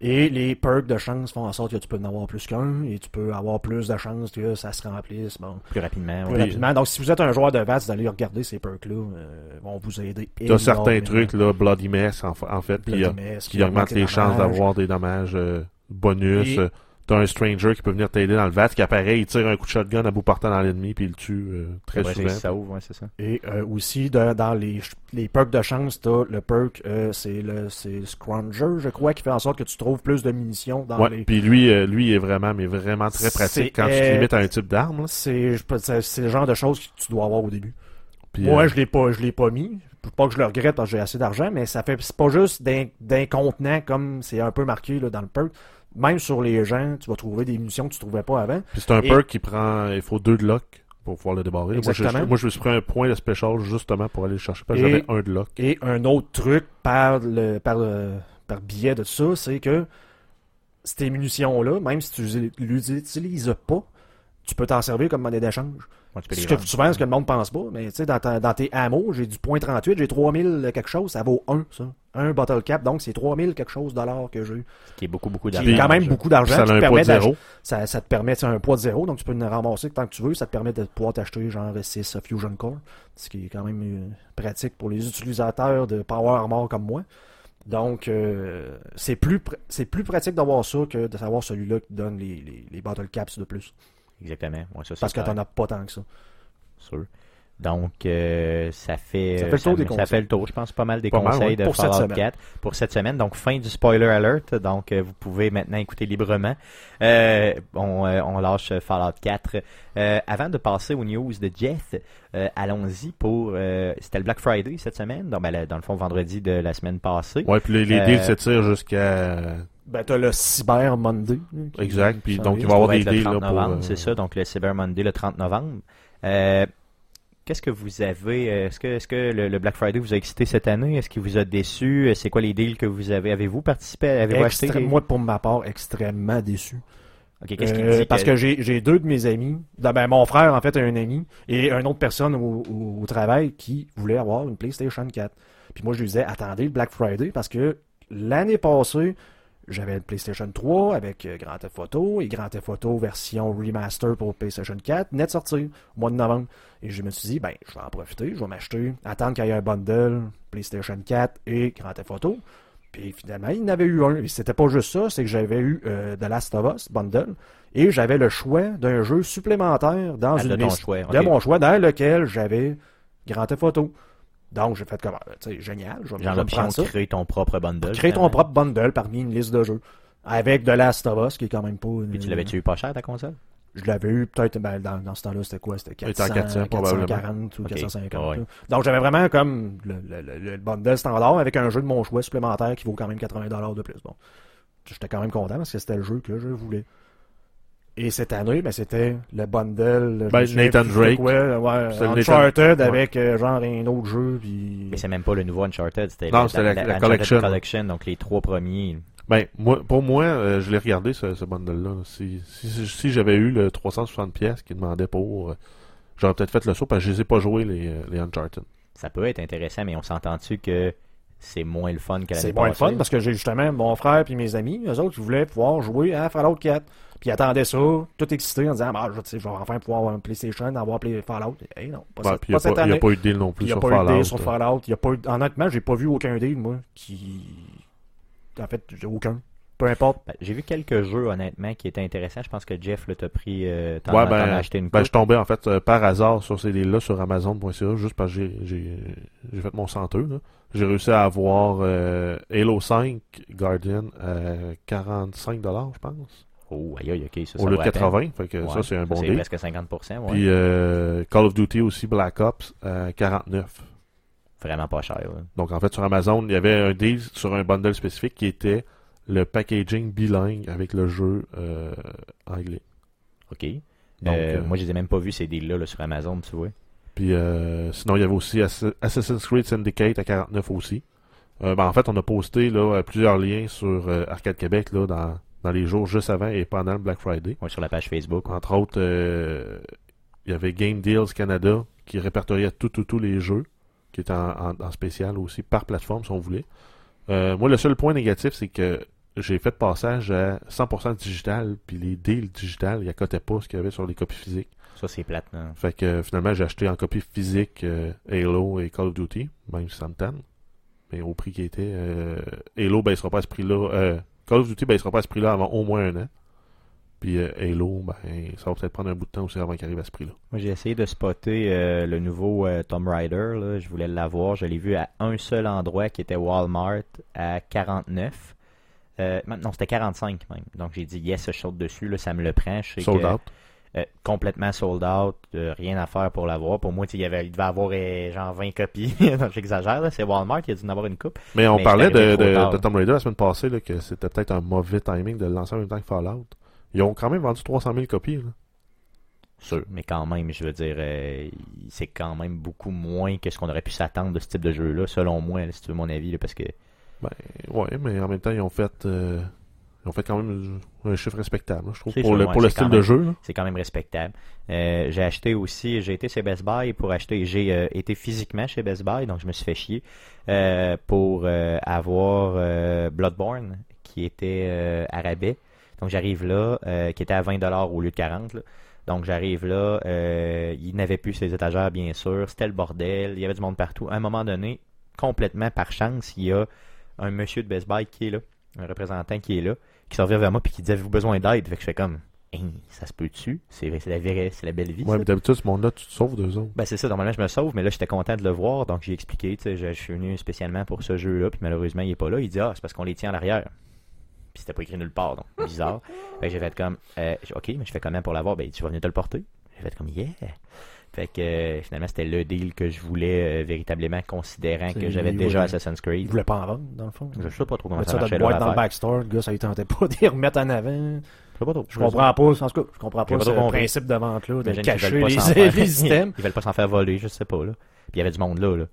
[SPEAKER 3] Et les perks de chance font en sorte que tu peux en avoir plus qu'un, et tu peux avoir plus de chances que ça se remplisse. Bon.
[SPEAKER 1] plus rapidement.
[SPEAKER 3] plus
[SPEAKER 1] ouais.
[SPEAKER 3] rapidement. Donc, si vous êtes un joueur de VATS, d'aller regarder ces perks-là, euh, vont vous aider.
[SPEAKER 2] T'as certains
[SPEAKER 3] énormément.
[SPEAKER 2] trucs, là, Bloody Mess, en, fa- en fait, puis,
[SPEAKER 3] Bloody Mess,
[SPEAKER 2] qui augmente les chances d'avoir des dommages euh, bonus.
[SPEAKER 3] Et-
[SPEAKER 2] Euh, T'as un stranger qui peut venir t'aider dans le VAT, qui apparaît, il tire un coup de shotgun à bout portant dans l'ennemi, puis il le tue euh, très souvent.
[SPEAKER 1] ça ouvre, ouais, c'est ça.
[SPEAKER 3] Et euh, aussi, de- dans les, les perks de chance, t'as le perk, euh, c'est le c'est Scrounger, je crois, qui fait en sorte que tu trouves plus de munitions dans
[SPEAKER 2] Ouais,
[SPEAKER 3] les...
[SPEAKER 2] puis lui, euh, lui est vraiment, mais vraiment très
[SPEAKER 3] C'est-
[SPEAKER 2] pratique quand tu te limites à un type d'arme.
[SPEAKER 3] C'est le genre de choses que tu dois avoir au début.
[SPEAKER 2] Puis,
[SPEAKER 3] Moi,
[SPEAKER 2] euh,
[SPEAKER 3] je l'ai pas, je l'ai pas mis. Pas que je le regrette parce que j'ai assez d'argent, mais ça fait c'est pas juste d'in- d'incontenant comme c'est un peu marqué là, dans le perk. Même sur les gens, tu vas trouver des munitions que tu trouvais pas avant.
[SPEAKER 2] puis c'est un
[SPEAKER 3] et-
[SPEAKER 2] perk qui prend, il faut deux de lock pour pouvoir le débarrer. Moi je,
[SPEAKER 3] Exactement.
[SPEAKER 2] moi, je me suis pris un point de special justement pour aller le chercher, parce
[SPEAKER 3] Et-
[SPEAKER 2] que j'avais un de lock.
[SPEAKER 3] Et un autre truc par le par le, par biais de ça, c'est que ces munitions-là, même si tu les l'utilises pas, tu peux t'en servir comme monnaie d'échange.
[SPEAKER 1] Ouais, tu peux
[SPEAKER 3] souvent, ce que le monde pense pas, mais tu sais, dans tes hameaux, j'ai du point 38, j'ai 3000 quelque chose, ça vaut 1, ça. Un bottle cap, donc c'est 3000 quelque chose dollars que j'ai eu.
[SPEAKER 1] Qui est beaucoup, beaucoup
[SPEAKER 3] Qui
[SPEAKER 1] d'argent.
[SPEAKER 3] est quand même beaucoup d'argent.
[SPEAKER 2] ça
[SPEAKER 3] qui
[SPEAKER 2] a
[SPEAKER 3] te
[SPEAKER 2] un poids
[SPEAKER 3] permet
[SPEAKER 2] de
[SPEAKER 3] d'ach-
[SPEAKER 2] zéro.
[SPEAKER 3] Ça, ça te permet, c'est un poids de zéro, donc tu peux en ramasser tant que tu veux. Ça te permet de pouvoir t'acheter genre 6 Fusion Core, ce qui est quand même euh, pratique pour les utilisateurs de Power Armor comme moi. Donc, euh, c'est plus, pr- plus pratique d'avoir ça que de savoir celui-là qui donne les, les, les battle caps de plus.
[SPEAKER 1] Exactement. Ouais, ça, c'est
[SPEAKER 3] Parce que
[SPEAKER 1] clair,
[SPEAKER 3] t'en as pas tant que ça.
[SPEAKER 1] sûr. Donc, euh, ça fait,
[SPEAKER 3] Ça fait le tour des
[SPEAKER 1] ça fait le tour, je pense, pas mal des
[SPEAKER 2] Pas mal,
[SPEAKER 1] conseils
[SPEAKER 2] ouais.
[SPEAKER 1] de
[SPEAKER 3] Pour cette
[SPEAKER 1] Fallout
[SPEAKER 3] semaine.
[SPEAKER 1] 4 pour cette semaine. Donc, fin du spoiler alert. Donc, euh, vous pouvez maintenant écouter librement. Euh, on, euh, on lâche Fallout 4. Euh, avant de passer aux news de Jeff, euh, allons-y pour... euh, C'était le Black Friday cette semaine. Donc, ben, le- dans le fond, vendredi de la semaine passée.
[SPEAKER 2] Ouais, puis les, les
[SPEAKER 1] Euh,
[SPEAKER 2] deals s'étirent jusqu'à.
[SPEAKER 3] Ben, t'as le Cyber Monday.
[SPEAKER 2] Exact, puis donc, il va y avoir
[SPEAKER 1] Ça
[SPEAKER 2] des deals
[SPEAKER 1] 30
[SPEAKER 2] là, pour.
[SPEAKER 1] novembre,
[SPEAKER 2] euh,
[SPEAKER 1] c'est ça, donc le Cyber Monday le 30 novembre. Euh, Qu'est-ce que vous avez, euh, est-ce que, le, le Black Friday vous a excité cette année? Est-ce qu'il vous a déçu? Euh, C'est quoi les deals que vous avez? Avez-vous participé? Avez-vous acheté? Des-
[SPEAKER 3] Moi, pour ma part, extrêmement déçu.
[SPEAKER 1] Ok, qu'est-ce qu'il
[SPEAKER 3] Euh,
[SPEAKER 1] dit?
[SPEAKER 3] parce que j'ai j'ai deux de mes amis. Ben, ben, mon frère, en fait, a un ami et une autre personne au, au- au travail qui voulait avoir une PlayStation 4. Puis moi, je lui disais, attendez le Black Friday parce que l'année passée, j'avais une PlayStation 3 avec euh, Grand Theft Auto et Grand Theft Auto version remaster pour PlayStation 4, net sorti au mois de novembre. Et je me suis dit, ben, je vais en profiter, je vais m'acheter, attendre qu'il y ait un bundle PlayStation 4 et Grand Theft Auto. Puis finalement, il y en avait eu un. Et c'était pas juste ça, c'est que j'avais eu euh, The Last of Us bundle et j'avais le choix d'un jeu supplémentaire dans
[SPEAKER 1] Ah,
[SPEAKER 3] une
[SPEAKER 1] de
[SPEAKER 3] liste
[SPEAKER 1] choix,
[SPEAKER 3] de mon choix dans lequel j'avais Grand Theft Auto. Donc j'ai fait comme, ah, tu sais, génial, je vais,
[SPEAKER 1] Genre l'option
[SPEAKER 3] prendre ça.
[SPEAKER 1] de créer ton propre bundle.
[SPEAKER 3] Créer ton propre bundle parmi une liste de jeux. Avec The Last of Us, qui est quand même pas...
[SPEAKER 1] Puis tu
[SPEAKER 3] euh,
[SPEAKER 1] l'avais-tu eu pas cher ta console?
[SPEAKER 3] Je l'avais eu peut-être, ben, dans, dans ce temps-là, c'était quoi? C'était
[SPEAKER 2] Il était
[SPEAKER 3] 400,
[SPEAKER 2] en 400 probablement.
[SPEAKER 3] 440 ou
[SPEAKER 1] Ok,
[SPEAKER 3] 450.
[SPEAKER 1] ouais.
[SPEAKER 3] Donc j'avais vraiment comme le, le- le- le bundle standard avec un jeu de mon choix supplémentaire qui vaut quand même 80$ de plus. Bon, j'étais quand même content parce que c'était le jeu que je voulais. Et cette année, ben, c'était le bundle.
[SPEAKER 2] Ben, Nathan Drake.
[SPEAKER 3] ouais, Uncharted
[SPEAKER 2] Nathan-
[SPEAKER 3] avec euh, genre un autre jeu. Puis...
[SPEAKER 1] Mais c'est même pas le nouveau Uncharted, c'était
[SPEAKER 2] Non, c'était la- la
[SPEAKER 1] Uncharted
[SPEAKER 2] collection.
[SPEAKER 1] collection, donc les trois premiers.
[SPEAKER 2] Ben, moi, pour moi, euh, je l'ai regardé, ce, ce bundle-là. Si, si, si- si j'avais eu le 360 pièces qu'il demandait pour, euh, j'aurais peut-être fait le saut parce que je les ai pas joués, les, les Uncharted.
[SPEAKER 1] Ça peut être intéressant, mais on s'entend-tu que c'est moins le fun que l'année
[SPEAKER 3] C'est moins le fun parce que j'ai justement mon frère et mes amis, eux autres, ils voulaient pouvoir jouer à Fallout 4. Puis ils attendaient ça, tout excité en disant ah, je, vais enfin pouvoir avoir un PlayStation, avoir Play Fallout. Eh non, pas,
[SPEAKER 2] Ben,
[SPEAKER 3] cette,
[SPEAKER 2] puis il n'y a,
[SPEAKER 3] pas cette
[SPEAKER 2] pas- il y a
[SPEAKER 3] année.
[SPEAKER 2] pas eu de deal non plus
[SPEAKER 3] il n'y a
[SPEAKER 2] sur
[SPEAKER 3] pas eu de
[SPEAKER 2] Fallout.
[SPEAKER 3] deal sur
[SPEAKER 2] euh.
[SPEAKER 3] Fallout. Il y a pas eu- Honnêtement, j'ai pas vu aucun deal, moi, qui. En fait, j'ai aucun. Peu importe.
[SPEAKER 1] Ben, J'ai vu quelques jeux, honnêtement, qui étaient intéressants. Je pense que Jeff, t'a pris. Euh,
[SPEAKER 2] Ouais, ben,
[SPEAKER 1] as acheté une
[SPEAKER 2] Ben, je tombais en fait euh, par hasard sur ces deals-là sur Amazon.ca juste parce que j'ai- fait mon centeux. là. J'ai réussi à avoir euh, Halo 5 Guardian à 45$, je pense.
[SPEAKER 1] Oh, aïe, aïe, ok, ça, ça
[SPEAKER 2] au lieu de
[SPEAKER 1] vaut la peine.
[SPEAKER 2] 80$. Fait que
[SPEAKER 1] Ouais,
[SPEAKER 2] ça, c'est un bon
[SPEAKER 1] C'est presque 50%, ouais.
[SPEAKER 2] Puis euh, Call of Duty aussi Black Ops à 49$.
[SPEAKER 1] Vraiment pas cher. là.
[SPEAKER 2] Donc en fait, sur Amazon, il y avait un deal sur un bundle spécifique qui était le packaging bilingue avec le jeu euh, anglais.
[SPEAKER 1] Ok.
[SPEAKER 2] Donc,
[SPEAKER 1] Euh,
[SPEAKER 2] euh,
[SPEAKER 1] Moi, je les ai même pas vus, ces deals-là, là, sur Amazon, tu vois.
[SPEAKER 2] Puis euh, sinon, il y avait aussi Ass- Assassin's Creed Syndicate à 49 aussi. Euh, ben, en fait, on a posté là, euh, plusieurs liens sur euh, Arcade Québec là, dans, dans les jours juste avant et pendant le Black Friday.
[SPEAKER 1] Ouais, sur la page Facebook.
[SPEAKER 2] Entre autres, euh, il y avait Game Deals Canada qui répertoriait tout, tout, tous les jeux, qui étaient en, en- en spécial aussi, par plateforme si on voulait. Euh, moi, le seul point négatif, c'est que j'ai fait passage à 100% digital, puis les deals digital, ils accotaient pas ce qu'il y avait sur les copies physiques.
[SPEAKER 1] Ça, c'est plate. là.
[SPEAKER 2] Fait que finalement, j'ai acheté en copie physique euh, Halo et Call of Duty, même si ça me tente. Mais au prix qui était, euh, Halo baissera pas à ce prix-là. Call of Duty baissera pas à ce prix-là avant au moins un an. Puis euh, Halo, ben, ça va peut-être prendre un bout de temps aussi avant qu'il arrive à ce prix-là.
[SPEAKER 1] Moi, j'ai essayé de spotter euh, le nouveau euh, Tomb Raider. Là. Je voulais l'avoir. Je l'ai vu à un seul endroit qui était Walmart à 49. Euh, non, c'était 45 même. Donc j'ai dit yes, je saute dessus. Là, ça me le prend. Je sais
[SPEAKER 2] Sold
[SPEAKER 1] que,
[SPEAKER 2] out.
[SPEAKER 1] Euh, complètement sold out. euh, rien à faire pour l'avoir. Pour moi, il, y avait, il devait avoir euh, genre 20 copies. J'exagère. C'est Walmart. Il a dû en avoir une coupe.
[SPEAKER 2] Mais on
[SPEAKER 1] Mais
[SPEAKER 2] parlait de, Tomb Raider la semaine passée, là, que c'était peut-être un mauvais timing de le lancer en même temps que Fallout. Ils ont quand même vendu 300 000 copies. Là.
[SPEAKER 1] Sûr. Mais quand même, je veux dire, euh, c'est quand même beaucoup moins que ce qu'on aurait pu s'attendre de ce type de jeu-là, selon moi, là, si tu veux mon avis, là, parce que
[SPEAKER 2] Ben, ouais, mais en même temps, ils ont fait, ils ont fait quand même un chiffre respectable, je trouve, pour
[SPEAKER 1] sûr,
[SPEAKER 2] le,
[SPEAKER 1] ouais,
[SPEAKER 2] pour le style de jeu.
[SPEAKER 1] c'est quand même respectable. Euh, j'ai acheté aussi, j'ai été chez Best Buy pour acheter, j'ai euh, été physiquement chez Best Buy, donc je me suis fait chier euh, pour avoir Bloodborne qui était à rabais. Donc j'arrive là, qui était à 20$ au lieu de 40$. là. Donc j'arrive là, il n'avait plus ses étagères bien sûr, c'était le bordel, il y avait du monde partout. À un moment donné, complètement par chance, il y a un monsieur de Best Buy qui est là, un représentant qui est là, qui s'en vient vers moi puis qui dit Avez-vous besoin d'aide? Fait que je fais comme Hein, ça se peut-tu? C'est c'est la, vraie- c'est la belle vie.
[SPEAKER 2] Ouais,
[SPEAKER 1] ça.
[SPEAKER 2] mais d'habitude, ce monde-là, tu te sauves d'eux autres.
[SPEAKER 1] Ben c'est ça, normalement je me sauve, mais là j'étais content de le voir, donc j'ai expliqué, tu sais, je, je suis venu spécialement pour ce jeu-là, puis malheureusement il est pas là. Il dit ah c'est parce qu'on les tient en arrière. Puis c'était pas écrit nulle part, donc bizarre. fait que j'ai fait comme euh, ok, mais je fais comment pour l'avoir? Ben tu vas venir te le porter. J'ai fait comme yeah. Fait que euh, finalement c'était le deal que je voulais euh, véritablement, considérant que j'avais
[SPEAKER 3] il
[SPEAKER 1] déjà Assassin's
[SPEAKER 3] Il
[SPEAKER 1] Creed.
[SPEAKER 3] voulait pas en vendre, dans le fond?
[SPEAKER 1] Je sais pas trop comment ça
[SPEAKER 3] ça
[SPEAKER 1] marchait leur
[SPEAKER 3] boîte dans le backstore, le gars, ça il tentait pas d'y remettre en avant.
[SPEAKER 1] Je sais pas trop.
[SPEAKER 3] Je comprends pas, en tout cas, je comprends pas
[SPEAKER 1] pas
[SPEAKER 3] ce
[SPEAKER 1] compris.
[SPEAKER 3] principe de vente-là, de cacher les, les systèmes.
[SPEAKER 1] Ils veulent pas s'en faire voler, je sais pas là. Puis il y avait du monde là, là.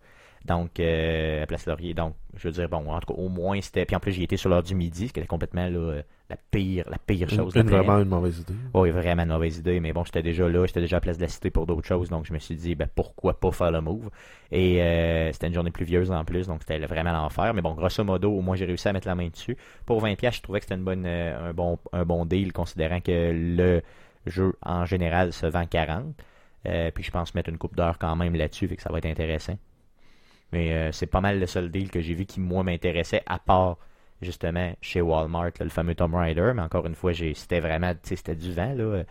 [SPEAKER 1] Donc euh, à Place Laurier. Donc je veux dire bon, en tout cas au moins c'était. Puis en plus j'y étais sur l'heure du midi, ce qui était complètement là, la pire, la pire
[SPEAKER 2] Une,
[SPEAKER 1] chose. de la
[SPEAKER 2] une-
[SPEAKER 1] planète.
[SPEAKER 2] vraiment une mauvaise idée.
[SPEAKER 1] Oui, vraiment une mauvaise idée, mais bon, j'étais déjà là, j'étais déjà à Place de la Cité pour d'autres choses, donc je me suis dit, ben pourquoi pas faire le move? Et euh, c'était une journée pluvieuse en plus, donc c'était vraiment l'enfer. Mais bon, grosso modo, au moins j'ai réussi à mettre la main dessus. Pour 20$, piastres, je trouvais que c'était une bonne, euh, un, bon, un bon deal, considérant que le jeu en général se vend 40. Euh, puis je pense mettre une coupe d'heure quand même là-dessus, fait que ça va être intéressant. Mais euh, c'est pas mal le seul deal que j'ai vu qui, moi, m'intéressait, à part justement chez Walmart, là, le fameux Tomb Raider. Mais encore une fois, j'ai, c'était vraiment, tu sais, c'était du vent, là.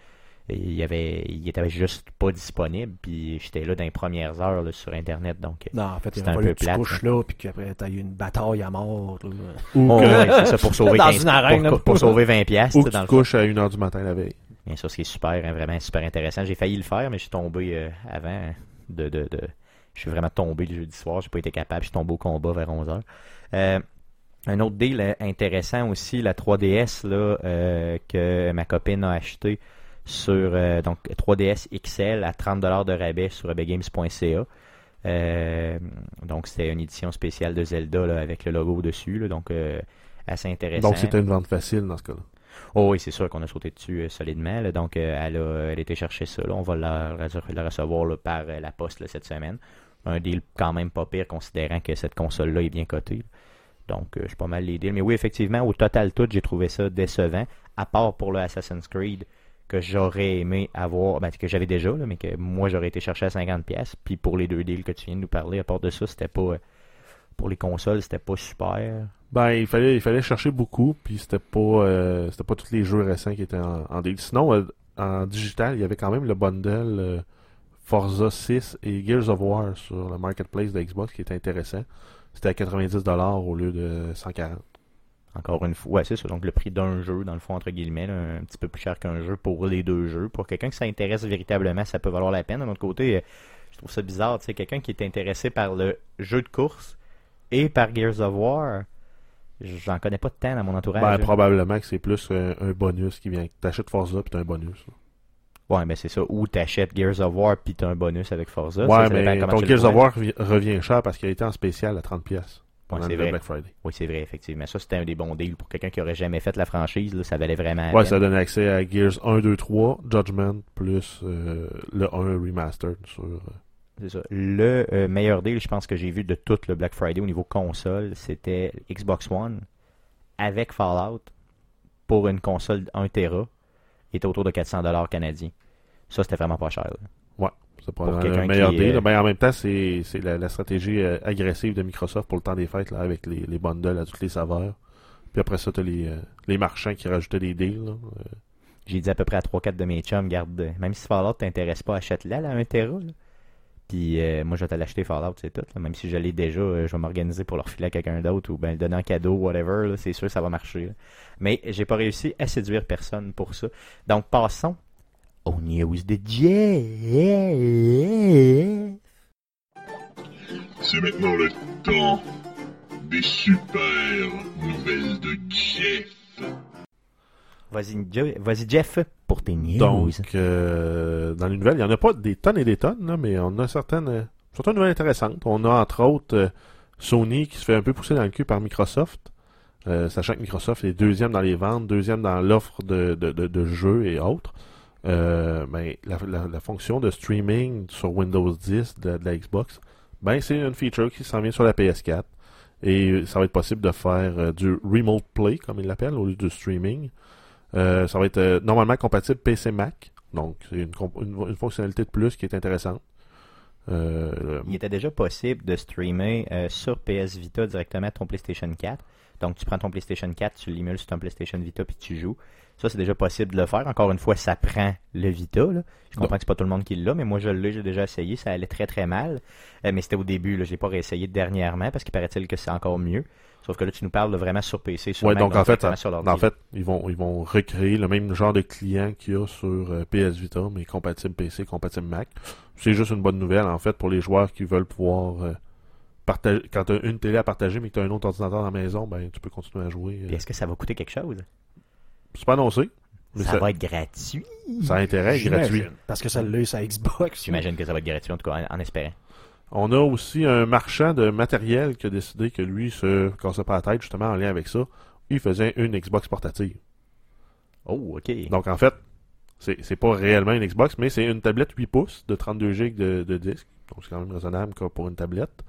[SPEAKER 1] Il y avait, il était juste pas disponible, puis j'étais là dans les premières heures là, sur Internet, donc.
[SPEAKER 3] Non, en fait, il
[SPEAKER 1] C'était
[SPEAKER 3] a
[SPEAKER 1] un peu plate,
[SPEAKER 3] couches là, puis qu'après, t'as eu une bataille à mort. là.
[SPEAKER 2] Ou
[SPEAKER 1] Oh,
[SPEAKER 2] que,
[SPEAKER 1] ouais, c'est ça, pour sauver
[SPEAKER 3] Dans
[SPEAKER 1] 15
[SPEAKER 3] une arène,
[SPEAKER 1] pour, sauver 20 pièces
[SPEAKER 2] ou
[SPEAKER 1] dans
[SPEAKER 2] que tu
[SPEAKER 1] le
[SPEAKER 2] te couches à 1h du matin la veille.
[SPEAKER 1] Bien sûr, ce qui est super, hein, vraiment super intéressant. J'ai failli le faire, mais je suis tombé euh, avant de, de, de- Je suis vraiment tombé le jeudi soir. J'ai pas été capable. Je suis tombé au combat vers 11h. Euh, un autre deal intéressant aussi, la 3DS là, euh, que ma copine a acheté sur euh, donc 3DS XL à 30$ de rabais sur ebgames.ca. Euh, donc c'était une édition spéciale de Zelda là, avec le logo dessus, là, donc assez intéressant.
[SPEAKER 2] Donc c'était une vente facile dans ce cas-là.
[SPEAKER 1] Oh oui, c'est sûr qu'on a sauté dessus euh, solidement. là. donc, euh, elle, a, elle a été chercher ça. là. On va la, la recevoir là, par euh, la poste cette semaine. Un deal quand même pas pire, considérant que cette console-là est bien cotée. Donc, euh, je suis pas mal les deals. Mais oui, effectivement, au total tout, j'ai trouvé ça décevant. À part pour le Assassin's Creed, que j'aurais aimé avoir, ben, que j'avais déjà, mais que moi, j'aurais été chercher à 50$. Puis pour les deux deals que tu viens de nous parler, à part de ça, c'était pas... euh, pour les consoles, c'était pas super.
[SPEAKER 2] Ben, il fallait, il fallait chercher beaucoup, puis c'était pas, euh, c'était pas tous les jeux récents qui étaient en, deal. Sinon, euh, en digital, il y avait quand même le bundle Forza 6 et Gears of War sur le marketplace de Xbox qui était intéressant. C'était à 90$ au lieu de 140$.
[SPEAKER 1] Encore une fois, ouais, c'est ça. Donc le prix d'un jeu, dans le fond, entre guillemets, là, un petit peu plus cher qu'un jeu pour les deux jeux. Pour quelqu'un qui s'intéresse véritablement, ça peut valoir la peine. D'un autre côté, euh, je trouve ça bizarre. Tu sais, quelqu'un qui est intéressé par le jeu de course et par Gears of War, j'en connais pas de tant dans mon entourage.
[SPEAKER 2] Ben, probablement que c'est plus un, un bonus qui vient. T'achètes Forza puis t'as un bonus. là.
[SPEAKER 1] Ouais, mais c'est ça. Ou t'achètes Gears of War puis t'as un bonus avec Forza.
[SPEAKER 2] ouais,
[SPEAKER 1] Ça,
[SPEAKER 2] mais ton Gears of. War revi- revient cher parce qu'il a été en spécial à 30$. pièces
[SPEAKER 1] Ouais, c'est vrai.
[SPEAKER 2] Black Friday.
[SPEAKER 1] Oui, c'est vrai, effectivement. Ça, c'était un des bons deals pour quelqu'un qui aurait jamais fait la franchise. Là, ça valait vraiment
[SPEAKER 2] Ouais, ça donne accès à Gears 1, 2, 3, Judgment, plus euh, le 1 Remastered sur... euh,
[SPEAKER 1] C'est ça. Le euh, meilleur deal, je pense que j'ai vu de tout le Black Friday au niveau console, c'était Xbox One avec Fallout pour une console 1 Tera était autour de 400 dollars canadiens. Ça, c'était vraiment pas cher. là.
[SPEAKER 2] C'est pas
[SPEAKER 1] Pour
[SPEAKER 2] le meilleur
[SPEAKER 1] qui,
[SPEAKER 2] deal.
[SPEAKER 1] euh,
[SPEAKER 2] Ben, en même temps, c'est c'est la, la stratégie euh, agressive de Microsoft pour le temps des fêtes, là, avec les, les bundles à toutes les saveurs. Puis après ça, t'as les, euh, les marchands qui rajoutaient des deals.
[SPEAKER 1] J'ai dit à peu près à 3-4 de mes chums, garde, même si Fallout t'intéresse pas, achète-la, la 1 Tera. Puis euh, moi, je vais te l'acheter Fallout, c'est tout. là. Même si je l'ai déjà, euh, je vais m'organiser pour le refiler à quelqu'un d'autre ou ben le donner en cadeau, whatever. là. C'est sûr, ça va marcher. là. Mais j'ai pas réussi à séduire personne pour ça. Donc, passons aux news de Jeff.
[SPEAKER 4] C'est maintenant le temps des super nouvelles de Jeff.
[SPEAKER 1] Vas-y, Je- vas-y, Jeff,
[SPEAKER 2] Donc, euh, dans les nouvelles, il n'y en a pas des tonnes et des tonnes, mais on a certaines, euh, certaines nouvelles intéressantes. On a entre autres euh, Sony qui se fait un peu pousser dans le cul par Microsoft, euh, sachant que Microsoft est deuxième dans les ventes, deuxième dans l'offre de, jeux et autres. Euh, ben, la, fonction de streaming sur Windows 10 de, la Xbox, ben, c'est une feature qui s'en vient sur la PS4. Et ça va être possible de faire euh, du remote play, comme ils l'appellent, au lieu du streaming. Euh, ça va être euh, normalement compatible PC Mac. Donc, c'est une, comp- une, une fonctionnalité de plus qui est intéressante. Euh,
[SPEAKER 1] Il était déjà possible de streamer euh, sur PS Vita directement ton PlayStation 4. Donc, tu prends ton PlayStation 4, tu l'émules sur ton PlayStation Vita, puis tu joues. Ça, c'est déjà possible de le faire. Encore une fois, ça prend le Vita. là. Je comprends que c'est pas tout le monde qui l'a, mais moi, je l'ai, j'ai déjà essayé. Ça allait très, très mal. Euh, mais c'était au début. Là. J'ai pas réessayé dernièrement parce qu'il paraît-il que c'est encore mieux. Sauf que là, tu nous parles de vraiment sur PC, sur
[SPEAKER 2] Ouais,
[SPEAKER 1] Mac,
[SPEAKER 2] donc en fait,
[SPEAKER 1] directement sur l'ordi.
[SPEAKER 2] en fait, ils vont, ils vont recréer le même genre de client qu'il y a sur euh, PS Vita, mais compatible PC, compatible Mac. C'est juste une bonne nouvelle, en fait, pour les joueurs qui veulent pouvoir euh, partager. Quand tu as une télé à partager, mais que tu as un autre ordinateur dans la maison, ben tu peux continuer à jouer. euh.
[SPEAKER 1] Est-ce que ça va coûter quelque chose?
[SPEAKER 2] C'est pas annoncé, mais
[SPEAKER 1] ça,
[SPEAKER 2] ça,
[SPEAKER 1] va être gratuit.
[SPEAKER 2] ça a intérêt,
[SPEAKER 3] J'imagine.
[SPEAKER 2] gratuit.
[SPEAKER 3] Parce que ça l'est sur Xbox.
[SPEAKER 1] J'imagine que ça va être gratuit, en tout cas, en, en espérant.
[SPEAKER 2] On a aussi un marchand de matériel qui a décidé que lui se cassait pas la tête, justement, en lien avec ça. Il faisait une Xbox portative.
[SPEAKER 1] Oh, ok.
[SPEAKER 2] Donc, en fait, c'est pas réellement une Xbox, mais c'est une tablette 8 pouces de 32 GB de, de disque. Donc, c'est quand même raisonnable quoi, pour une tablette.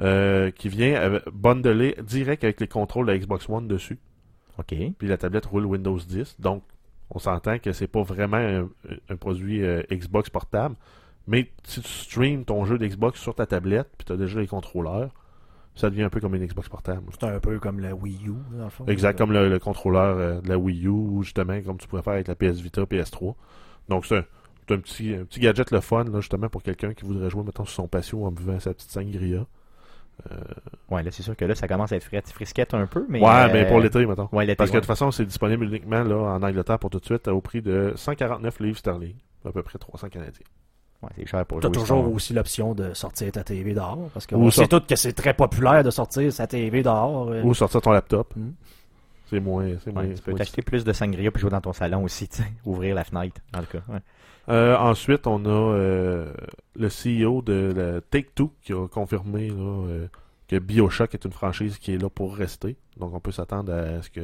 [SPEAKER 2] euh, qui vient bundler direct avec les contrôles de la Xbox One dessus.
[SPEAKER 1] ok.
[SPEAKER 2] Puis la tablette roule Windows 10. Donc, on s'entend que c'est pas vraiment un, un produit euh, Xbox portable. Mais si tu streams ton jeu d'Xbox sur ta tablette, puis tu as déjà les contrôleurs, ça devient un peu comme une Xbox portable.
[SPEAKER 3] C'est un peu comme la Wii U, dans le fond.
[SPEAKER 2] Exact, comme le, le contrôleur euh, de la Wii U, ou justement, comme tu pourrais faire avec la PS Vita, PS3. Donc, c'est un, c'est un petit, un petit gadget le fun, là, justement, pour quelqu'un qui voudrait jouer, mettons, sur son patio en buvant sa petite sangria.
[SPEAKER 1] Ouais, là, c'est sûr que là, ça commence à être frais, frisquette un peu, mais.
[SPEAKER 2] ouais,
[SPEAKER 1] euh,
[SPEAKER 2] mais pour l'été, mettons.
[SPEAKER 1] Ouais, l'été.
[SPEAKER 2] Parce que de
[SPEAKER 1] ouais.
[SPEAKER 2] toute façon, c'est disponible uniquement là, en Angleterre pour tout de suite au prix de 149 livres sterling, à peu près 300 canadiens.
[SPEAKER 1] Ouais, c'est cher pour
[SPEAKER 3] T'as
[SPEAKER 1] jouer
[SPEAKER 3] toujours aussi l'option de sortir ta TV dehors. Parce
[SPEAKER 2] Ou
[SPEAKER 3] qu'on sait
[SPEAKER 2] sort-
[SPEAKER 3] tous que c'est très populaire de sortir sa TV dehors. euh.
[SPEAKER 2] Ou sortir ton laptop.
[SPEAKER 3] Mm.
[SPEAKER 2] C'est moins. c'est moins-
[SPEAKER 1] Ouais, tu
[SPEAKER 2] c'est
[SPEAKER 1] peux
[SPEAKER 2] moins
[SPEAKER 1] t'acheter plus de sangria puis jouer dans ton salon aussi. Ouvrir la fenêtre, en tout cas. ouais.
[SPEAKER 2] Euh, ensuite, on a euh, le CEO de la Take-Two qui a confirmé là, euh, que Bioshock est une franchise qui est là pour rester. Donc, on peut s'attendre à ce que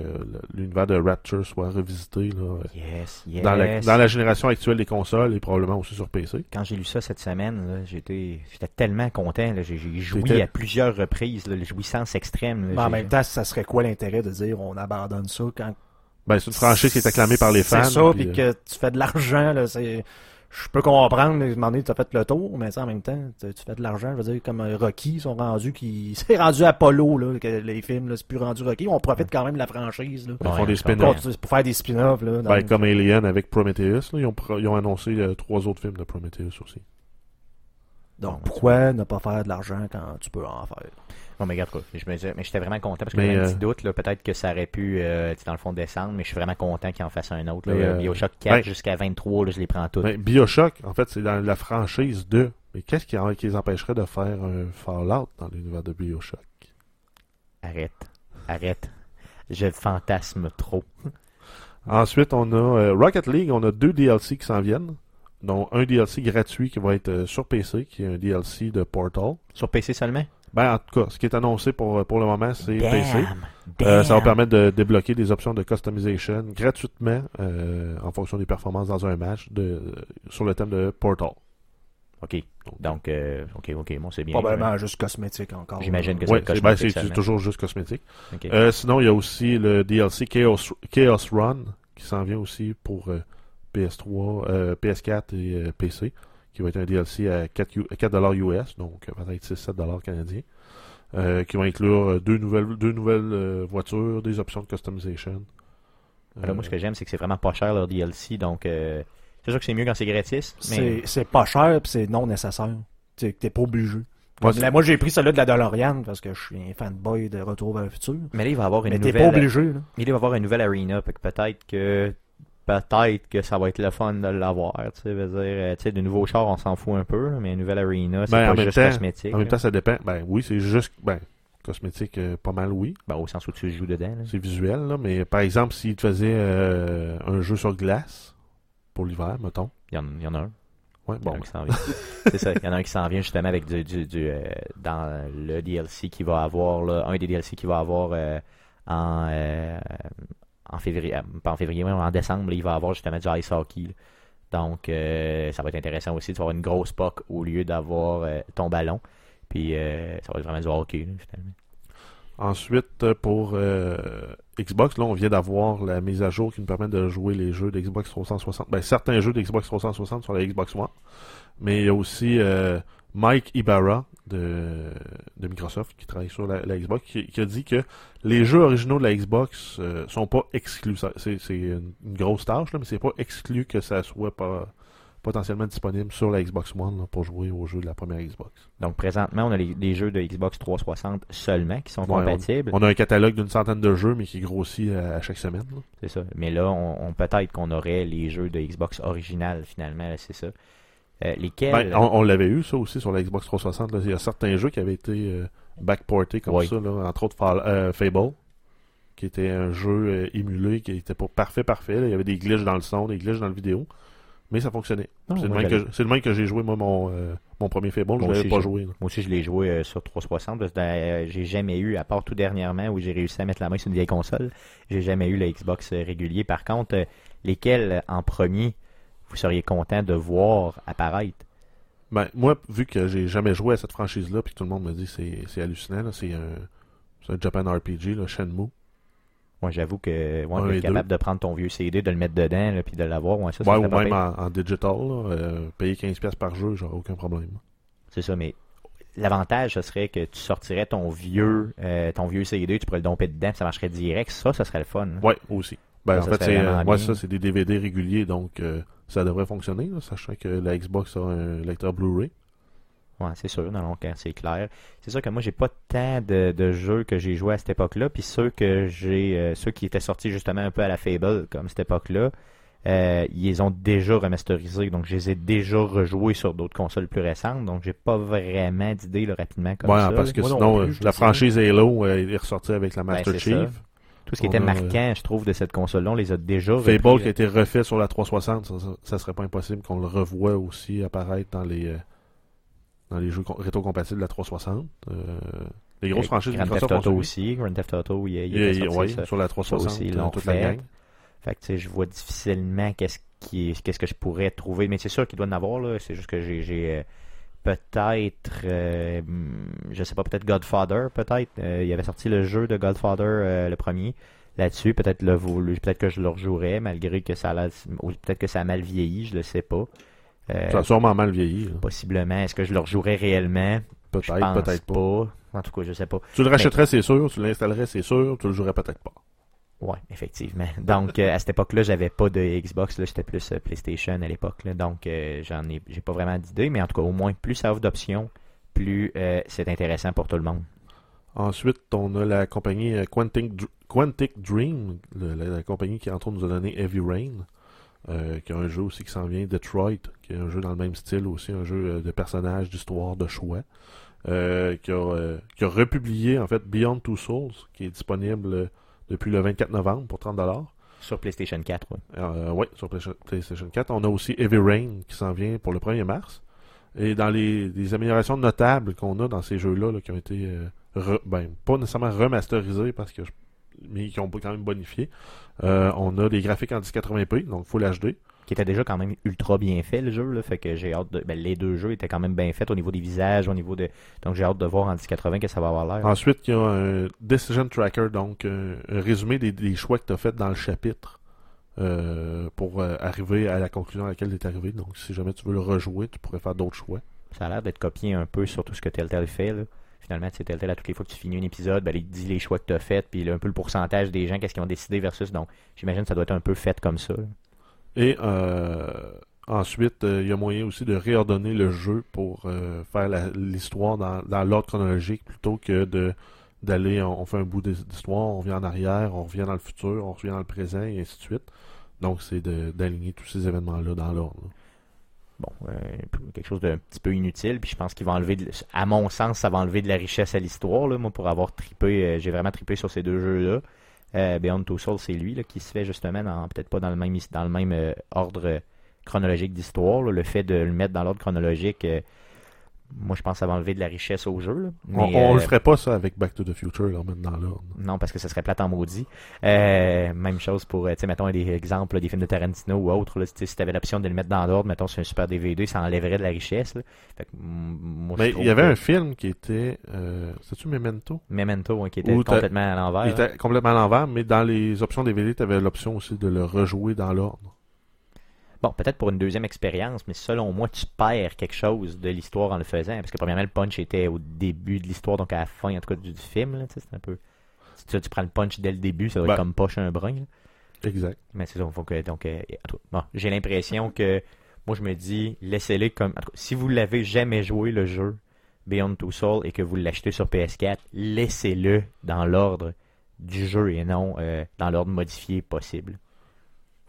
[SPEAKER 2] l'univers de Rapture soit revisité là,
[SPEAKER 1] Yes, yes.
[SPEAKER 2] dans, la, dans la génération actuelle des consoles et probablement aussi sur PC.
[SPEAKER 1] Quand j'ai lu ça cette semaine, j'étais j'étais tellement content. J'ai joui à plusieurs reprises, là, la jouissance extrême. là.
[SPEAKER 3] Mais en même temps, ça serait quoi l'intérêt de dire on abandonne ça quand
[SPEAKER 2] Ben, c'est une franchise qui est acclamée par les fans.
[SPEAKER 3] C'est ça,
[SPEAKER 2] puis,
[SPEAKER 3] puis
[SPEAKER 2] euh,
[SPEAKER 3] que tu fais de l'argent, là, c'est... Je peux comprendre, à un moment donné, tu as fait le tour, mais ça, en même temps, tu, tu fais de l'argent, je veux dire, comme euh, Rocky, ils sont rendus qui... C'est rendu Apollo, là, que les films, là, c'est plus rendu Rocky, on profite quand même de la franchise, là.
[SPEAKER 2] Ils font
[SPEAKER 1] Ouais,
[SPEAKER 2] des spin-offs.
[SPEAKER 3] Pour faire des spin-offs, là.
[SPEAKER 2] Ben, comme Alien avec Prometheus, là, ils, ont, ils ont annoncé euh, trois autres films de Prometheus aussi.
[SPEAKER 3] Donc, pourquoi ne pas faire de l'argent quand tu peux en faire?
[SPEAKER 1] Bon, mais regarde, quoi, je me disais, mais j'étais vraiment content parce que j'avais un
[SPEAKER 2] euh,
[SPEAKER 1] petit doute, là, peut-être que ça aurait pu, euh, dans le fond, descendre, mais je suis vraiment content qu'il en fasse un autre. Là,
[SPEAKER 2] Mais, euh,
[SPEAKER 1] Bioshock 4
[SPEAKER 2] ben-
[SPEAKER 1] jusqu'à 23, là, je les prends toutes.
[SPEAKER 2] Ben, Bioshock, en fait, c'est dans la franchise de. Mais qu'est-ce qui, qui les empêcherait de faire un Fallout dans l'univers de Bioshock?
[SPEAKER 1] Arrête, arrête. Je fantasme trop.
[SPEAKER 2] Ensuite, on a euh, Rocket League, on a deux DLC qui s'en viennent. dont un DLC gratuit qui va être euh, sur PC, qui est un DLC de Portal.
[SPEAKER 1] Sur PC seulement?
[SPEAKER 2] Ben, en tout cas, ce qui est annoncé pour, pour le moment, c'est
[SPEAKER 1] Damn,
[SPEAKER 2] PC.
[SPEAKER 1] damn.
[SPEAKER 2] Euh, ça va permettre de débloquer des options de customization gratuitement euh, en fonction des performances dans un match de, sur le thème de Portal.
[SPEAKER 1] OK. Donc, euh, OK, OK, bon, c'est bien.
[SPEAKER 3] Probablement juste cosmétique encore.
[SPEAKER 1] J'imagine que
[SPEAKER 2] c'est ben,
[SPEAKER 1] cosmétique
[SPEAKER 2] c'est- toujours juste cosmétique. Euh, sinon, il y a aussi le DLC Chaos, Chaos Run qui s'en vient aussi pour euh, PS3, euh, PS4 et euh, PC, qui va être un DLC à 4, U- 4 US, donc euh, peut-être 6-7 canadiens, euh, qui va inclure euh, deux nouvelles, deux nouvelles euh, voitures, des options de customization.
[SPEAKER 1] Alors, moi, ce que j'aime, c'est que c'est vraiment pas cher leur DLC, donc euh, c'est sûr que c'est mieux quand c'est gratis. Mais...
[SPEAKER 3] C'est pas cher puis c'est non nécessaire. Tu t'es pas obligé. Moi, j'ai pris celui de la DeLorean parce que je suis un fanboy de Retour vers le futur.
[SPEAKER 1] Mais là, il va avoir une
[SPEAKER 3] Mais t'es
[SPEAKER 1] nouvelle.
[SPEAKER 3] pas obligé, là.
[SPEAKER 1] Il va y avoir une nouvelle arena, peut-être que peut-être que ça va être le fun de l'avoir, tu sais, dire, euh, tu sais, de nouveaux chars, on s'en fout un peu, mais une nouvelle arena, c'est
[SPEAKER 2] Ben, en
[SPEAKER 1] pas juste
[SPEAKER 2] temps-
[SPEAKER 1] cosmétique.
[SPEAKER 2] En même temps, ça dépend. Ben oui, c'est juste ben, cosmétique, euh, pas mal, oui.
[SPEAKER 1] Ben, au sens où tu joues dedans.
[SPEAKER 2] C'est visuel, là, mais par exemple, s'il te faisait euh, un jeu sur glace pour l'hiver, mettons.
[SPEAKER 1] Il y y en a un.
[SPEAKER 2] Ouais,
[SPEAKER 1] Il y en a
[SPEAKER 2] bon.
[SPEAKER 1] un qui s'en vient. c'est ça, il y en a un qui s'en vient justement avec du, du, du, euh, dans le DLC qui va avoir, là, un des DLC qui va avoir euh, en, en février, euh, en février, en décembre, il va avoir justement du ice hockey. Donc, euh, ça va être intéressant aussi de avoir une grosse puck au lieu d'avoir euh, ton ballon. Puis, ça va être vraiment du hockey, là, finalement.
[SPEAKER 2] Ensuite, pour Xbox, là, on vient d'avoir la mise à jour qui nous permet de jouer les jeux d'Xbox 360. Ben, certains jeux d'Xbox 360 sur la Xbox One. Mais il y a aussi Mike Ibarra de, de Microsoft, qui travaille sur la, la Xbox, qui, qui a dit que les jeux originaux de la Xbox euh, sont pas exclus. C'est une, une grosse tâche, là, mais c'est pas exclu que ça soit pas potentiellement disponible sur la Xbox One là, pour jouer aux jeux de la première Xbox.
[SPEAKER 1] Donc présentement, on a les, les jeux de Xbox 360 seulement qui sont
[SPEAKER 2] Ouais,
[SPEAKER 1] compatibles.
[SPEAKER 2] On a un catalogue d'une centaine de jeux, mais qui grossit à, à chaque semaine.
[SPEAKER 1] C'est ça. Mais là, on, on- peut-être qu'on aurait les jeux de Xbox original finalement, c'est ça. Euh, lesquels
[SPEAKER 2] Ben, on, on l'avait eu ça aussi sur la Xbox 360. là. Il y a certains jeux qui avaient été euh, backportés comme
[SPEAKER 1] Oui.
[SPEAKER 2] ça, là, entre autres Fall- euh, Fable, qui était un jeu euh, émulé, qui était pas parfait, parfait. là. Il y avait des glitches dans le son, des glitches dans la vidéo, mais ça fonctionnait. C'est, le même que, c'est le même que j'ai joué moi mon, euh, mon premier Fable, je l'avais pas joué. là.
[SPEAKER 1] Moi aussi, je l'ai joué euh, sur 360. parce que, euh, j'ai jamais eu, à part tout dernièrement où j'ai réussi à mettre la main sur une vieille console, j'ai jamais eu le Xbox euh, régulier. Par contre, euh, lesquels euh, en premier vous seriez content de voir apparaître?
[SPEAKER 2] Ben, moi, vu que j'ai jamais joué à cette franchise-là, puis tout le monde me dit c'est, c'est hallucinant, c'est un, c'est un Japan RPG, là, Shenmue.
[SPEAKER 1] Moi, j'avoue que ouais, d'être
[SPEAKER 2] et
[SPEAKER 1] capable de prendre ton vieux CD, de le mettre dedans, là, puis de l'avoir, ouais, ça,
[SPEAKER 2] Ouais, ou même en, en digital, là, euh, payer 15$ par jeu, j'aurais aucun problème.
[SPEAKER 1] C'est ça, mais l'avantage, ce serait que tu sortirais ton vieux, euh, ton vieux CD, tu pourrais le domper dedans, puis ça marcherait direct. Ça, ça serait le fun. hein.
[SPEAKER 2] Ouais, aussi. Ben,
[SPEAKER 1] Ça,
[SPEAKER 2] en
[SPEAKER 1] ça
[SPEAKER 2] fait, euh, moi, ça, c'est des DVD réguliers, donc euh, ça devrait fonctionner, là, sachant que la Xbox a un lecteur Blu-ray.
[SPEAKER 1] Ouais, c'est sûr, non, non, c'est clair. C'est sûr que moi, j'ai pas tant de, de jeux que j'ai joué à cette époque-là, puis ceux que j'ai, euh, ceux qui étaient sortis justement un peu à la Fable, comme cette époque-là, euh, ils les ont déjà remasterisés, donc je les ai déjà rejoués sur d'autres consoles plus récentes, donc j'ai pas vraiment d'idée rapidement comme
[SPEAKER 2] Ouais,
[SPEAKER 1] ça.
[SPEAKER 2] parce que
[SPEAKER 3] Moi
[SPEAKER 2] sinon,
[SPEAKER 3] plus,
[SPEAKER 2] euh, la franchise Halo euh, est ressortie avec la
[SPEAKER 1] Ben,
[SPEAKER 2] Master Chief.
[SPEAKER 1] ça. Tout ce qui
[SPEAKER 2] on
[SPEAKER 1] était
[SPEAKER 2] a,
[SPEAKER 1] marquant, je trouve, de cette console-là, on les a déjà
[SPEAKER 2] Fable
[SPEAKER 1] repris,
[SPEAKER 2] qui a été refait sur la 360, ça, ça, serait pas impossible qu'on le revoie aussi apparaître dans les euh, dans les jeux rétro-compatibles de la 360. Euh, les grosses
[SPEAKER 1] Euh,
[SPEAKER 2] franchises
[SPEAKER 1] Grand Theft
[SPEAKER 2] Microsoft ont
[SPEAKER 1] Auto aussi, Grand Theft Auto, il,
[SPEAKER 2] y a- il y a-
[SPEAKER 1] sorti,
[SPEAKER 2] ouais,
[SPEAKER 1] ça.
[SPEAKER 2] sur la 360,
[SPEAKER 1] aussi, ils l'ont
[SPEAKER 2] toute la
[SPEAKER 1] fait.
[SPEAKER 2] gang.
[SPEAKER 1] Fait que tu sais, je vois difficilement qu'est-ce qui qu'est-ce que je pourrais trouver, mais c'est sûr qu'il doit en avoir là. C'est juste que j'ai peut-être, euh, je sais pas, peut-être Godfather, peut-être. Euh, il avait sorti le jeu de Godfather euh, le premier là-dessus. Peut-être le peut-être que je le rejouerais malgré que ça a peut-être que ça a mal vieilli, je le sais pas. Euh,
[SPEAKER 2] Ça a sûrement mal vieilli. là.
[SPEAKER 1] possiblement. Est-ce que je le rejouerais réellement?
[SPEAKER 2] Peut-être, peut-être pas.
[SPEAKER 1] En tout cas, je sais pas.
[SPEAKER 2] Tu le rachèterais, c'est sûr. Tu l'installerais, c'est sûr. Tu le jouerais peut-être pas.
[SPEAKER 1] Ouais, effectivement. Donc euh, à cette époque-là, j'avais pas de Xbox, j'étais plus euh, PlayStation à l'époque, donc euh, j'en ai, j'ai pas vraiment d'idée, mais en tout cas, au moins plus ça offre d'options, plus c'est intéressant pour tout le monde.
[SPEAKER 2] Ensuite, on a la compagnie Quantic, Dr- Quantic Dream, la, compagnie qui, entre autres, nous a donné Heavy Rain, qui a un jeu aussi qui s'en vient, Detroit, qui est un jeu dans le même style aussi, un jeu de personnages, d'histoire, de choix, qui, a, qui a republié, en fait, Beyond Two Souls, qui est disponible depuis le 24 novembre pour 30$.
[SPEAKER 1] Sur PlayStation 4, ouais.
[SPEAKER 2] Euh, oui, sur PlayStation- PlayStation 4. On a aussi Heavy Rain qui s'en vient pour le 1er mars. Et dans les, les améliorations notables qu'on a dans ces jeux-là, là, qui ont été, euh, re- ben, pas nécessairement remasterisés, parce que je- mais qui ont quand même bonifié, euh, on a des graphiques en 1080p, donc Full HD.
[SPEAKER 1] Qui était déjà quand même ultra bien fait le jeu, là, fait que j'ai hâte de. Ben, les deux jeux étaient quand même bien faits au niveau des visages, au niveau de. Donc j'ai hâte de voir en 1080 que ça va avoir l'air.
[SPEAKER 2] Ensuite, il y a un Decision Tracker, donc un, un résumé des, des choix que tu as fait dans le chapitre euh, pour euh, arriver à la conclusion à laquelle tu es arrivé. Donc, si jamais tu veux le rejouer, tu pourrais faire d'autres choix.
[SPEAKER 1] Ça a l'air d'être copié un peu sur tout ce que Telltale fait. Là. Finalement, tu sais, Telltale, à toutes les fois que tu finis un épisode, ben, il dit les choix que tu as faits, puis là, un peu le pourcentage des gens, qu'est-ce qu'ils ont décidé versus. Donc, j'imagine que ça doit être un peu fait comme ça. là.
[SPEAKER 2] Et euh, ensuite, euh, il y a moyen aussi de réordonner le jeu pour euh, faire l'histoire dans, l'ordre chronologique plutôt que de d'aller, on, fait un bout d'his- d'histoire, on revient en arrière, on revient dans le futur, on revient dans le présent et ainsi de suite. Donc, c'est d'aligner tous ces événements-là dans l'ordre.
[SPEAKER 1] Bon, quelque chose d'un petit peu inutile, puis je pense qu'il va enlever, de- à mon sens, ça va enlever de la richesse à l'histoire. Moi, pour avoir trippé, euh, j'ai vraiment trippé sur ces deux jeux-là. Euh, Beyond Two Souls, c'est lui qui se fait justement peut-être pas dans le même dans le même euh, ordre euh, chronologique d'histoire. Le fait de le mettre dans l'ordre chronologique, euh, moi je pense que ça va enlever de la richesse au jeu. là.
[SPEAKER 2] On,
[SPEAKER 1] Mais,
[SPEAKER 2] on
[SPEAKER 1] euh,
[SPEAKER 2] le ferait pas ça avec Back to the Future, là, mettre dans l'ordre.
[SPEAKER 1] non, parce que ça serait plate en maudit. Euh, même chose pour, euh, tu sais, mettons des exemples, là, des films de Tarantino ou autres. Là, si tu avais l'option de le mettre dans l'ordre, mettons sur un super DVD, ça enlèverait de la richesse. Là. Fait que, moi, je
[SPEAKER 2] Mais il y avait
[SPEAKER 1] que
[SPEAKER 2] un film qui était. Euh, C'est-tu Memento?
[SPEAKER 1] Memento hein, qui était complètement à
[SPEAKER 2] Il
[SPEAKER 1] l'envers. hein.
[SPEAKER 2] était complètement à l'envers, mais dans les options DVD, tu avais l'option aussi de le rejouer dans l'ordre.
[SPEAKER 1] Bon, peut-être pour une deuxième expérience, mais selon moi, tu perds quelque chose de l'histoire en le faisant. Parce que premièrement, le punch était au début de l'histoire, donc à la fin, en tout cas, du, du film. Là, c'est un peu. Si tu, tu prends le punch dès le début, ça doit être
[SPEAKER 2] Ben.
[SPEAKER 1] comme poche un brin. là.
[SPEAKER 2] Exact.
[SPEAKER 1] Mais c'est ça, faut que, donc, euh, bon, j'ai l'impression que, moi, je me dis, laissez-le comme, cas, si vous l'avez jamais joué, le jeu, Beyond Two Souls, et que vous l'achetez sur PS4, laissez-le dans l'ordre du jeu et non euh, dans l'ordre modifié possible.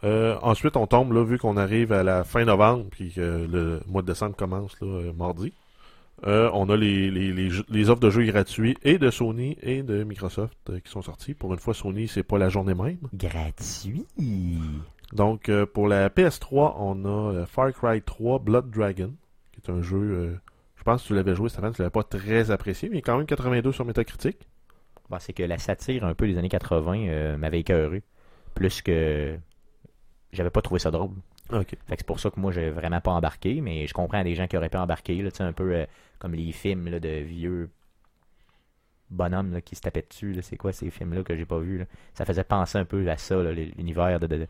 [SPEAKER 2] Euh, ensuite, on tombe, là, vu qu'on arrive à la fin novembre, puis que le mois de décembre commence, là, euh, mardi. Euh, on a les, les, les, offres de jeux gratuits et de Sony et de Microsoft qui sont sortis. Pour une fois, Sony, c'est pas la journée même.
[SPEAKER 1] Gratuit.
[SPEAKER 2] Donc, pour la PS3, on a Far Cry 3 Blood Dragon, qui est un jeu, je pense que tu l'avais joué, Stéphane, tu l'avais pas très apprécié, mais il est quand même 82 sur Metacritic.
[SPEAKER 1] Bon, c'est que la satire un peu des années 80 euh, m'avait écœuré. Plus que j'avais pas trouvé ça drôle.
[SPEAKER 2] Ok.
[SPEAKER 1] Fait que c'est pour ça que moi j'ai vraiment pas embarqué, mais je comprends des gens qui auraient pu embarquer, là, un peu euh, comme les films là, de vieux bonhommes là, qui se tapaient dessus. C'est quoi ces films-là que j'ai pas vus? Ça faisait penser un peu à ça, l'univers de, de,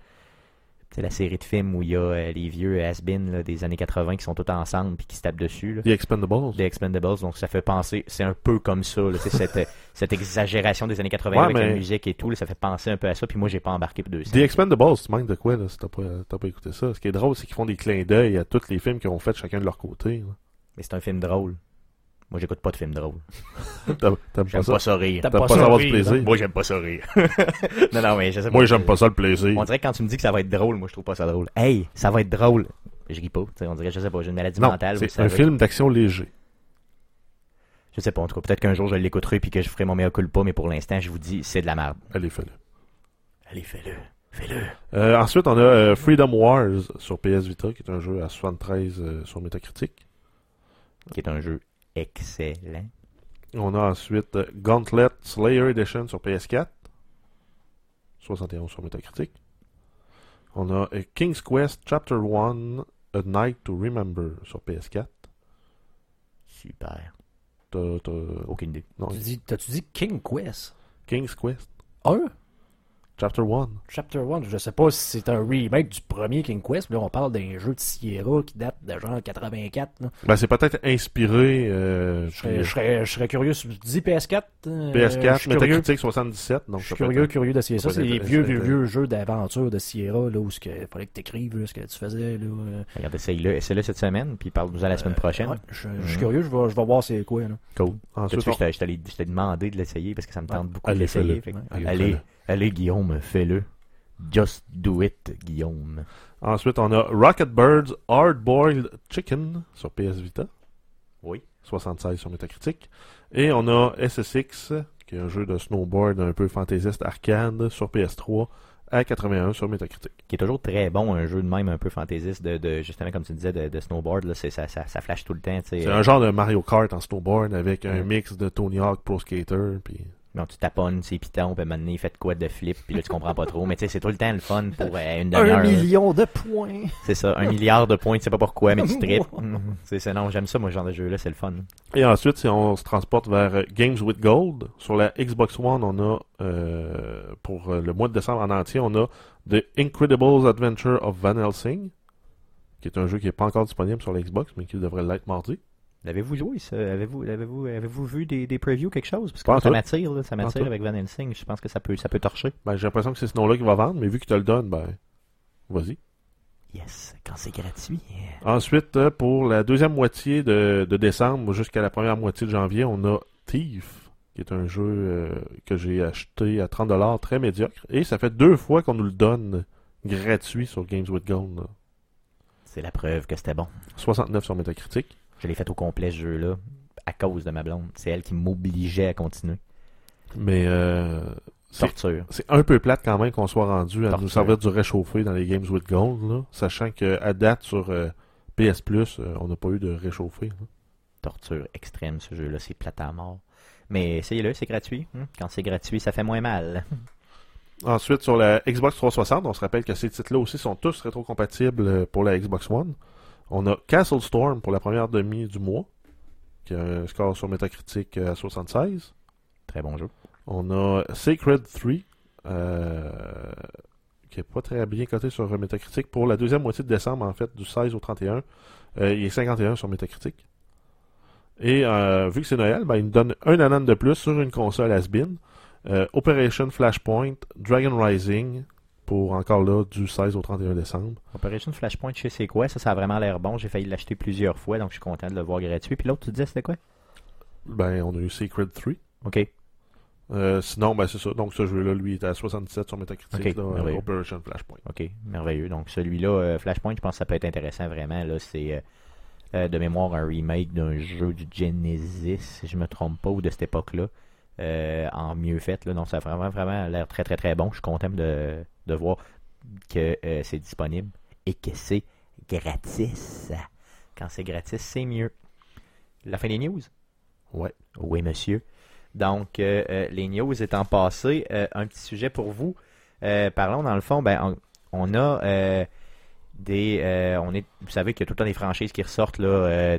[SPEAKER 1] sais, la série de films où il y a euh, les vieux has-been des années 80 qui sont tous ensemble puis qui se tapent dessus. Là.
[SPEAKER 2] The Expendables.
[SPEAKER 1] Des Expendables, donc ça fait penser, c'est un peu comme ça, là, tu sais, cette, cette exagération des années 80
[SPEAKER 2] Ouais,
[SPEAKER 1] avec la musique et tout, là, ça fait penser un peu à ça, puis moi j'ai pas embarqué pour deux
[SPEAKER 2] The Expendables, tu manques de quoi, là, si t'as pas, pas écouté ça? Ce qui est drôle, c'est qu'ils font des clins d'œil à tous les films qu'ils ont fait chacun de leur côté. là.
[SPEAKER 1] Mais c'est un film drôle. Moi j'écoute pas de films drôles.
[SPEAKER 2] T'aimes pas
[SPEAKER 1] J'aime
[SPEAKER 2] ça?
[SPEAKER 1] pas ça? rire.
[SPEAKER 3] T'as
[SPEAKER 2] T'aimes
[SPEAKER 3] pas
[SPEAKER 2] pas
[SPEAKER 3] ça
[SPEAKER 2] du plaisir?
[SPEAKER 1] Moi, j'aime pas ça rire. non, non, mais je sais
[SPEAKER 2] Moi,
[SPEAKER 1] pas.
[SPEAKER 2] j'aime pas ça le plaisir.
[SPEAKER 1] On dirait que quand tu me dis que ça va être drôle, moi, je trouve pas ça drôle. Hey, ça va être drôle. Je ris pas. On dirait, je sais pas, j'ai une maladie
[SPEAKER 2] Non,
[SPEAKER 1] mentale.
[SPEAKER 2] c'est un film d'action léger.
[SPEAKER 1] Je sais pas, en tout cas, peut-être qu'un jour je l'écouterai puis que je ferai mon mea culpa, mais pour l'instant, je vous dis, c'est de la merde.
[SPEAKER 2] Allez, fais-le.
[SPEAKER 1] Allez, fais-le. Fais-le.
[SPEAKER 2] Euh, ensuite, on a euh, Freedom Wars sur PS Vita, qui est un jeu à 73 euh, sur Metacritic.
[SPEAKER 1] Qui est un jeu excellent.
[SPEAKER 2] On a ensuite euh, Gauntlet Slayer Edition sur PS4. 71 sur Metacritic. On a euh, King's Quest Chapter 1 A Night to Remember sur PS4.
[SPEAKER 1] Super.
[SPEAKER 2] T'as- t'as-
[SPEAKER 1] Aucune idée.
[SPEAKER 2] non,
[SPEAKER 3] Tu dis- T'as-tu dit King Quest?
[SPEAKER 2] King's Quest
[SPEAKER 3] 1
[SPEAKER 2] Chapter 1.
[SPEAKER 3] Chapter 1, je sais pas si c'est un remake du premier King Quest, mais là on parle d'un jeu de Sierra qui date de genre 84. Là.
[SPEAKER 2] Ben, c'est peut-être inspiré euh,
[SPEAKER 3] Je, serais, je, serais, je serais curieux, si tu dis PS4 euh, je
[SPEAKER 2] PS4,
[SPEAKER 3] suis curieux,
[SPEAKER 2] Metacritic 77. Donc
[SPEAKER 3] je suis curieux,
[SPEAKER 2] être-
[SPEAKER 3] curieux d'essayer ça.
[SPEAKER 2] ça
[SPEAKER 3] C'est les vieux, vieux, vieux jeux d'aventure de Sierra, là, où il fallait que tu écrives ce que tu faisais. Là, euh.
[SPEAKER 1] Regarde, essaye-le. Essaye-le cette semaine, puis parle-nous à la semaine prochaine.
[SPEAKER 3] Ouais, je, je suis
[SPEAKER 1] Mhm.
[SPEAKER 3] curieux, je vais, je vais voir c'est quoi. Là.
[SPEAKER 1] Cool.
[SPEAKER 2] Ensuite,
[SPEAKER 1] vu,
[SPEAKER 2] on-
[SPEAKER 1] je t'ai- je t'ai je t'ai demandé de l'essayer parce que ça me tente
[SPEAKER 3] Ouais.
[SPEAKER 1] beaucoup
[SPEAKER 2] Allez,
[SPEAKER 1] de l'essayer.
[SPEAKER 2] Allez,
[SPEAKER 1] Allez, Guillaume, fais-le. Just do it, Guillaume.
[SPEAKER 2] Ensuite, on a Rocket Birds Hard Boiled Chicken sur PS Vita.
[SPEAKER 1] Oui.
[SPEAKER 2] 76 sur Metacritic. Et on a SSX, qui est un jeu de snowboard un peu fantaisiste arcade sur PS3 à 81 sur Metacritic.
[SPEAKER 1] Qui est toujours très bon, un jeu de même un peu fantaisiste, de, de justement, comme tu disais, de, de snowboard. Là, ça, ça, ça flash tout le temps.
[SPEAKER 2] C'est un genre de Mario Kart en snowboard avec un mix de Tony Hawk Pro Skater. Puis...
[SPEAKER 1] Non, tu taponnes ses pitons, puis maintenant il fait de quoi de flip, puis là tu comprends pas trop. Mais tu sais, c'est tout le temps le fun pour euh, une
[SPEAKER 3] Un
[SPEAKER 1] demi-heure. là.
[SPEAKER 3] million de points.
[SPEAKER 1] C'est ça, un milliard de points, tu sais pas pourquoi, mais tu tripes. c'est ça, non, j'aime ça, moi, ce genre de jeu-là, c'est le fun.
[SPEAKER 2] Et ensuite, si on se transporte vers Games with Gold, sur la Xbox One, on a, euh, pour euh, le mois de décembre en entier, on a The Incredibles Adventure of Van Helsing, qui est un jeu qui n'est pas encore disponible sur la Xbox, mais qui devrait l'être mardi.
[SPEAKER 1] L'avez-vous joué, ça? Avez-vous, avez-vous, avez-vous vu des, des previews, quelque chose? Parce que ça m'attire, là, ça m'attire avec Van Helsing. Je pense que ça peut, ça peut torcher.
[SPEAKER 2] Ben, j'ai l'impression que c'est ce nom-là qui va vendre, mais vu qu'il te le donne, ben, vas-y.
[SPEAKER 1] Yes, quand c'est gratuit.
[SPEAKER 2] Ensuite, euh, pour la deuxième moitié de, de décembre jusqu'à la première moitié de janvier, on a Thief, qui est un jeu euh, que j'ai acheté à 30$, très médiocre. Et ça fait deux fois qu'on nous le donne gratuit sur Games with Gold.
[SPEAKER 1] C'est la preuve que c'était bon.
[SPEAKER 2] 69 sur Metacritic.
[SPEAKER 1] Je l'ai fait au complet, ce jeu-là, à cause de ma blonde. C'est elle qui m'obligeait à continuer.
[SPEAKER 2] Mais euh, c'est
[SPEAKER 1] Torture.
[SPEAKER 2] c'est un peu plate quand même qu'on soit rendu à
[SPEAKER 1] Torture.
[SPEAKER 2] nous servir du réchauffé dans les Games with Gold, là, sachant qu'à date sur euh, PS Plus, euh, on n'a pas eu de réchauffé. là.
[SPEAKER 1] Torture extrême, ce jeu-là, c'est plate à mort. Mais essayez-le, c'est gratuit. hein. Quand c'est gratuit, ça fait moins mal.
[SPEAKER 2] Ensuite, sur la Xbox 360, on se rappelle que ces titres-là aussi sont tous rétrocompatibles pour la Xbox One. On a Castle Storm pour la première demi du mois, qui a un score sur Metacritic euh, à 76.
[SPEAKER 1] Très bon jeu.
[SPEAKER 2] On a Sacred 3, euh, qui est pas très bien coté sur Metacritic. Pour la deuxième moitié de décembre, en fait, du 16 au 31, euh, il est 51 sur Metacritic. Et euh, vu que c'est Noël, ben, il nous donne un anan de plus sur une console Asbin. Euh, Operation Flashpoint, Dragon Rising, pour encore là du 16 au 31 décembre.
[SPEAKER 1] Operation Flashpoint, je sais c'est quoi? Ça, ça a vraiment l'air bon. J'ai failli l'acheter plusieurs fois, donc je suis content de le voir gratuit. Puis l'autre, tu disais, c'était quoi?
[SPEAKER 2] Ben, on a eu Secret 3.
[SPEAKER 1] Ok.
[SPEAKER 2] Euh, sinon, ben, c'est ça. Donc, ce jeu-là, lui, est à 77 sur Metacritic. Là. Operation Flashpoint.
[SPEAKER 1] Ok, merveilleux. Donc celui-là, euh, Flashpoint, je pense que ça peut être intéressant vraiment. Là, c'est euh, de mémoire un remake d'un jeu du Genesis, si je me trompe pas, ou de cette époque-là, en mieux fait. Là. Donc ça a vraiment, vraiment l'air très, très, très bon. Je suis content de, de voir que euh, c'est disponible et que c'est gratis. Quand c'est gratis, c'est mieux. La fin des news?
[SPEAKER 2] Ouais.
[SPEAKER 1] Oui, monsieur. Donc, euh, euh, les news étant passées, euh, un petit sujet pour vous. Parlons dans le fond, ben, on, on a des, on est, vous savez qu'il y a tout le temps des franchises qui ressortent là.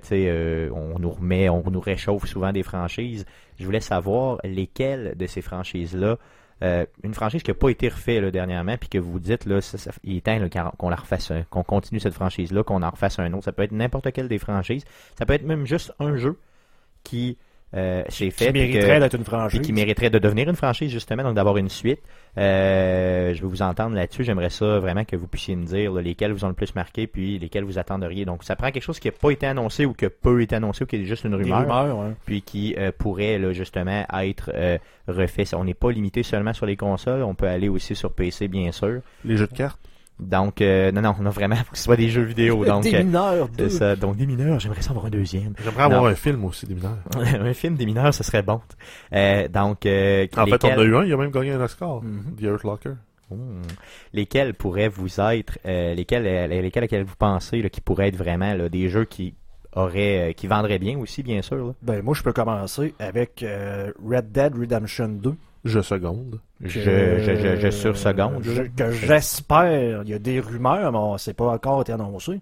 [SPEAKER 1] on nous remet, on nous réchauffe souvent des franchises. Je voulais savoir lesquelles de ces franchises là. Euh, une franchise qui n'a pas été refaite là, dernièrement, puis que vous dites là, il est temps qu'on- la refasse, un- qu'on continue cette franchise-là, qu'on en refasse un autre. Ça peut être n'importe quelle des franchises. Ça peut être même juste un jeu qui euh, fait
[SPEAKER 3] Qui mériterait d'être une
[SPEAKER 1] puis
[SPEAKER 3] franchise.
[SPEAKER 1] qui mériterait de devenir une franchise justement, donc d'avoir une suite. Euh, je vais vous entendre là-dessus. J'aimerais ça vraiment que vous puissiez me dire là, lesquels vous ont le plus marqué, puis lesquels vous attendriez. Donc ça prend quelque chose qui n'a pas été annoncé ou qui a peu été annoncé ou qui est juste une rumeur,
[SPEAKER 3] rumeurs, ouais.
[SPEAKER 1] puis qui euh, pourrait là, justement être euh, refait. On n'est pas limité seulement sur les consoles, on peut aller aussi sur PC bien sûr.
[SPEAKER 2] Les jeux de cartes?
[SPEAKER 1] Donc euh, non non, on a vraiment faut que ce soit des jeux vidéo. Donc
[SPEAKER 3] des
[SPEAKER 1] euh,
[SPEAKER 3] mineurs, deux.
[SPEAKER 1] ça. Donc des mineurs, j'aimerais ça avoir un deuxième.
[SPEAKER 2] J'aimerais avoir un film aussi des mineurs.
[SPEAKER 1] un film des mineurs, ce serait bon. Euh, donc euh,
[SPEAKER 2] En fait, on
[SPEAKER 1] lesquels-
[SPEAKER 2] a eu un, il a même gagné un Oscar.
[SPEAKER 3] Mhm.
[SPEAKER 2] The Earth Locker.
[SPEAKER 1] Lesquels pourraient vous être, euh, lesquels, lesquels auxquels vous pensez là, qui pourraient être vraiment là, des jeux qui auraient, euh, qui vendraient bien aussi, bien sûr. là?
[SPEAKER 3] Ben, moi, je peux commencer avec euh, Red Dead Redemption 2.
[SPEAKER 2] Je seconde.
[SPEAKER 1] Je,
[SPEAKER 3] que-
[SPEAKER 1] je, je, je sur seconde.
[SPEAKER 3] je- que j'espère, il y a des rumeurs, mais c'est pas encore été annoncé.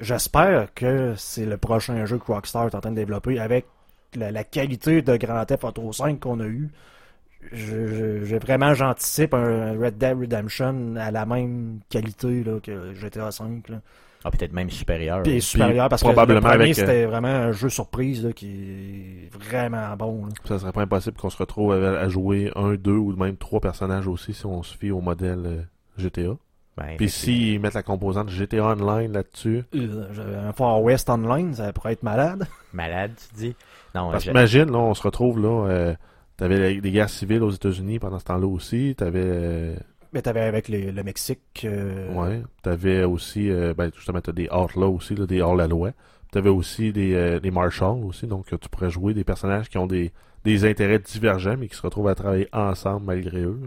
[SPEAKER 3] J'espère que c'est le prochain jeu que Rockstar est en train de développer avec la, la qualité de Grand Theft Auto 5 qu'on a eu. Je- je- J'ai vraiment, j'anticipe un Red Dead Redemption à la même qualité là, que GTA 5. Là.
[SPEAKER 1] Ah, peut-être même supérieur.
[SPEAKER 3] Puis supérieur parce que
[SPEAKER 2] probablement
[SPEAKER 3] le premier,
[SPEAKER 2] avec, euh,
[SPEAKER 3] c'était vraiment un jeu surprise là, qui est vraiment bon. là.
[SPEAKER 2] Ça serait pas impossible qu'on se retrouve à, à jouer un, deux ou même trois personnages aussi si on se fie au modèle euh, GTA.
[SPEAKER 1] Ben,
[SPEAKER 2] Puis s'ils mettent la composante GTA Online là-dessus,
[SPEAKER 3] Euh, Un Far West Online, ça pourrait être malade.
[SPEAKER 1] Malade, tu dis? Non,
[SPEAKER 2] parce
[SPEAKER 1] je-
[SPEAKER 2] qu'imagine, là, on se retrouve là, euh, t'avais des guerres civiles aux États-Unis pendant ce temps-là aussi, t'avais, euh,
[SPEAKER 3] Mais t'avais avec les- le Mexique. euh,
[SPEAKER 2] ouais, t'avais aussi, euh, ben justement, t'as des outlaws aussi, là, des hors-la-loi. T'avais aussi des, euh, des marshals aussi, donc euh, tu pourrais jouer des personnages qui ont des, des intérêts divergents mais qui se retrouvent à travailler ensemble malgré eux.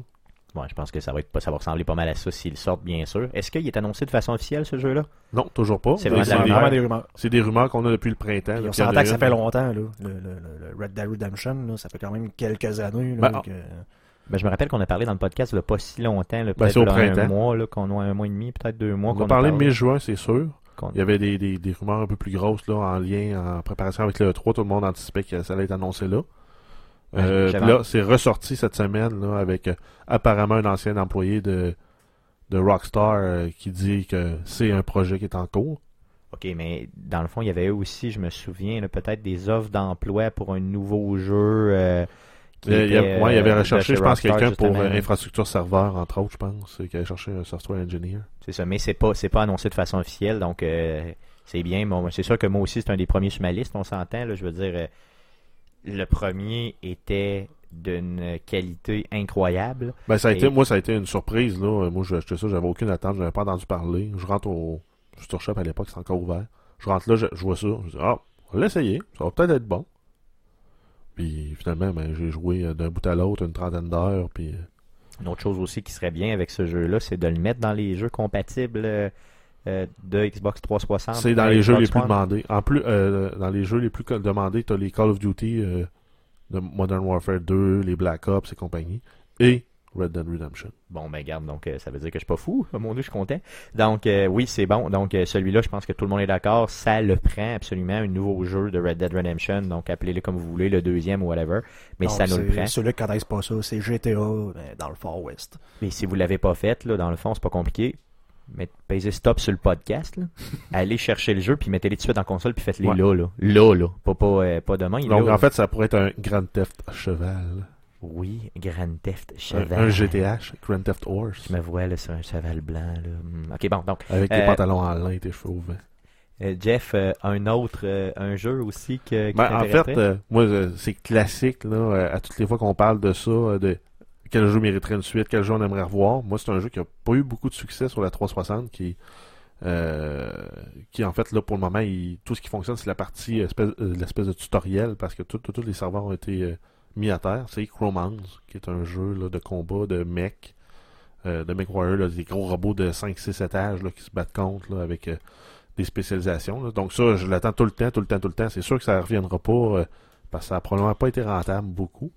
[SPEAKER 1] bon, je pense que ça va, être, ça va ressembler pas mal à ça s'ils sortent, bien sûr. Est-ce qu'il est annoncé de façon officielle, ce jeu-là?
[SPEAKER 2] Non, toujours pas.
[SPEAKER 1] C'est vraiment
[SPEAKER 2] des,
[SPEAKER 1] rumeur.
[SPEAKER 3] vraiment des rumeurs.
[SPEAKER 2] c'est des rumeurs qu'on a depuis le printemps.
[SPEAKER 3] On s'entend que ça fait longtemps, là. Le, le- le- le Red Dead Redemption, là, ça fait quand même quelques années. Là,
[SPEAKER 2] Ben,
[SPEAKER 3] que-
[SPEAKER 1] ben, Je me rappelle qu'on a parlé dans le podcast il y a pas si longtemps, là,
[SPEAKER 2] Ben,
[SPEAKER 1] peut-être là, un mois, là, qu'on a un mois et demi, peut-être deux mois.
[SPEAKER 2] On
[SPEAKER 1] qu'on
[SPEAKER 2] a parlé
[SPEAKER 1] parlé,
[SPEAKER 2] mi-juin, c'est sûr.
[SPEAKER 1] qu'on-
[SPEAKER 2] Il y avait des, des, des rumeurs un peu plus grosses là, en lien, en préparation avec le E3. Tout le monde anticipait que ça allait être annoncé là.
[SPEAKER 1] Ouais,
[SPEAKER 2] Euh, là, c'est ressorti cette semaine là, avec euh, apparemment un ancien employé de, de Rockstar euh, qui dit que c'est un projet qui est en cours.
[SPEAKER 1] OK, mais dans le fond, il y avait aussi, je me souviens, là, peut-être des offres d'emploi pour un nouveau jeu.
[SPEAKER 2] Il, y a-
[SPEAKER 1] était,
[SPEAKER 2] ouais, il avait
[SPEAKER 1] euh,
[SPEAKER 2] recherché, je pense, quelqu'un pour euh, infrastructure serveur, entre autres, je pense, euh, qui avait cherché un software engineer.
[SPEAKER 1] C'est ça, mais c'est pas, c'est pas annoncé de façon officielle, donc euh, c'est bien. Bon, c'est sûr que moi aussi, c'est un des premiers sur ma liste, on s'entend. Là, je veux dire, le premier était d'une qualité incroyable.
[SPEAKER 2] Ben, ça a
[SPEAKER 1] Et-
[SPEAKER 2] été, moi, ça a été une surprise, là. Moi, j'ai acheté ça, j'avais aucune attente, j'avais pas entendu parler. Je rentre au Store Shop à l'époque, c'est encore ouvert. Je rentre là, je, je vois ça. Je dis, ah, on va l'essayer, ça va peut-être être bon. Puis finalement, ben, j'ai joué euh, d'un bout à l'autre une trentaine d'heures, puis euh,
[SPEAKER 1] Une autre chose aussi qui serait bien avec ce jeu-là, c'est de le mettre dans les jeux compatibles euh, de Xbox 360.
[SPEAKER 2] c'est dans les jeux les plus
[SPEAKER 1] One.
[SPEAKER 2] demandés. En plus, euh, dans les jeux les plus demandés, t'as les Call of Duty, euh, de Modern Warfare 2, les Black Ops et compagnie. Et Red Dead Redemption.
[SPEAKER 1] Bon, ben garde, donc euh, ça veut dire que je suis pas fou. Oh, mon Dieu, je suis content. Donc euh, oui, c'est bon. Donc euh, celui-là, je pense que tout le monde est d'accord. Ça le prend absolument, un nouveau jeu de Red Dead Redemption. Donc appelez-le comme vous voulez, le deuxième ou whatever. Mais
[SPEAKER 3] Non,
[SPEAKER 1] ça nous le prend.
[SPEAKER 3] Ceux-là qui connaissent pas ça, c'est GTA mais dans le Far West.
[SPEAKER 1] Et si vous l'avez pas fait, là, dans le fond, c'est pas compliqué. Mais pèsez stop sur le podcast, là. allez chercher le jeu, puis mettez-les tout de suite en console, puis faites-les
[SPEAKER 2] Ouais.
[SPEAKER 1] là, là. Là, là. Pas, pas, pas demain.
[SPEAKER 2] Donc,
[SPEAKER 1] là,
[SPEAKER 2] en fait, ça pourrait être un Grand Theft Cheval.
[SPEAKER 1] Oui, Grand Theft Cheval.
[SPEAKER 2] un GTH, Grand Theft Horse.
[SPEAKER 1] Je me vois là, sur un cheval blanc. Là. Hmm, Ok, bon, donc,
[SPEAKER 2] Avec des
[SPEAKER 1] Euh,
[SPEAKER 2] pantalons en lin cheveux au vent.
[SPEAKER 1] euh, Jeff, euh, un autre, euh, un jeu aussi que, qui
[SPEAKER 2] Ben, en fait, moi, c'est classique, là, à toutes les fois qu'on parle de ça, de quel jeu mériterait une suite, quel jeu on aimerait revoir. Moi, c'est un jeu qui a pas eu beaucoup de succès sur la 360, qui, euh, qui en fait, là, pour le moment, il- tout ce qui fonctionne, c'est la partie, espèce, l'espèce de tutoriel, parce que tous les serveurs ont été mis à terre. C'est Chromance, qui est un jeu là, de combat, de mech, euh, de mech warrior, là, des gros robots de 5-6 étages là, qui se battent contre, avec euh, des spécialisations. Donc ça, je l'attends tout le temps, tout le temps, tout le temps. C'est sûr que ça reviendra pas, euh, parce que ça a probablement pas été rentable beaucoup.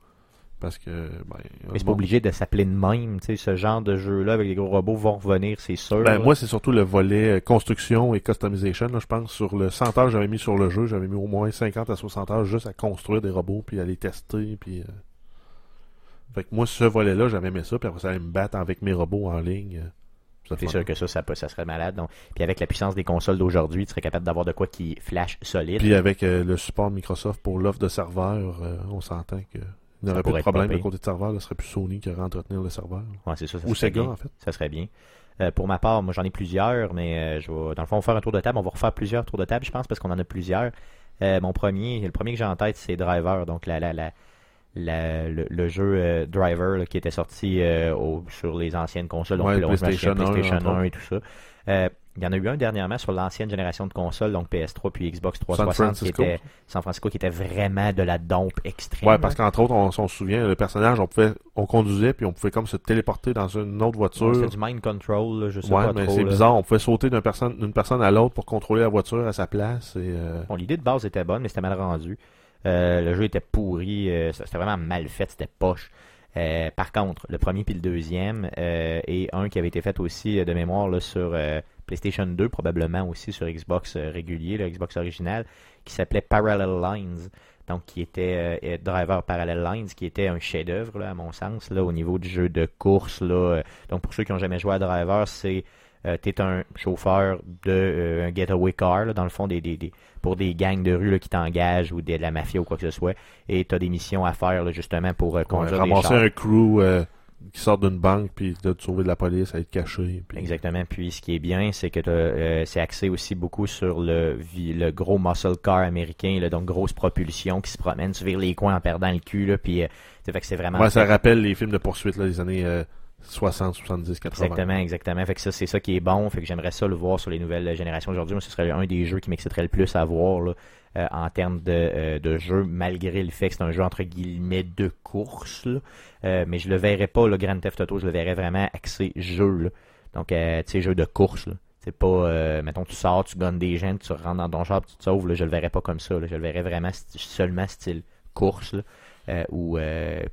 [SPEAKER 2] Parce que, ben,
[SPEAKER 1] Mais c'est pas obligé de s'appeler de même, tu sais, ce genre de jeu-là avec des gros robots vont revenir, c'est sûr.
[SPEAKER 2] Ben,
[SPEAKER 1] là.
[SPEAKER 2] moi, c'est surtout le volet euh, construction et customization. Là, je pense sur le 100 heures que j'avais mis sur le jeu, j'avais mis au moins 50 à 60 heures juste à construire des robots, puis à les tester. Puis, euh, Fait que moi, ce volet-là, j'avais aimé ça, puis après ça, aller me battre avec mes robots en ligne. euh,
[SPEAKER 1] c'est sûr que ça, ça, peut- ça serait malade. Donc. Puis avec la puissance des consoles d'aujourd'hui, tu serais capable d'avoir de quoi qui flash solide.
[SPEAKER 2] Puis avec euh, le support Microsoft pour l'offre de serveurs, euh, on s'entend que il n'y aurait plus de problème de côté de serveur, ce serait plus Sony qui aurait entretenir le serveur.
[SPEAKER 1] Ouais, c'est ça, ça
[SPEAKER 2] Ou Sega,
[SPEAKER 1] bien.
[SPEAKER 2] en fait.
[SPEAKER 1] Ça serait bien. Euh, pour ma part, moi j'en ai plusieurs, mais euh, je vais, dans le fond, on va faire un tour de table. On va refaire plusieurs tours de table, je pense, parce qu'on en a plusieurs. Euh, mon premier, le premier que j'ai en tête, c'est Driver, donc la, la, la, la- le, le jeu Driver là, qui était sorti au- sur les anciennes consoles, donc
[SPEAKER 2] Ouais, PlayStation 1,
[SPEAKER 1] PlayStation
[SPEAKER 2] entre
[SPEAKER 1] 1 et tout ça. Il y en a eu un dernièrement sur l'ancienne génération de consoles, donc PS3 puis Xbox 360, qui était San Francisco, qui était vraiment de la dompe extrême.
[SPEAKER 2] Ouais, parce qu'entre autres, on, on se souvient, le personnage, on pouvait, on conduisait, puis on pouvait comme se téléporter dans une autre voiture.
[SPEAKER 1] C'était du mind control, là, je sais
[SPEAKER 2] Ouais,
[SPEAKER 1] pas
[SPEAKER 2] mais
[SPEAKER 1] trop.
[SPEAKER 2] c'est bizarre. On pouvait sauter d'une personne, d'une personne à l'autre pour contrôler la voiture à sa place. Et, euh,
[SPEAKER 1] Bon, l'idée de base était bonne, mais c'était mal rendu. Euh, le jeu était pourri, euh, c'était vraiment mal fait, c'était poche. Par contre, le premier puis le deuxième, et un qui avait été fait aussi de mémoire là, sur PlayStation 2, probablement aussi sur Xbox euh, régulier, le Xbox original, qui s'appelait Parallel Lines. Donc, qui était euh, Driver Parallel Lines, qui était un chef-d'œuvre, là, à mon sens, là, au niveau du jeu de course. Là. Euh, Donc, pour ceux qui n'ont jamais joué à Driver, c'est euh, t'es un chauffeur de euh, un getaway car, là, dans le fond, des, des, des- pour des gangs de rue là, qui t'engagent ou de la mafia ou quoi que ce soit. Et t'as des missions à faire là, justement pour euh,
[SPEAKER 2] ouais,
[SPEAKER 1] conduire des
[SPEAKER 2] ramasser
[SPEAKER 1] chars.
[SPEAKER 2] un crew euh, qui sort d'une banque, puis de te sauver de la police, à être caché. Puis...
[SPEAKER 1] Exactement. Puis ce qui est bien, c'est que euh, c'est axé aussi beaucoup sur le, gros muscle car américain, là, donc grosse propulsion qui se promène, tu vires les coins en perdant le cul. Là, puis, euh, fait que c'est vraiment
[SPEAKER 2] Ouais, ça rappelle les films de poursuite là, des années euh, 60, 70, 80.
[SPEAKER 1] Exactement, exactement. Fait que ça, c'est ça qui est bon. Fait que j'aimerais ça le voir sur les nouvelles générations aujourd'hui. Moi, ce serait un des jeux qui m'exciterait le plus à voir là, euh, en termes de, euh, de jeu, malgré le fait que c'est un jeu entre guillemets de course. Euh, mais je le verrais pas, le Grand Theft Auto, je le verrais vraiment axé jeu. là. Donc, tu sais, jeu de course. C'est pas, mettons, tu sors, tu gonnes des gens, tu rentres dans ton char, tu te sauves. Là, je le verrais pas comme ça. Je le verrais vraiment seulement style course. Ou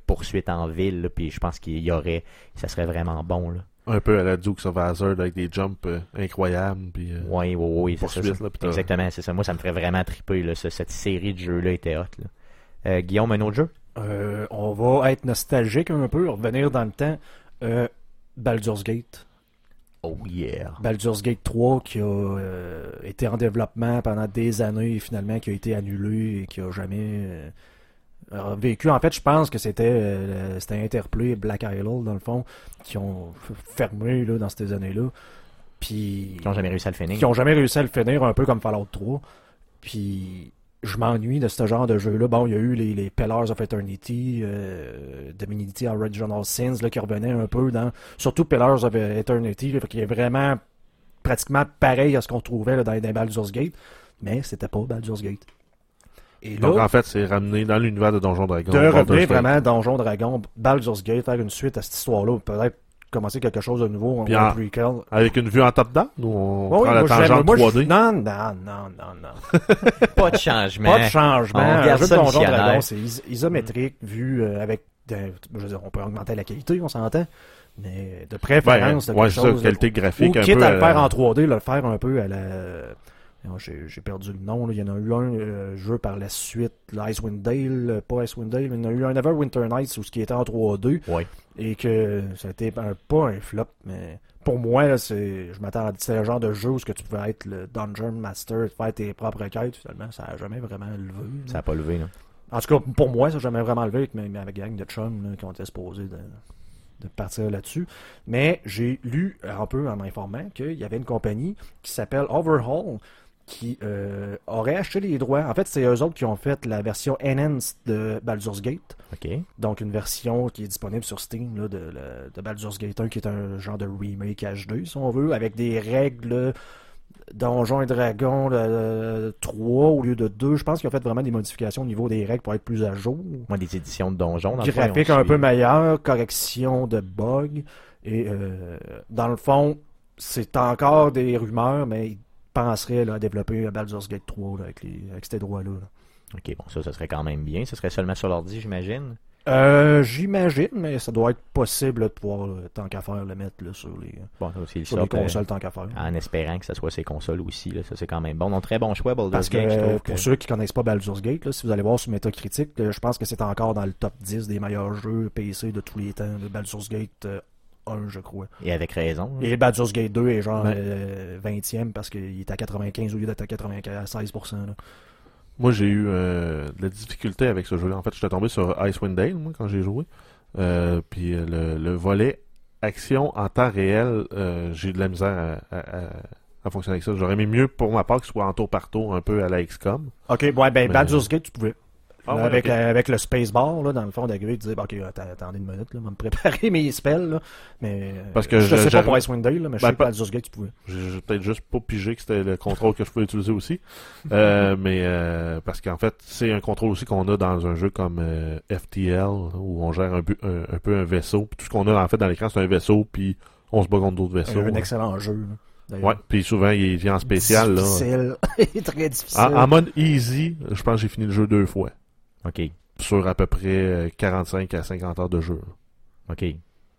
[SPEAKER 1] poursuite en ville, puis je pense qu'il y aurait, ça serait vraiment bon. Là.
[SPEAKER 2] Un peu à la Dukes of Hazzard avec des jumps euh, incroyables. Puis, euh,
[SPEAKER 1] Oui, oui, oui, c'est ça, ça.
[SPEAKER 2] là,
[SPEAKER 1] Exactement, c'est ça. Moi, ça me ferait vraiment triper. Là, ce- cette série de jeux-là était hot. Là. Euh, Guillaume, un autre jeu?
[SPEAKER 3] Euh, on va être nostalgique un peu, revenir dans le temps. Euh, Baldur's Gate.
[SPEAKER 1] Oh yeah.
[SPEAKER 3] Baldur's Gate 3 qui a euh, été en développement pendant des années et finalement qui a été annulé et qui a jamais euh, vécu. En fait, je pense que c'était euh, c'était Interplay et Black Isle dans le fond qui ont fermé là, dans ces années-là. Puis
[SPEAKER 1] Qui n'ont jamais réussi à le finir.
[SPEAKER 3] qui ont jamais réussi à le finir, un peu comme Fallout 3. Puis je m'ennuie de ce genre de jeu-là. Bon, il y a eu les, les Pillars of Eternity, euh, Divinity Original Sins, là, qui revenaient un peu dans... Surtout Pillars of Eternity, là, qu'il est vraiment pratiquement pareil à ce qu'on trouvait là, dans, dans Baldur's Gate. Mais c'était pas Baldur's Gate. Et là,
[SPEAKER 2] Donc, en fait, c'est ramené dans l'univers de Donjon Dragon.
[SPEAKER 3] de revenir vraiment Donjon Dragon, Baldur's Gate, faire une suite à cette histoire-là, peut-être commencer quelque chose de nouveau, en
[SPEAKER 2] Puis en-
[SPEAKER 3] prequel.
[SPEAKER 2] Avec une vue en top-down ou on
[SPEAKER 3] Ouais,
[SPEAKER 2] prend la tangente
[SPEAKER 3] moi, je-
[SPEAKER 2] 3D?
[SPEAKER 3] Non, non, non, non, non.
[SPEAKER 1] Pas de changement.
[SPEAKER 3] Pas de changement. Un jeu de Donjon. Dragon, c'est is- isométrique, vu euh, avec de- je veux dire, on peut augmenter la qualité, on s'entend, mais de
[SPEAKER 2] Ben,
[SPEAKER 3] préférence, de
[SPEAKER 2] ouais,
[SPEAKER 3] quelque
[SPEAKER 2] c'est ça,
[SPEAKER 3] chose.
[SPEAKER 2] qualité
[SPEAKER 3] ou
[SPEAKER 2] graphique. un
[SPEAKER 3] quitte
[SPEAKER 2] peu,
[SPEAKER 3] à le faire
[SPEAKER 2] euh,
[SPEAKER 3] en 3D, le faire un peu à la. Non, J'ai perdu le nom. là. Il y en a eu un euh, jeu par la suite, l'Icewind Dale, euh, pas Icewind Dale, mais il y en a eu un Neverwinter Nights où ce qui était en 3D
[SPEAKER 1] Ouais.
[SPEAKER 3] et que ça a été un- pas un flop, mais pour moi, là, c'est, je m'attends à c'est le genre de jeu où ce que tu pouvais être le Dungeon Master, faire tes propres quêtes, finalement, ça a jamais vraiment levé. là.
[SPEAKER 1] Ça n'a pas levé, là.
[SPEAKER 3] En tout cas, pour moi, ça n'a jamais vraiment levé avec, ma gang de chums là, qui ont été supposés de, de partir là-dessus. Mais j'ai lu un peu en m'informant qu'il y avait une compagnie qui s'appelle Overhaul qui euh, aurait acheté les droits. En fait, c'est eux autres qui ont fait la version Enhanced de Baldur's Gate.
[SPEAKER 1] OK.
[SPEAKER 3] Donc, une version qui est disponible sur Steam là, de, de Baldur's Gate 1, qui est un genre de remake HD, si on veut, avec des règles Donjons et Dragons le- 3 au lieu de 2. Je pense qu'ils ont fait vraiment des modifications au niveau des règles pour être plus à jour.
[SPEAKER 1] Moi, des éditions de donjons. dans
[SPEAKER 3] Graphique un peu meilleur, correction de bugs. Et euh, dans le fond, c'est encore des rumeurs, mais ils penseraient là, à développer Baldur's Gate 3 là, avec, les, avec ces droits-là. là.
[SPEAKER 1] OK, bon, ça, ça serait quand même bien. Ce serait seulement sur l'ordi, j'imagine?
[SPEAKER 3] Euh, J'imagine, mais ça doit être possible là, de pouvoir, euh, tant qu'à faire, le mettre là, sur les,
[SPEAKER 1] Bon, ça aussi,
[SPEAKER 3] sur les
[SPEAKER 1] peut-
[SPEAKER 3] consoles, tant qu'à faire.
[SPEAKER 1] en espérant que ce soit ces consoles aussi. Là, ça, c'est quand même bon. Donc, très bon choix, Baldur's
[SPEAKER 3] Parce que
[SPEAKER 1] Gate, je
[SPEAKER 3] pour
[SPEAKER 1] que-
[SPEAKER 3] ceux qui connaissent pas Baldur's Gate, là, si vous allez voir sur Metacritic, euh, je pense que c'est encore dans le top 10 des meilleurs jeux PC de tous les temps. Le Baldur's Gate euh, 1, je crois.
[SPEAKER 1] Et avec raison. hein.
[SPEAKER 3] Et Baldur's Gate 2 est genre
[SPEAKER 2] Ouais.
[SPEAKER 3] euh, 20e parce qu'il est à 95 au lieu d'être à 96%. là.
[SPEAKER 2] Moi, j'ai eu euh, de la difficulté avec ce jeu-là. En fait, j'étais tombé sur Icewind Dale, moi, quand j'ai joué. Euh, puis euh, le, le volet action en temps réel, euh, j'ai eu de la misère à, à- à- à fonctionner avec ça. J'aurais aimé mieux, pour ma part, qu'il soit en tour par tour, un peu à la XCOM.
[SPEAKER 3] Ok, ouais, ben
[SPEAKER 2] Mais-
[SPEAKER 3] Baldur's Gate, tu pouvais.
[SPEAKER 2] Ah ouais,
[SPEAKER 3] avec,
[SPEAKER 2] ok.
[SPEAKER 3] euh, avec le spacebar, là, dans le fond, d'arriver, tu disais, ok, attends- attendez une minute, là, on va me préparer mes spells, là. Mais, euh,
[SPEAKER 2] Parce que
[SPEAKER 3] je
[SPEAKER 2] je-
[SPEAKER 3] sais pas pour Icewind Dale, là, mais je
[SPEAKER 2] Ben,
[SPEAKER 3] sais que
[SPEAKER 2] pas-
[SPEAKER 3] Baldur's Gate, tu pouvais.
[SPEAKER 2] J'ai peut-être juste pas pigé que c'était le contrôle que je pouvais utiliser aussi. Euh, mais euh, parce qu'en fait, c'est un contrôle aussi qu'on a dans un jeu comme euh, FTL, où on gère un, un, un peu un vaisseau. Puis tout ce qu'on a en fait dans l'écran, c'est un vaisseau, puis on se bat contre d'autres vaisseaux.
[SPEAKER 3] un excellent jeu, là.
[SPEAKER 2] Ouais, puis souvent il vient en spécial. Là.
[SPEAKER 3] Difficile. très difficile.
[SPEAKER 2] En, en mode easy, je pense que j'ai fini le jeu deux fois.
[SPEAKER 1] OK.
[SPEAKER 2] Sur à peu près euh, 45 à 50 heures de jeu.
[SPEAKER 1] OK.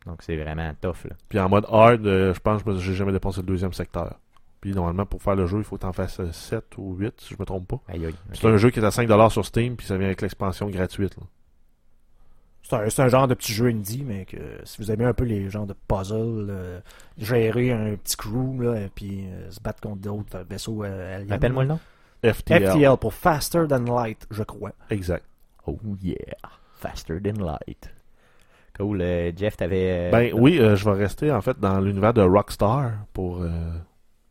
[SPEAKER 1] Donc, c'est vraiment tough, là.
[SPEAKER 2] Puis en mode hard, euh, je pense que j'ai jamais dépassé le deuxième secteur. Puis normalement, pour faire le jeu, il faut que tu en fasses 7 ou 8, si je me trompe pas.
[SPEAKER 1] Aïe, aïe.
[SPEAKER 2] C'est un jeu qui est à 5$ sur Steam, puis ça vient avec l'expansion gratuite. là.
[SPEAKER 3] C'est un, c'est un genre de petit jeu indie, mais que si vous aimez un peu les genres de puzzle, euh, gérer un petit crew, là, et puis euh, se battre contre d'autres vaisseaux euh, aliens.
[SPEAKER 1] Rappelle-moi le nom.
[SPEAKER 2] FTL.
[SPEAKER 3] FTL pour Faster Than Light, je crois.
[SPEAKER 2] Exact.
[SPEAKER 1] Oh, yeah. Faster than light. Cool. Euh, Jeff, t'avais... euh,
[SPEAKER 2] Ben oui, euh, je vais rester en fait dans l'univers de Rockstar pour, euh,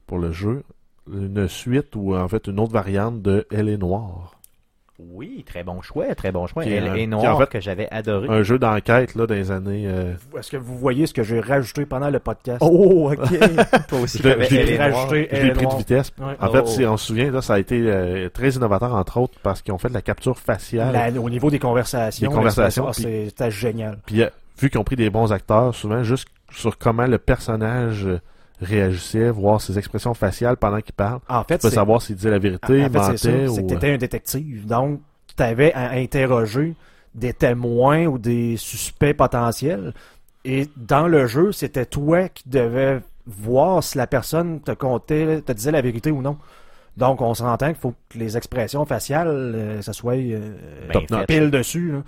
[SPEAKER 2] pour le jeu. Une suite ou en fait une autre variante de Elle est noire.
[SPEAKER 1] Oui, très bon choix, très bon choix.
[SPEAKER 2] Qui
[SPEAKER 1] Elle
[SPEAKER 2] un-
[SPEAKER 1] est
[SPEAKER 2] qui,
[SPEAKER 1] noire
[SPEAKER 2] en fait,
[SPEAKER 1] que j'avais adoré.
[SPEAKER 2] Un jeu d'enquête là dans les années. euh,
[SPEAKER 3] Est-ce que vous voyez ce que j'ai rajouté pendant le podcast?
[SPEAKER 1] Oh, ok. Toi aussi,
[SPEAKER 2] Je l'ai-
[SPEAKER 1] t'avais
[SPEAKER 2] je l'ai
[SPEAKER 1] Elle est
[SPEAKER 3] pris-
[SPEAKER 1] noire.
[SPEAKER 3] rajouté.
[SPEAKER 2] Je
[SPEAKER 3] Elle
[SPEAKER 2] l'ai
[SPEAKER 3] est
[SPEAKER 2] pris de
[SPEAKER 3] noire.
[SPEAKER 2] vitesse.
[SPEAKER 3] Ouais.
[SPEAKER 2] En fait,
[SPEAKER 1] Oh.
[SPEAKER 2] si on se souvient, là, ça a été euh, très innovateur, entre autres, parce qu'ils ont fait de la capture faciale.
[SPEAKER 3] La- au niveau des conversations,
[SPEAKER 2] Des conversations,
[SPEAKER 3] c'est- c'était génial.
[SPEAKER 2] Puis euh, vu qu'ils ont pris des bons acteurs, souvent juste sur comment le personnage euh, réagissait, voir ses expressions faciales pendant qu'il parle,
[SPEAKER 3] En fait,
[SPEAKER 2] tu peux
[SPEAKER 3] c'est
[SPEAKER 2] savoir s'il disait la
[SPEAKER 3] en
[SPEAKER 2] vérité,
[SPEAKER 3] fait,
[SPEAKER 2] mentait
[SPEAKER 3] c'est
[SPEAKER 2] ou... euh,
[SPEAKER 3] que tu étais un détective. Donc, tu avais à interroger des témoins ou des suspects potentiels. Et dans le jeu, c'était toi qui devais voir si la personne te comptait, te disait la vérité ou non. Donc, on s'entend qu'il faut que les expressions faciales, euh, ça soit euh,
[SPEAKER 1] Ben
[SPEAKER 3] pile dessus. là.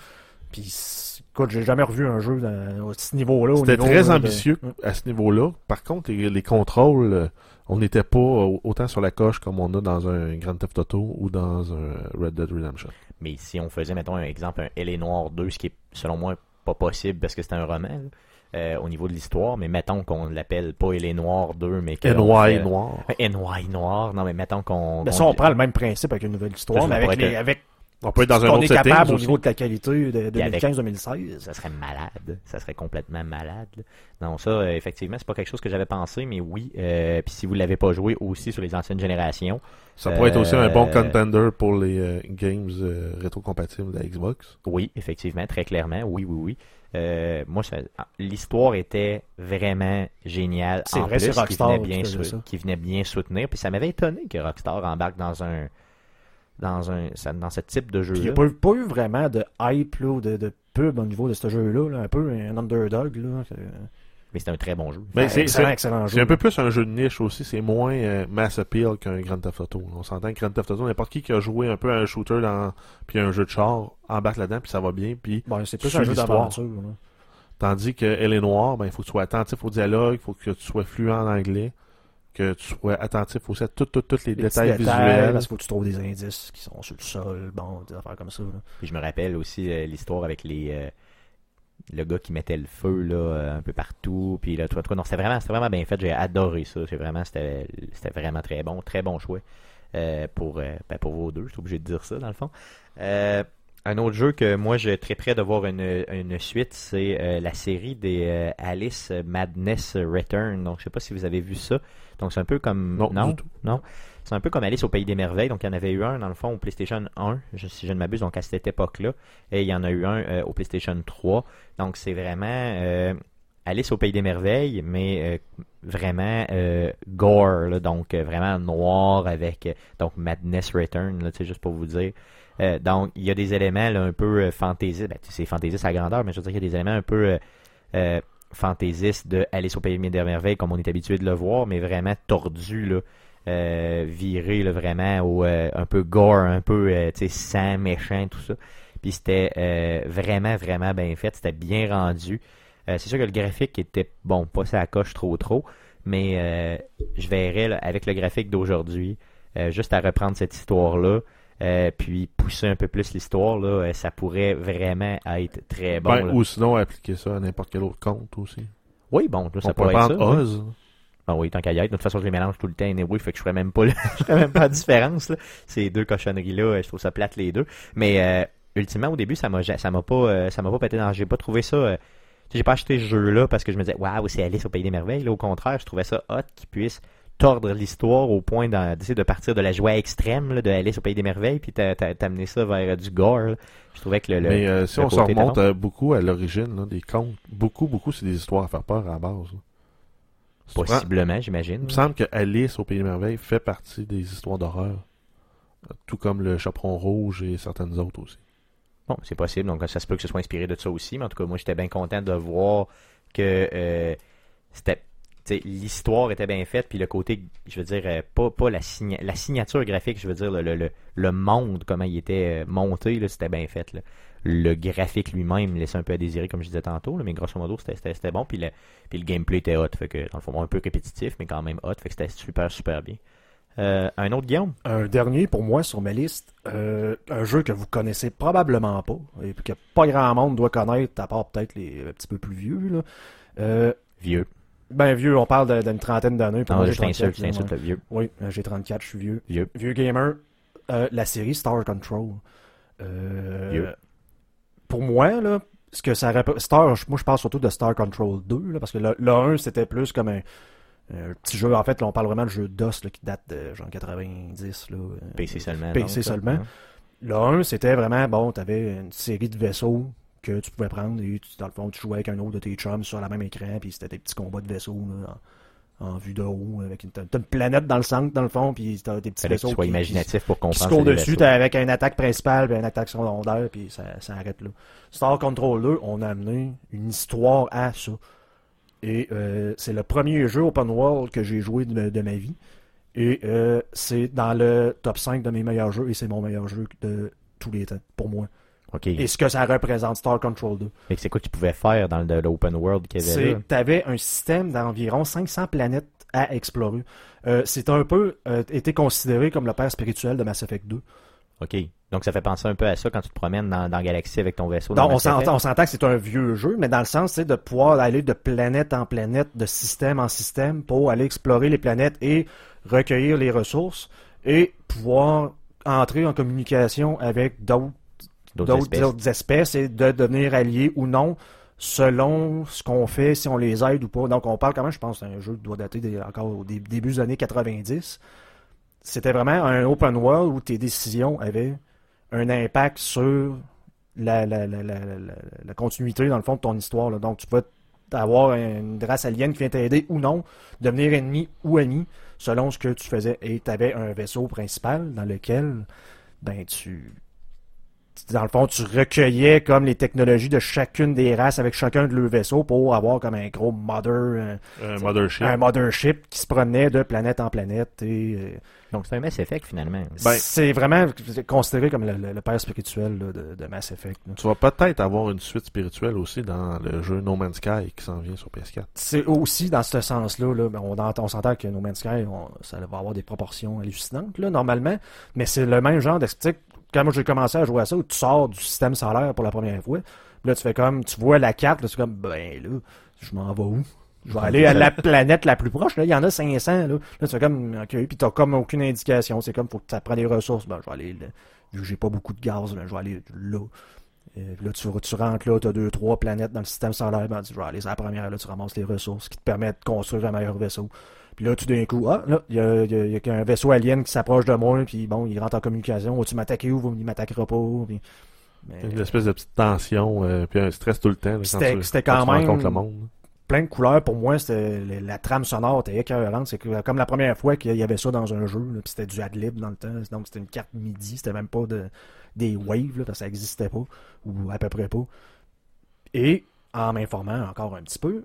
[SPEAKER 3] Puis, écoute, j'ai jamais revu un jeu dans- à ce niveau-là. au
[SPEAKER 2] C'était
[SPEAKER 3] niveau,
[SPEAKER 2] très
[SPEAKER 3] de-
[SPEAKER 2] ambitieux à ce niveau-là. Par contre, les, les contrôles, euh, on n'était pas autant sur la coche comme on a dans un Grand Theft Auto ou dans un Red Dead Redemption.
[SPEAKER 1] Mais si on faisait, mettons, un exemple, un est noire 2, ce qui est, selon moi, pas possible parce que c'est un roman, là, euh, au niveau de l'histoire, mais mettons qu'on l'appelle pas Elle est noire 2, mais que.
[SPEAKER 2] NY noir.
[SPEAKER 1] NY noir, non, mais mettons qu'on.
[SPEAKER 3] Ben,
[SPEAKER 1] qu'on-
[SPEAKER 3] ça, on prend le même principe avec une nouvelle histoire, mais les, avec
[SPEAKER 2] On peut être dans un autre
[SPEAKER 3] est capable au niveau de la qualité de
[SPEAKER 1] Puis avec-
[SPEAKER 3] 2015-2016.
[SPEAKER 1] Ça serait malade. Ça serait complètement malade. là. Non, ça, euh, effectivement, c'est pas quelque chose que j'avais pensé, mais oui. euh, Puis si vous l'avez pas joué aussi sur les anciennes générations,
[SPEAKER 2] Ça pourrait être aussi un
[SPEAKER 1] Euh,
[SPEAKER 2] bon contender pour les euh, games euh, rétro-compatibles de la Xbox.
[SPEAKER 1] oui, effectivement, très clairement, oui, oui, oui. Euh, moi, ça- l'histoire était vraiment géniale.
[SPEAKER 3] C'est
[SPEAKER 1] en
[SPEAKER 3] vrai,
[SPEAKER 1] plus,
[SPEAKER 3] c'est
[SPEAKER 1] qui
[SPEAKER 3] Rockstar
[SPEAKER 1] venait bien qui venait bien soutenir. Puis ça m'avait étonné que Rockstar embarque dans un dans un dans ce type de jeu
[SPEAKER 3] il n'y a pas, eu- pas eu vraiment de hype là, ou de, de pub au niveau de ce jeu-là, là, un peu un underdog. Là, que-
[SPEAKER 1] Mais c'est un très bon jeu.
[SPEAKER 2] Ben, c'est-
[SPEAKER 3] excellent,
[SPEAKER 2] c'est-
[SPEAKER 3] excellent
[SPEAKER 2] C'est
[SPEAKER 3] jeu.
[SPEAKER 2] un peu plus un jeu de niche aussi, c'est moins euh, mass appeal qu'un Grand Theft Auto. On s'entend que Grand Theft Auto, n'importe qui qui a joué un peu à un shooter dans, puis un jeu de char, embarque là-dedans, puis ça va bien. Puis
[SPEAKER 3] Bon, c'est plus un jeu d'aventure. là.
[SPEAKER 2] tandis que Elle est noire, ben il faut que tu sois attentif au dialogue, il faut que tu sois fluent en anglais, que tu sois attentif aussi à tous les, détails visuels.
[SPEAKER 3] Parce qu'il faut que tu trouves des indices qui sont sur le sol, bon, des affaires comme ça. là.
[SPEAKER 1] Puis je me rappelle aussi euh, l'histoire avec les euh, le gars qui mettait le feu là euh, un peu partout puis là toi toi non c'était vraiment vraiment bien fait j'ai adoré ça c'est vraiment c'était vraiment très bon très bon choix euh, pour euh, ben, pour vos deux je suis obligé de dire ça dans le fond Euh, un autre jeu que moi suis très près de voir une, une suite c'est euh, la série des euh, Alice Madness Return donc je sais pas si vous avez vu ça donc c'est un peu comme
[SPEAKER 2] Non, tout.
[SPEAKER 1] non? C'est un peu comme Alice au Pays des Merveilles. Donc, il y en avait eu un, dans le fond, au PlayStation 1, je- si je ne m'abuse, donc à cette époque-là. Et il y en a eu un euh, au PlayStation 3. Donc, c'est vraiment euh, Alice au Pays des Merveilles, mais euh, vraiment gore, là, donc vraiment noir avec donc Madness Return, là, tu sais, juste pour vous dire. Donc, il y a des éléments là, un peu fantaisistes. Ben, tu sais, c'est fantaisiste à grandeur, mais je veux dire qu'il y a des éléments un peu fantaisistes de Alice au Pays des Merveilles, comme on est habitué de le voir, mais vraiment tordu, là euh, viré vraiment au euh, un peu gore, un peu euh, sang, méchant, tout ça. Puis c'était euh, vraiment vraiment bien fait, c'était bien rendu. Euh, c'est sûr que le graphique était bon, pas ça coche trop trop, mais je verrais avec le graphique d'aujourd'hui, juste à reprendre cette histoire là. puis pousser un peu plus l'histoire là, euh, ça pourrait vraiment être très bon.
[SPEAKER 2] Ben, ou sinon appliquer ça à n'importe quel autre compte aussi.
[SPEAKER 1] Oui, bon, là, ça
[SPEAKER 2] On peut
[SPEAKER 1] pourrait être ça. oui.
[SPEAKER 2] Oz.
[SPEAKER 1] Ah oui, tant qu'à y être. De toute façon, je les mélange tout le temps. Anyway, fait que je ferais même pas, le- je ferais même pas la différence. Là. Ces deux cochonneries-là, euh, je trouve ça plate les deux. Mais euh, ultimement, au début, ça m'a, ça m'a pas, euh, ça m'a pas pété dans. J'ai pas trouvé ça. euh, j'ai pas acheté ce jeu-là parce que je me disais, waouh, c'est Alice au pays des merveilles. Là, au contraire, je trouvais ça hot qu'ils puissent tordre l'histoire au point d'essayer de partir de la joie extrême là, de Alice au pays des merveilles, puis t'a- t'a- t'amener ça vers du gore. là. Je trouvais que le, le-
[SPEAKER 2] Mais euh, si
[SPEAKER 1] le
[SPEAKER 2] on se
[SPEAKER 1] côté était
[SPEAKER 2] remonte
[SPEAKER 1] bon.
[SPEAKER 2] euh, beaucoup à l'origine des contes, beaucoup, beaucoup, c'est des histoires à faire peur à la base.
[SPEAKER 1] possiblement, j'imagine.
[SPEAKER 2] Il me semble que Alice au Pays des Merveilles fait partie des histoires d'horreur. Tout comme le Chaperon Rouge et certaines autres aussi.
[SPEAKER 1] Bon, c'est possible, donc ça se peut que ce soit inspiré de ça aussi, mais en tout cas, moi j'étais bien content de voir que euh, c'était l'histoire était bien faite, puis le côté, je veux dire, euh, pas, pas la, signa- la signature graphique, je veux dire, le, le, le, monde, comment il était euh, monté, c'était bien fait. Là. Le graphique lui-même laissait un peu à désirer, comme je disais tantôt, là, mais grosso modo, c'était- bon, puis le, puis le gameplay était hot, fait que, dans le fond, un peu répétitif, mais quand même hot, fait que c'était super, super bien. Euh, un autre Guillaume?
[SPEAKER 3] Un dernier pour moi sur ma liste, euh, un jeu que vous connaissez probablement pas, et puis que pas grand monde doit connaître, à part peut-être les un petit peu plus vieux. Là. Euh,
[SPEAKER 1] Vieux.
[SPEAKER 3] Ben vieux, on parle d'une trentaine d'années.
[SPEAKER 1] Non,
[SPEAKER 3] moi,
[SPEAKER 1] je t'insulte,
[SPEAKER 3] 34,
[SPEAKER 1] je le vieux.
[SPEAKER 3] Oui, euh, j'ai 34, je suis vieux.
[SPEAKER 1] Vieux.
[SPEAKER 3] Vieux gamer. Euh, la série Star Control. Euh,
[SPEAKER 1] Vieux.
[SPEAKER 3] Pour moi, là, ce que ça Star, moi je parle surtout de Star Control 2, là, parce que le, le 1 c'était plus comme un, un petit jeu. En fait, là, on parle vraiment de jeu DOS là, qui date de genre 90. Là,
[SPEAKER 1] PC seulement.
[SPEAKER 3] PC
[SPEAKER 1] donc,
[SPEAKER 3] seulement. Le 1, c'était vraiment, bon, t'avais une série de vaisseaux que tu pouvais prendre et tu- dans le fond, tu jouais avec un autre de tes chums sur la même écran, puis c'était des petits combats de vaisseaux là, en, en vue de haut, avec une, t'as une planète dans le centre, dans le fond, puis t'as des petits
[SPEAKER 1] Fallait que
[SPEAKER 3] vaisseaux
[SPEAKER 1] tu sois
[SPEAKER 3] qui-
[SPEAKER 1] imaginatif pour
[SPEAKER 3] qui,
[SPEAKER 1] comprendre.
[SPEAKER 3] courent
[SPEAKER 1] les
[SPEAKER 3] dessus,
[SPEAKER 1] vaisseaux.
[SPEAKER 3] t'as avec une attaque principale puis une attaque secondaire, puis ça, ça arrête là. Star Control 2, on a amené une histoire à ça. Et euh, c'est le premier jeu open world que j'ai joué de, de ma vie. Et euh, c'est dans le top 5 de mes meilleurs jeux, et c'est mon meilleur jeu de tous les temps, pour moi. Et ce que ça représente, Star Control 2.
[SPEAKER 1] Fait que c'est quoi que tu pouvais faire dans l'open world qu'il y avait là?
[SPEAKER 3] C'est, t'avais un système d'environ 500 planètes à explorer. Euh, c'est un peu euh, été considéré comme le père spirituel de Mass Effect 2.
[SPEAKER 1] OK. Donc ça fait penser un peu à ça quand tu te promènes dans, dans Galaxy avec ton vaisseau.
[SPEAKER 3] S'entend, on s'entend que c'est un vieux jeu, mais dans le sens, c'est de pouvoir aller de planète en planète, de système en système, pour aller explorer les planètes et recueillir les ressources et pouvoir entrer en communication avec d'autres
[SPEAKER 1] D'autres espèces.
[SPEAKER 3] et de devenir alliés ou non selon ce qu'on fait, si on les aide ou pas. Donc on parle quand même, je pense, d'un jeu qui doit dater des- encore au dé- début des années 90. C'était vraiment un open world où tes décisions avaient un impact sur la, la, la, la, continuité, dans le fond, de ton histoire. là. Donc tu peux avoir une race alien qui vient t'aider ou non, devenir ennemi ou ami, selon ce que tu faisais. Et tu avais un vaisseau principal dans lequel ben tu dans le fond, tu recueillais comme les technologies de chacune des races avec chacun de leurs vaisseaux pour avoir comme un gros mother, un,
[SPEAKER 2] Un mothership.
[SPEAKER 3] un mothership qui se promenait de planète en planète. Et, euh,
[SPEAKER 1] Donc, c'est un Mass Effect, finalement.
[SPEAKER 2] Ben-
[SPEAKER 3] c'est vraiment considéré comme le, le- le père spirituel là, de, de Mass Effect. là.
[SPEAKER 2] Tu vas peut-être avoir une suite spirituelle aussi dans le jeu No Man's Sky qui s'en vient sur PS4.
[SPEAKER 3] C'est aussi dans ce sens-là, là, ben, on, entend- on s'entend que No Man's Sky, on- ça va avoir des proportions hallucinantes, là, normalement, mais c'est le même genre d'esthétique. Quand moi j'ai commencé à jouer à ça, où tu sors du système solaire pour la première fois, puis là tu fais comme, tu vois la carte, là, tu fais comme, ben là, je m'en vais où? Je vais aller à la planète la plus proche, là, il y en a 500, là. Là, tu fais comme, ok, puis t'as comme aucune indication, c'est comme, faut que ça prenne des ressources, ben je vais aller, là. vu que j'ai pas beaucoup de gaz, ben, je vais aller là. Euh, là, tu, tu rentres là, tu as deux, trois planètes dans le système solaire. Ben, tu vas aller à la première, là, tu ramasses les ressources qui te permettent de construire un meilleur vaisseau. Puis là, tout d'un coup, ah, là, il y a, y a- il y a un vaisseau alien qui s'approche de moi, puis bon, il rentre en communication. Vas-tu m'attaquer ou il m'attaquera pas? Puis, mais,
[SPEAKER 2] Une espèce de petite tension, euh, puis un stress tout le temps.
[SPEAKER 3] C'était-
[SPEAKER 2] quand
[SPEAKER 3] quand même-
[SPEAKER 2] le monde.
[SPEAKER 3] plein de couleurs. Pour moi, c'était la, la trame sonore était écœurante. C'est comme la première fois qu'il y avait ça dans un jeu, là, puis c'était du ad-lib dans le temps. Donc, c'était une carte MIDI. C'était même pas de, des waves, là, parce que ça existait pas, ou à peu près pas. Et, en m'informant encore un petit peu,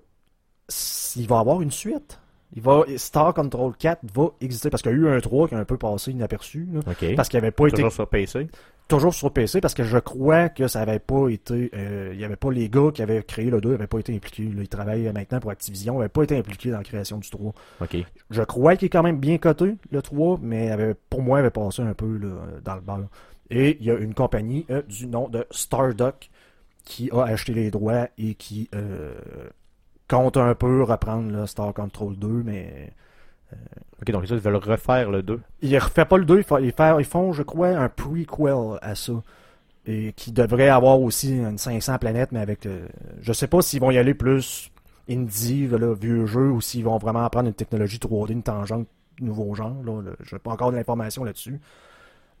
[SPEAKER 3] il va y avoir une suite. Il va, Star Control 4 va exister parce qu'il y a eu un 3 qui a un peu passé inaperçu. là, parce qu'il n'avait pas été
[SPEAKER 1] Toujours sur PC.
[SPEAKER 3] toujours sur PC parce que je crois que ça avait pas été euh, il y avait pas les gars qui avaient créé le 2 n'avaient pas été impliqués là, ils travaillent maintenant pour Activision ils n'avaient pas été impliqués dans la création du 3
[SPEAKER 1] OK.
[SPEAKER 3] je crois qu'il est quand même bien coté le 3 mais avait, pour moi il avait passé un peu là, dans le beurre et il y a une compagnie euh, du nom de Stardock qui a acheté les droits et qui euh, compte un peu reprendre Star Control 2 mais
[SPEAKER 1] OK, donc ça, ils veulent refaire le 2.
[SPEAKER 3] il refait pas le 2, ils font, ils ils je crois, un prequel à ça. Et qui devrait avoir aussi une 500 planètes, mais avec. euh, je sais pas s'ils vont y aller plus indie, là, vieux jeu, ou s'ils vont vraiment prendre une technologie 3D, une tangente, nouveau genre. Là. Je n'ai pas encore de l'information là-dessus.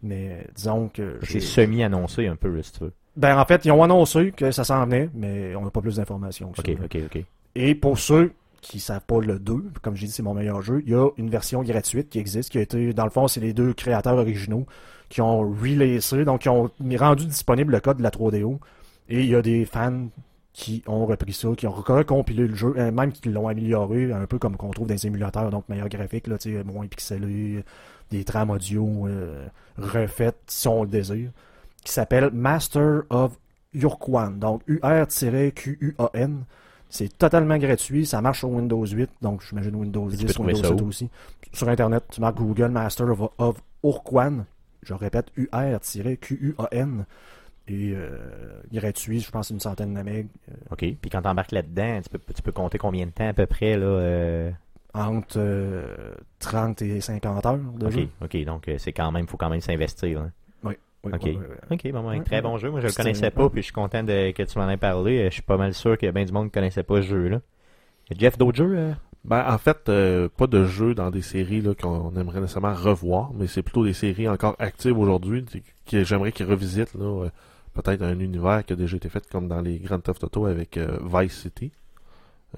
[SPEAKER 3] Mais disons que.
[SPEAKER 1] C'est
[SPEAKER 3] j'ai-
[SPEAKER 1] semi-annoncé un peu, si tu veux.
[SPEAKER 3] Ben, en fait, ils ont annoncé que ça s'en venait, mais on n'a pas plus d'informations. que ça,
[SPEAKER 1] OK. OK, OK.
[SPEAKER 3] Et pour ceux qui savent pas le 2, comme j'ai dit, c'est mon meilleur jeu, il y a une version gratuite qui existe, qui a été, dans le fond, c'est les deux créateurs originaux qui ont releasé, donc qui ont rendu disponible le code de la 3DO. Et il y a des fans qui ont repris ça, qui ont recompilé le jeu, euh, même qui l'ont amélioré, un peu comme qu'on trouve dans les émulateurs, donc meilleur graphique, moins pixelé, des trames audio euh, refaites si on le désire, qui s'appelle Master of Urquan, donc U-R-Q-U-A-N. C'est totalement gratuit, ça marche sur Windows 8, donc j'imagine Windows
[SPEAKER 1] Tu
[SPEAKER 3] 10,
[SPEAKER 1] peux trouver
[SPEAKER 3] Windows
[SPEAKER 1] ça
[SPEAKER 3] 7
[SPEAKER 1] où?
[SPEAKER 3] aussi. Sur Internet, tu marques Google Master of, of Urquan, je répète, U-R-Q-U-A-N, et euh, gratuit, je pense une centaine de meg, euh,
[SPEAKER 1] OK. Puis quand t'embarques là-dedans, tu peux, tu peux compter combien de temps à peu près, là? euh,
[SPEAKER 3] entre euh, 30 et 50 heures de
[SPEAKER 1] OK,
[SPEAKER 3] jeu.
[SPEAKER 1] OK. Donc, euh, c'est quand même, faut quand même s'investir, là.
[SPEAKER 3] Oui,
[SPEAKER 1] Ok.
[SPEAKER 3] oui, oui,
[SPEAKER 1] bon, ben,
[SPEAKER 3] Ouais,
[SPEAKER 1] très bon jeu. Moi, je le connaissais
[SPEAKER 3] un-
[SPEAKER 1] pas, puis je suis content de, que tu m'en aies parlé. Je suis pas mal sûr qu'il y a bien du monde qui connaissait pas ce jeu-là. Jeff, d'autres jeux? euh?
[SPEAKER 2] Ben, en fait, euh, pas de jeux dans des séries qu'on aimerait nécessairement revoir, mais c'est plutôt des séries encore actives aujourd'hui que j'aimerais qu'ils revisitent là, euh, peut-être un univers qui a déjà été fait comme dans les Grand Theft Auto avec euh, Vice City.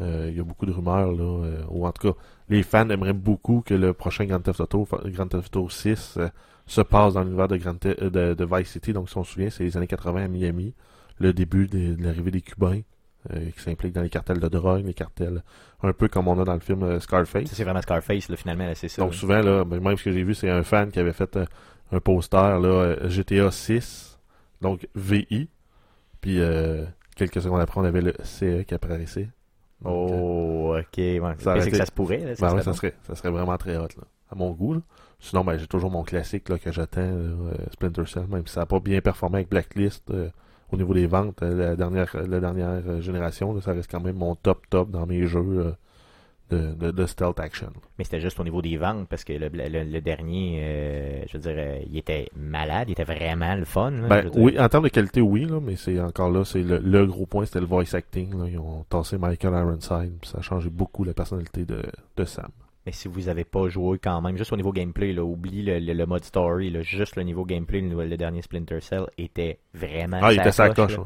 [SPEAKER 2] Euh, Il y a beaucoup de rumeurs là, euh, ou en tout cas, les fans aimeraient beaucoup que le prochain Grand Theft Auto, Grand Theft Auto 6, euh, se passe dans l'univers de, Grand Theft- euh, de, de Vice City. Donc, si on se souvient, c'est les années 80 à Miami, le début de l'arrivée des Cubains euh, qui s'impliquent dans les cartels de drogue, les cartels un peu comme on a dans le film euh, Scarface.
[SPEAKER 1] C'est vraiment Scarface, là, finalement, c'est ça.
[SPEAKER 2] Donc souvent, là, ben, même ce que j'ai vu, c'est un fan qui avait fait euh, un poster là, GTA 6, donc VI, puis quelques secondes après, on avait le CE qui apparaissait.
[SPEAKER 1] Oh, ok.
[SPEAKER 2] Ça
[SPEAKER 1] que ça se pourrait. Là,
[SPEAKER 2] ben
[SPEAKER 1] serait
[SPEAKER 2] ça,
[SPEAKER 1] bon?
[SPEAKER 2] serait, ça serait vraiment très hot, là, à mon goût. là. Sinon, ben, j'ai toujours mon classique là, que j'attends, euh, Splinter Cell, même si ça n'a pas bien performé avec Blacklist euh, au niveau des ventes, euh, la dernière, la dernière génération, là, ça reste quand même mon top top dans mes jeux de, de, de stealth action.
[SPEAKER 1] Mais c'était juste au niveau des ventes, parce que le, le- le dernier, euh, je veux dire, euh, il était malade, il était vraiment le fun. là,
[SPEAKER 2] Ben, oui, en termes de qualité, oui, là, mais c'est encore là, c'est le, le gros point, c'était le voice acting. Là. Ils ont tassé Michael Ironside, ça a changé beaucoup la personnalité de, de Sam.
[SPEAKER 1] Mais si vous avez pas joué quand même, juste au niveau gameplay, là, oublie le, le- le mode story, là, juste le niveau gameplay, le, le dernier Splinter Cell était vraiment
[SPEAKER 2] Ah, il était sa
[SPEAKER 1] coche.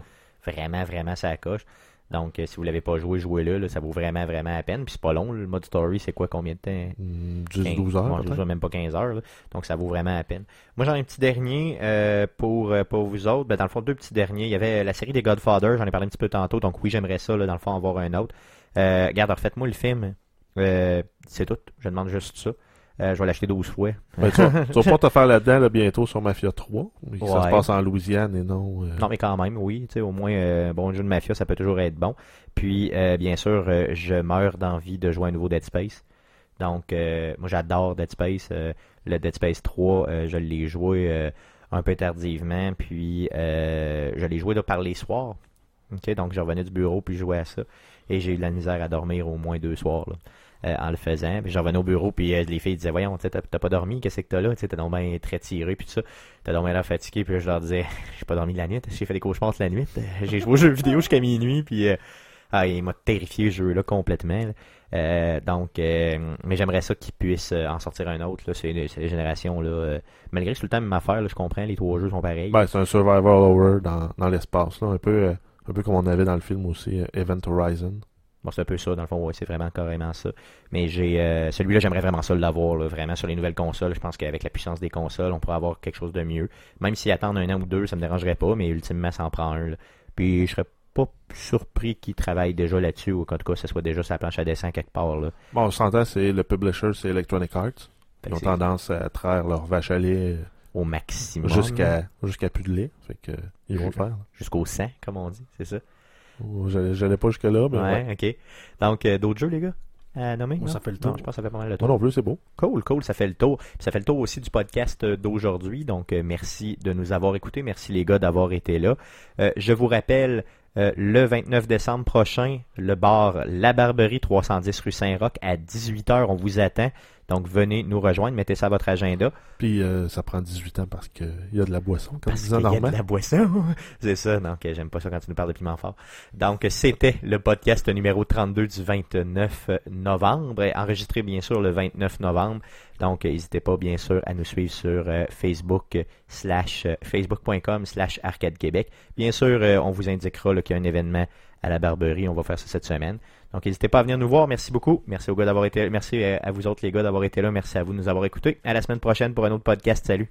[SPEAKER 1] Vraiment, vraiment ça coche. Donc, euh, si vous l'avez pas joué, jouez-le. là, ça vaut vraiment, vraiment la peine. Puis c'est pas long. Le mode story, c'est quoi combien de temps?
[SPEAKER 2] Hmm,
[SPEAKER 1] 15,
[SPEAKER 2] 10-12 heures.
[SPEAKER 1] ouais, je
[SPEAKER 2] peut-être.
[SPEAKER 1] joue même pas 15 heures. là. Donc, ça vaut vraiment la peine. Moi, j'en ai un petit dernier euh, pour, euh, pour vous autres. Ben, dans le fond, deux petits derniers. Il y avait la série des Godfather. J'en ai parlé un petit peu tantôt. Donc, oui, j'aimerais ça, là, dans le fond, en voir un autre. Euh, regarde, refaites-moi le film. Euh, c'est tout. Je demande juste ça. Euh, je vais l'acheter 12 fois.
[SPEAKER 2] Ben, tu, vas, tu vas pas te faire là-dedans là, bientôt sur Mafia 3. mais Ça se passe en Louisiane et non. euh,
[SPEAKER 1] Non, mais quand même, oui. Au moins, euh, bon jeu de mafia, ça peut toujours être bon. Puis, bien sûr, je meurs d'envie de jouer à un nouveau Dead Space. Donc, moi, j'adore Dead Space. Le Dead Space 3, euh, je l'ai joué un peu tardivement. Puis, je l'ai joué là, par les soirs. Donc, je revenais du bureau, puis je jouais à ça. Et j'ai eu de la misère à dormir au moins deux soirs. Là. Euh, en le faisant. Puis je revenais au bureau, puis euh, les filles disaient Voyons, t'as t'as pas dormi, qu'est-ce que t'as là? T'as donc bien très tiré, puis tout ça. T'as donc bien l'air fatigué, puis je leur disais J'ai pas dormi la nuit, j'ai fait des cauchemars toute la nuit. J'ai joué aux jeux vidéo jusqu'à minuit, puis euh, ah, il m'a terrifié ce jeu-là complètement. là. Euh, donc, euh, mais j'aimerais ça qu'ils puissent euh, en sortir un autre. C'est, les générations. Là, euh, malgré que c'est tout le temps même affaire, je comprends, les trois jeux sont pareils.
[SPEAKER 2] Ben, c'est un survival horror dans, l'espace, un peu, euh, un peu comme on avait dans le film aussi, euh, Event Horizon.
[SPEAKER 1] Bon, c'est un peu ça, dans le fond, ouais, c'est vraiment carrément ça. Mais j'ai euh, celui-là, j'aimerais vraiment ça l'avoir, vraiment sur les nouvelles consoles. Je pense qu'avec la puissance des consoles, on pourrait avoir quelque chose de mieux. Même s'ils attendent un an ou deux, ça me dérangerait pas, mais ultimement, ça en prend un. là. Puis je serais pas surpris qu'ils travaillent déjà là-dessus, ou qu'en tout cas, ça soit déjà sur la planche à dessin quelque part. Là.
[SPEAKER 2] Bon, on s'entend, c'est le publisher, c'est Electronic Arts.
[SPEAKER 1] Fait
[SPEAKER 2] Ils ont tendance à traire leur vache à lait
[SPEAKER 1] au maximum.
[SPEAKER 2] jusqu'à jusqu'à plus de lait. Fait que, ils vont le faire.
[SPEAKER 1] Jusqu'au 100, comme on dit, c'est ça?
[SPEAKER 2] J'allais j'allais pas jusque-là, mais ouais.
[SPEAKER 1] Ouais, ok. Donc, euh, d'autres jeux, les gars, à nommer?
[SPEAKER 3] Moi,
[SPEAKER 1] non?
[SPEAKER 3] ça fait le
[SPEAKER 1] Non,
[SPEAKER 3] tour.
[SPEAKER 1] je pense que ça fait pas mal le
[SPEAKER 2] Moi
[SPEAKER 1] tour.
[SPEAKER 2] non plus, c'est beau.
[SPEAKER 1] Cool, cool, ça fait le tour. Puis ça fait le tour aussi du podcast euh, d'aujourd'hui. Donc, euh, merci de nous avoir écoutés. Merci les gars d'avoir été là. Euh, je vous rappelle, euh, le 29 décembre prochain, le bar La Barberie 310 rue Saint-Roch à 18h, on vous attend. Donc, venez nous rejoindre, mettez ça à votre agenda.
[SPEAKER 2] Puis euh, ça prend 18 ans parce qu'il y a de la boisson, comme
[SPEAKER 1] Parce
[SPEAKER 2] disait
[SPEAKER 1] qu'il y a de la boisson. C'est ça, donc euh, j'aime pas ça quand tu nous parles de piment fort. Donc, c'était le podcast numéro 32 du 29 novembre, et enregistré bien sûr le 29 novembre. Donc, euh, n'hésitez pas bien sûr à nous suivre sur euh, Facebook euh, slash euh, facebook.com slash arcade québec. Bien sûr, euh, on vous indiquera qu'il y a un événement à la Barberie. On va faire ça cette semaine. Donc, n'hésitez pas à venir nous voir. Merci beaucoup. Merci aux gars d'avoir été Merci à vous autres, les gars, d'avoir été là. Merci à vous de nous avoir écoutés. À la semaine prochaine pour un autre podcast. Salut.